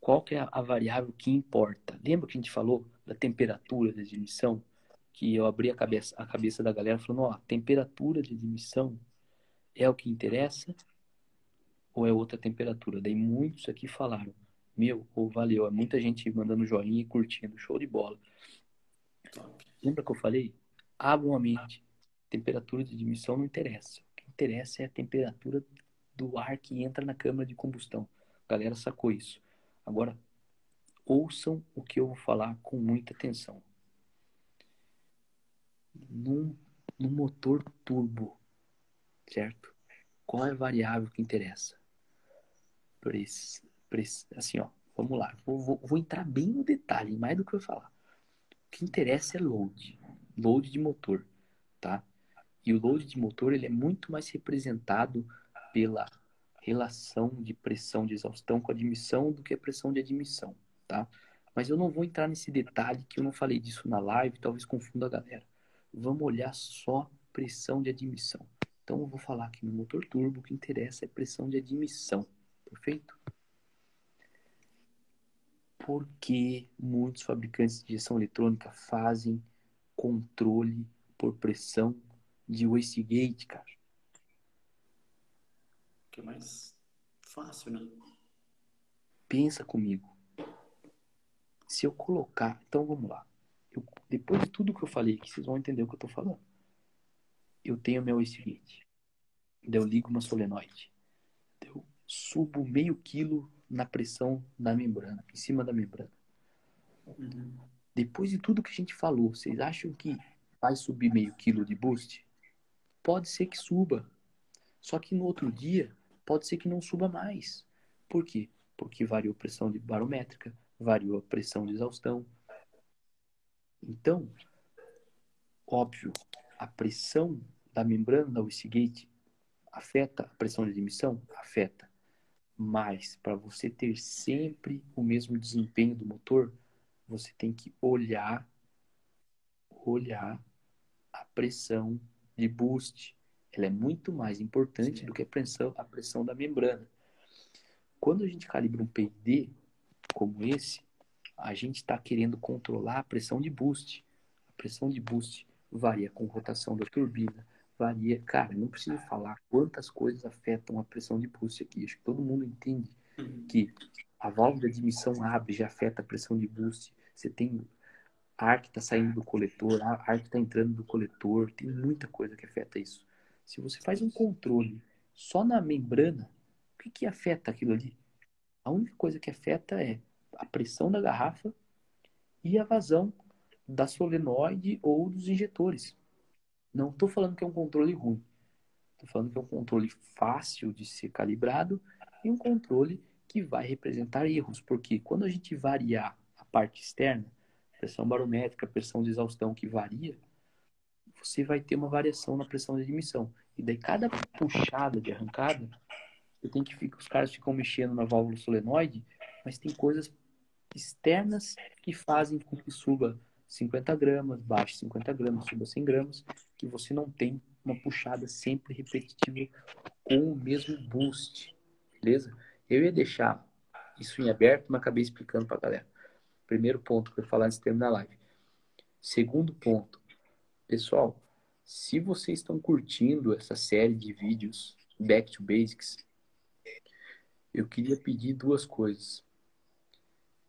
Qual que é a variável que importa? Lembra que a gente falou da temperatura da admissão? Que eu abri a cabeça, a cabeça da galera falando, ó, temperatura de admissão é o que interessa ou é outra temperatura? Daí muitos aqui falaram, meu, ou valeu, é muita gente mandando joinha e curtindo, show de bola. Lembra que eu falei? Abra uma mente. Temperatura de admissão não interessa. O que interessa é a temperatura do ar que entra na câmara de combustão. A galera sacou isso. Agora, ouçam o que eu vou falar com muita atenção num, num motor turbo, certo? Qual é a variável que interessa? Press, press, assim, ó, vamos lá. Vou, vou, vou, entrar bem no detalhe, mais do que eu falar. O que interessa é load, load de motor, tá? E o load de motor ele é muito mais representado pela relação de pressão de exaustão com admissão do que a pressão de admissão, tá? Mas eu não vou entrar nesse detalhe que eu não falei disso na live, talvez confunda a galera vamos olhar só pressão de admissão. Então eu vou falar aqui no motor turbo, o que interessa é pressão de admissão, perfeito? Porque muitos fabricantes de injeção eletrônica fazem controle por pressão de wastegate, cara. Que é mais fácil, né? Pensa comigo. Se eu colocar, então vamos lá. Eu, depois de tudo que eu falei aqui, vocês vão entender o que eu tô falando. Eu tenho meu seguinte. Daí eu ligo uma solenoide. Eu subo meio quilo na pressão da membrana, em cima da membrana. Uhum. Depois de tudo que a gente falou, vocês acham que vai subir meio quilo de boost? Pode ser que suba. Só que no outro dia, pode ser que não suba mais. Por quê? Porque variou a pressão de barométrica, variou a pressão de exaustão, então, óbvio, a pressão da membrana da wastegate afeta a pressão de admissão? Afeta. Mas, para você ter sempre o mesmo desempenho do motor, você tem que olhar, olhar a pressão de boost. Ela é muito mais importante Sim. do que a pressão, a pressão da membrana. Quando a gente calibra um PID como esse, a gente está querendo controlar a pressão de boost. A pressão de boost varia com rotação da turbina, varia. Cara, não preciso falar quantas coisas afetam a pressão de boost aqui. Acho que todo mundo entende que a válvula de admissão abre, já afeta a pressão de boost. Você tem ar que está saindo do coletor, ar que está entrando do coletor, tem muita coisa que afeta isso. Se você faz um controle só na membrana, o que, que afeta aquilo ali? A única coisa que afeta é a pressão da garrafa e a vazão da solenoide ou dos injetores. Não estou falando que é um controle ruim. Estou falando que é um controle fácil de ser calibrado e um controle que vai representar erros, porque quando a gente variar a parte externa, pressão barométrica, pressão de exaustão que varia, você vai ter uma variação na pressão de admissão. E daí cada puxada de arrancada, você tem que ficar, os caras ficam mexendo na válvula solenoide, mas tem coisas externas que fazem com que suba 50 gramas, baixe 50 gramas, suba 100 gramas, que você não tem uma puxada sempre repetitiva com o mesmo boost, beleza? Eu ia deixar isso em aberto, mas acabei explicando para a galera. Primeiro ponto que eu vou falar antes de terminar a live. Segundo ponto, pessoal, se vocês estão curtindo essa série de vídeos Back to Basics, eu queria pedir duas coisas.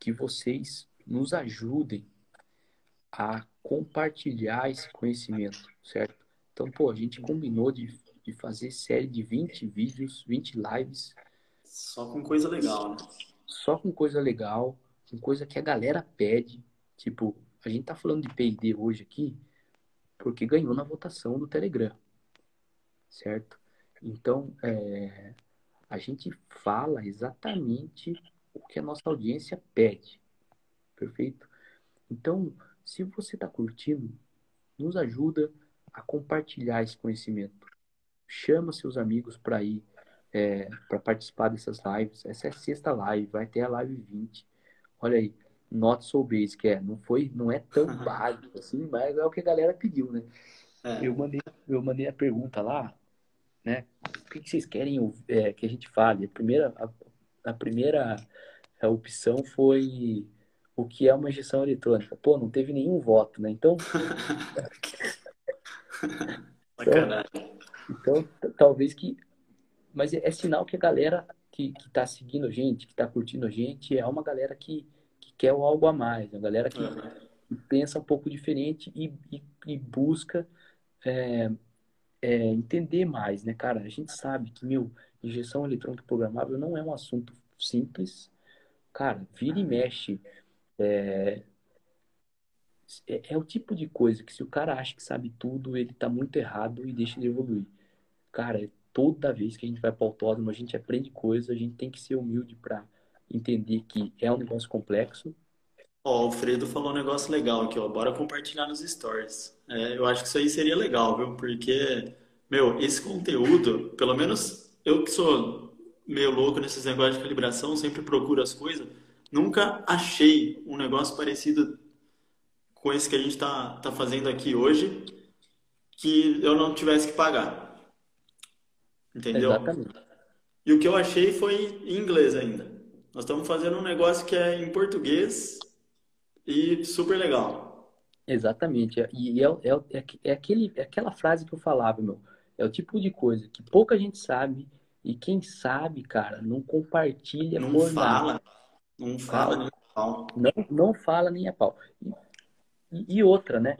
Que vocês nos ajudem a compartilhar esse conhecimento, certo? Então, pô, a gente combinou de, de fazer série de 20 vídeos, 20 lives. Só com coisa legal, né? Só com coisa legal, com coisa que a galera pede. Tipo, a gente tá falando de P&D hoje aqui porque ganhou na votação do Telegram, certo? Então, é, a gente fala exatamente o que a nossa audiência pede, perfeito? Então, se você está curtindo, nos ajuda a compartilhar esse conhecimento. Chama seus amigos para ir, é, para participar dessas lives. Essa é a sexta live, vai ter a live 20. Olha aí, not so basic, é, não foi, não é tão (laughs) básico assim, mas é o que a galera pediu, né? É. Eu, mandei, eu mandei a pergunta lá, né? O que, que vocês querem é, que a gente fale? A primeira, a, a primeira opção foi o que é uma injeção eletrônica. Pô, não teve nenhum voto, né? Então. (laughs) então, então, talvez que. Mas é, é, sinal que a galera que, que tá seguindo a gente, que tá curtindo a gente, é uma galera que, que quer algo a mais, uma galera que, uhum. pensa um pouco diferente e, e, e busca é, é, entender mais, né, cara? A gente sabe que, meu, injeção eletrônica programável não é um assunto simples. Cara, vira e mexe é, é, é, o tipo de coisa que se o cara acha que sabe tudo, ele tá muito errado e deixa de evoluir. Cara, toda vez que a gente vai para o autódromo, a gente aprende coisas, a gente tem que ser humilde para entender que é um negócio complexo. Ó, o Alfredo falou um negócio legal aqui, ó. Bora compartilhar nos stories. É, eu acho que isso aí seria legal, viu? Porque, meu, esse conteúdo, pelo menos eu que sou meio louco nesses negócios de calibração, sempre procuro as coisas Nunca achei um negócio parecido com esse que a gente está tá fazendo aqui hoje que eu não tivesse que pagar. Entendeu? Exatamente. E o que eu achei foi em inglês ainda. Nós estamos fazendo um negócio que é em português e super legal. Exatamente. E é, é, é, é, aquele, é aquela frase que eu falava, meu. É o tipo de coisa que pouca gente sabe e quem sabe, cara, não compartilha não fala. Nada. Não fala nem a pau. Não, não fala nem a pau. E, e outra, né?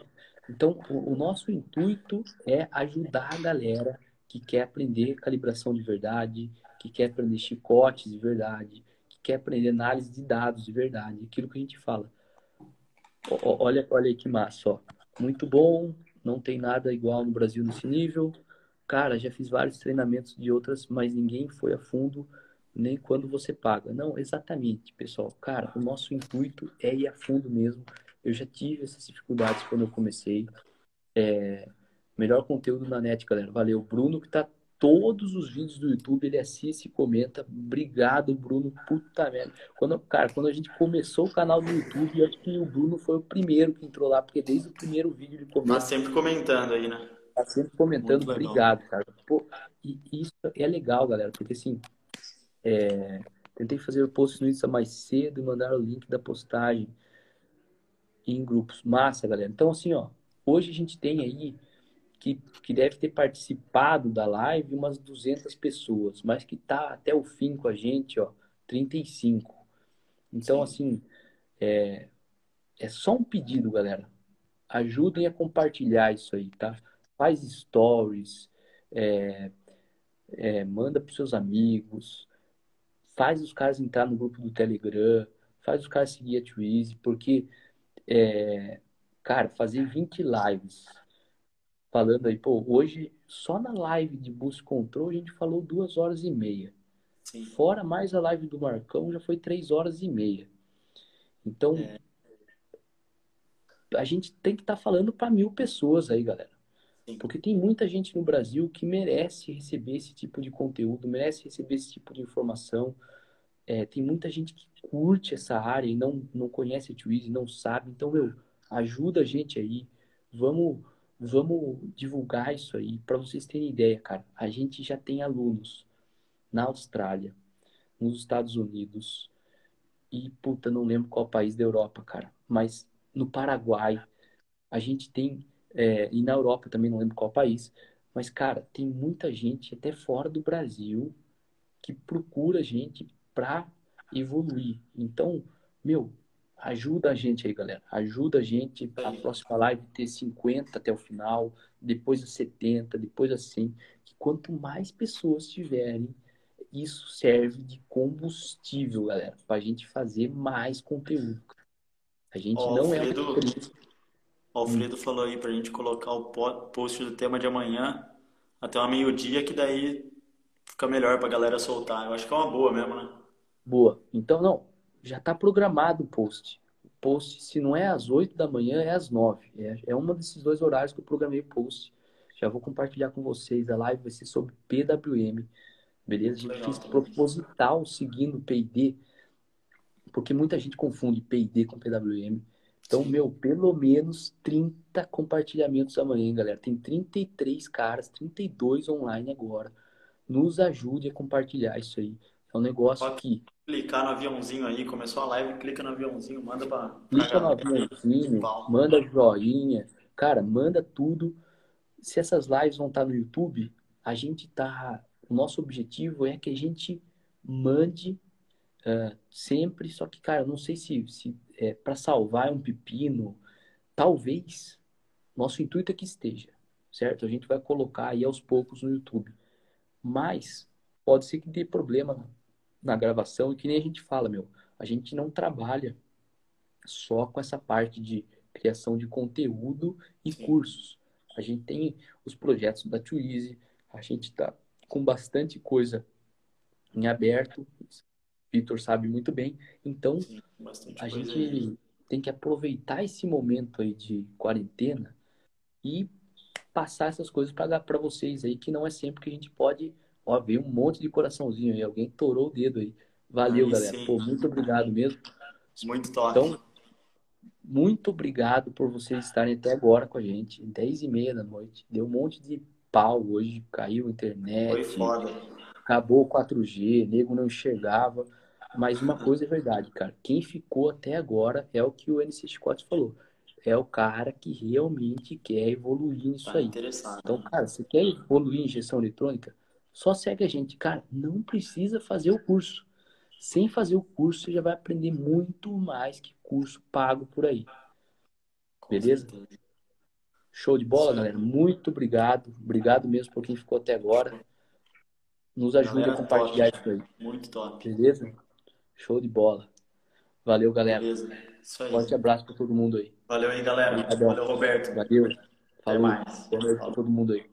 Então, o, o, nosso intuito é ajudar a galera que quer aprender calibração de verdade, que quer aprender chicotes de verdade, que quer aprender análise de dados de verdade, aquilo que a gente fala. Olha, olha aí que massa, ó. Muito bom, não tem nada igual no Brasil nesse nível. Cara, já fiz vários treinamentos de outras, mas ninguém foi a fundo nem quando você paga. Não, exatamente, pessoal. Cara, o nosso intuito é ir a fundo mesmo. Eu já tive essas dificuldades quando eu comecei. É... Melhor conteúdo na net, galera. Valeu. Bruno que tá todos os vídeos do YouTube, ele assiste e comenta. Obrigado, Bruno. Puta merda. Quando, cara, quando a gente começou o canal do YouTube, eu acho que o Bruno foi o primeiro que entrou lá, porque desde o primeiro vídeo ele comenta. Tá sempre comentando aí, né? Tá sempre comentando. Obrigado, cara. Pô, e isso é legal, galera, porque assim, é, tentei fazer o post no Insta mais cedo e mandar o link da postagem em grupos. Massa, galera. Então, assim, ó, hoje a gente tem aí que, que deve ter participado da live umas 200 pessoas, mas que tá até o fim com a gente, ó, 35. Então, Sim. assim, é, é só um pedido, galera. Ajudem a compartilhar isso aí, tá? Faz stories, é, é, manda para seus amigos, faz os caras entrar no grupo do Telegram, faz os caras seguir a Twizy, porque, é, cara, fazer 20 lives falando aí, pô, hoje só na live de Boost Control a gente falou duas horas e meia. Sim. Fora mais a live do Marcão já foi três horas e meia. Então, é. a gente tem que estar tá falando para mil pessoas aí, galera. Porque tem muita gente no Brasil que merece receber esse tipo de conteúdo, merece receber esse tipo de informação. É, tem muita gente que curte essa área e não, não conhece a Twizy, não sabe. Então, meu, ajuda a gente aí. Vamos Vamos divulgar isso aí para vocês terem ideia, cara. A gente já tem alunos na Austrália, nos Estados Unidos e, puta, não lembro qual país da Europa, cara. Mas no Paraguai, a gente tem, é, e na Europa também não lembro qual país. Mas, cara, tem muita gente até fora do Brasil que procura a gente para evoluir. Então, meu, Ajuda a gente aí, galera. Ajuda a gente a próxima live ter 50 até o final, depois a 70, depois a 100. Que quanto mais pessoas tiverem, isso serve de combustível, galera, para a gente fazer mais conteúdo. A gente não Alfredo, é O Alfredo falou aí para a gente colocar o post do tema de amanhã até uma meio-dia, que daí fica melhor para a galera soltar. Eu acho que é uma boa mesmo, né? Boa. Então, não, já está programado o post. O post, se não é às 8 da manhã, é às 9. É, é um desses dois horários que eu programei o post. Já vou compartilhar com vocês. A live vai ser sobre PWM. Beleza? A gente Legal, fez proposital seguindo P&D, porque muita gente confunde P&D com PWM. Então, meu, pelo menos 30 compartilhamentos amanhã, galera. Tem 33 caras, 32 online agora. Nos ajude a compartilhar isso aí. É um negócio Pode que. Clicar no aviãozinho aí, começou a live, clica no aviãozinho, manda pra. Clica no aviãozinho, manda joinha. Cara, manda tudo. Se essas lives vão estar no YouTube, a gente tá. O nosso objetivo é que a gente mande uh, sempre, só que, cara, não sei se, se é, para salvar um pepino. Talvez. Nosso intuito é que esteja, certo? A gente vai colocar aí aos poucos no YouTube. Mas pode ser que dê problema na gravação e que nem a gente fala, meu, a gente não trabalha só com essa parte de criação de conteúdo e Sim. cursos. A gente tem os projetos da Twizy, a gente está com bastante coisa em aberto, Vitor sabe muito bem. Então, Sim, a gente aí. tem que aproveitar esse momento aí de quarentena e passar essas coisas para vocês aí, que não é sempre que a gente pode Ó, veio um monte de coraçãozinho aí. Alguém torou o dedo aí. Valeu, aí, galera. Sim. Pô, muito obrigado mesmo. Muito top. Então, muito obrigado por vocês estarem até agora com a gente. 10 e meia da noite. Deu um monte de pau hoje. Caiu a internet. Foi foda. Acabou o 4G. Nego não enxergava. Mas uma coisa é verdade, cara. Quem ficou até agora é o que o NC Scott falou. É o cara que realmente quer evoluir nisso tá aí. Então, cara, você quer evoluir em injeção eletrônica? Só segue a gente. Cara, não precisa fazer o curso. Sem fazer o curso, você já vai aprender muito mais que curso pago por aí. Beleza? Show de bola, Sim. galera. Muito obrigado. Obrigado mesmo por quem ficou até agora. Nos ajuda galera, a compartilhar top. isso aí. Muito top. Beleza? Show de bola. Valeu, galera. Beleza. Isso aí. Forte abraço para todo mundo aí. Valeu aí, galera. Valeu, Roberto. Valeu. Falou. Boa noite para todo mundo aí.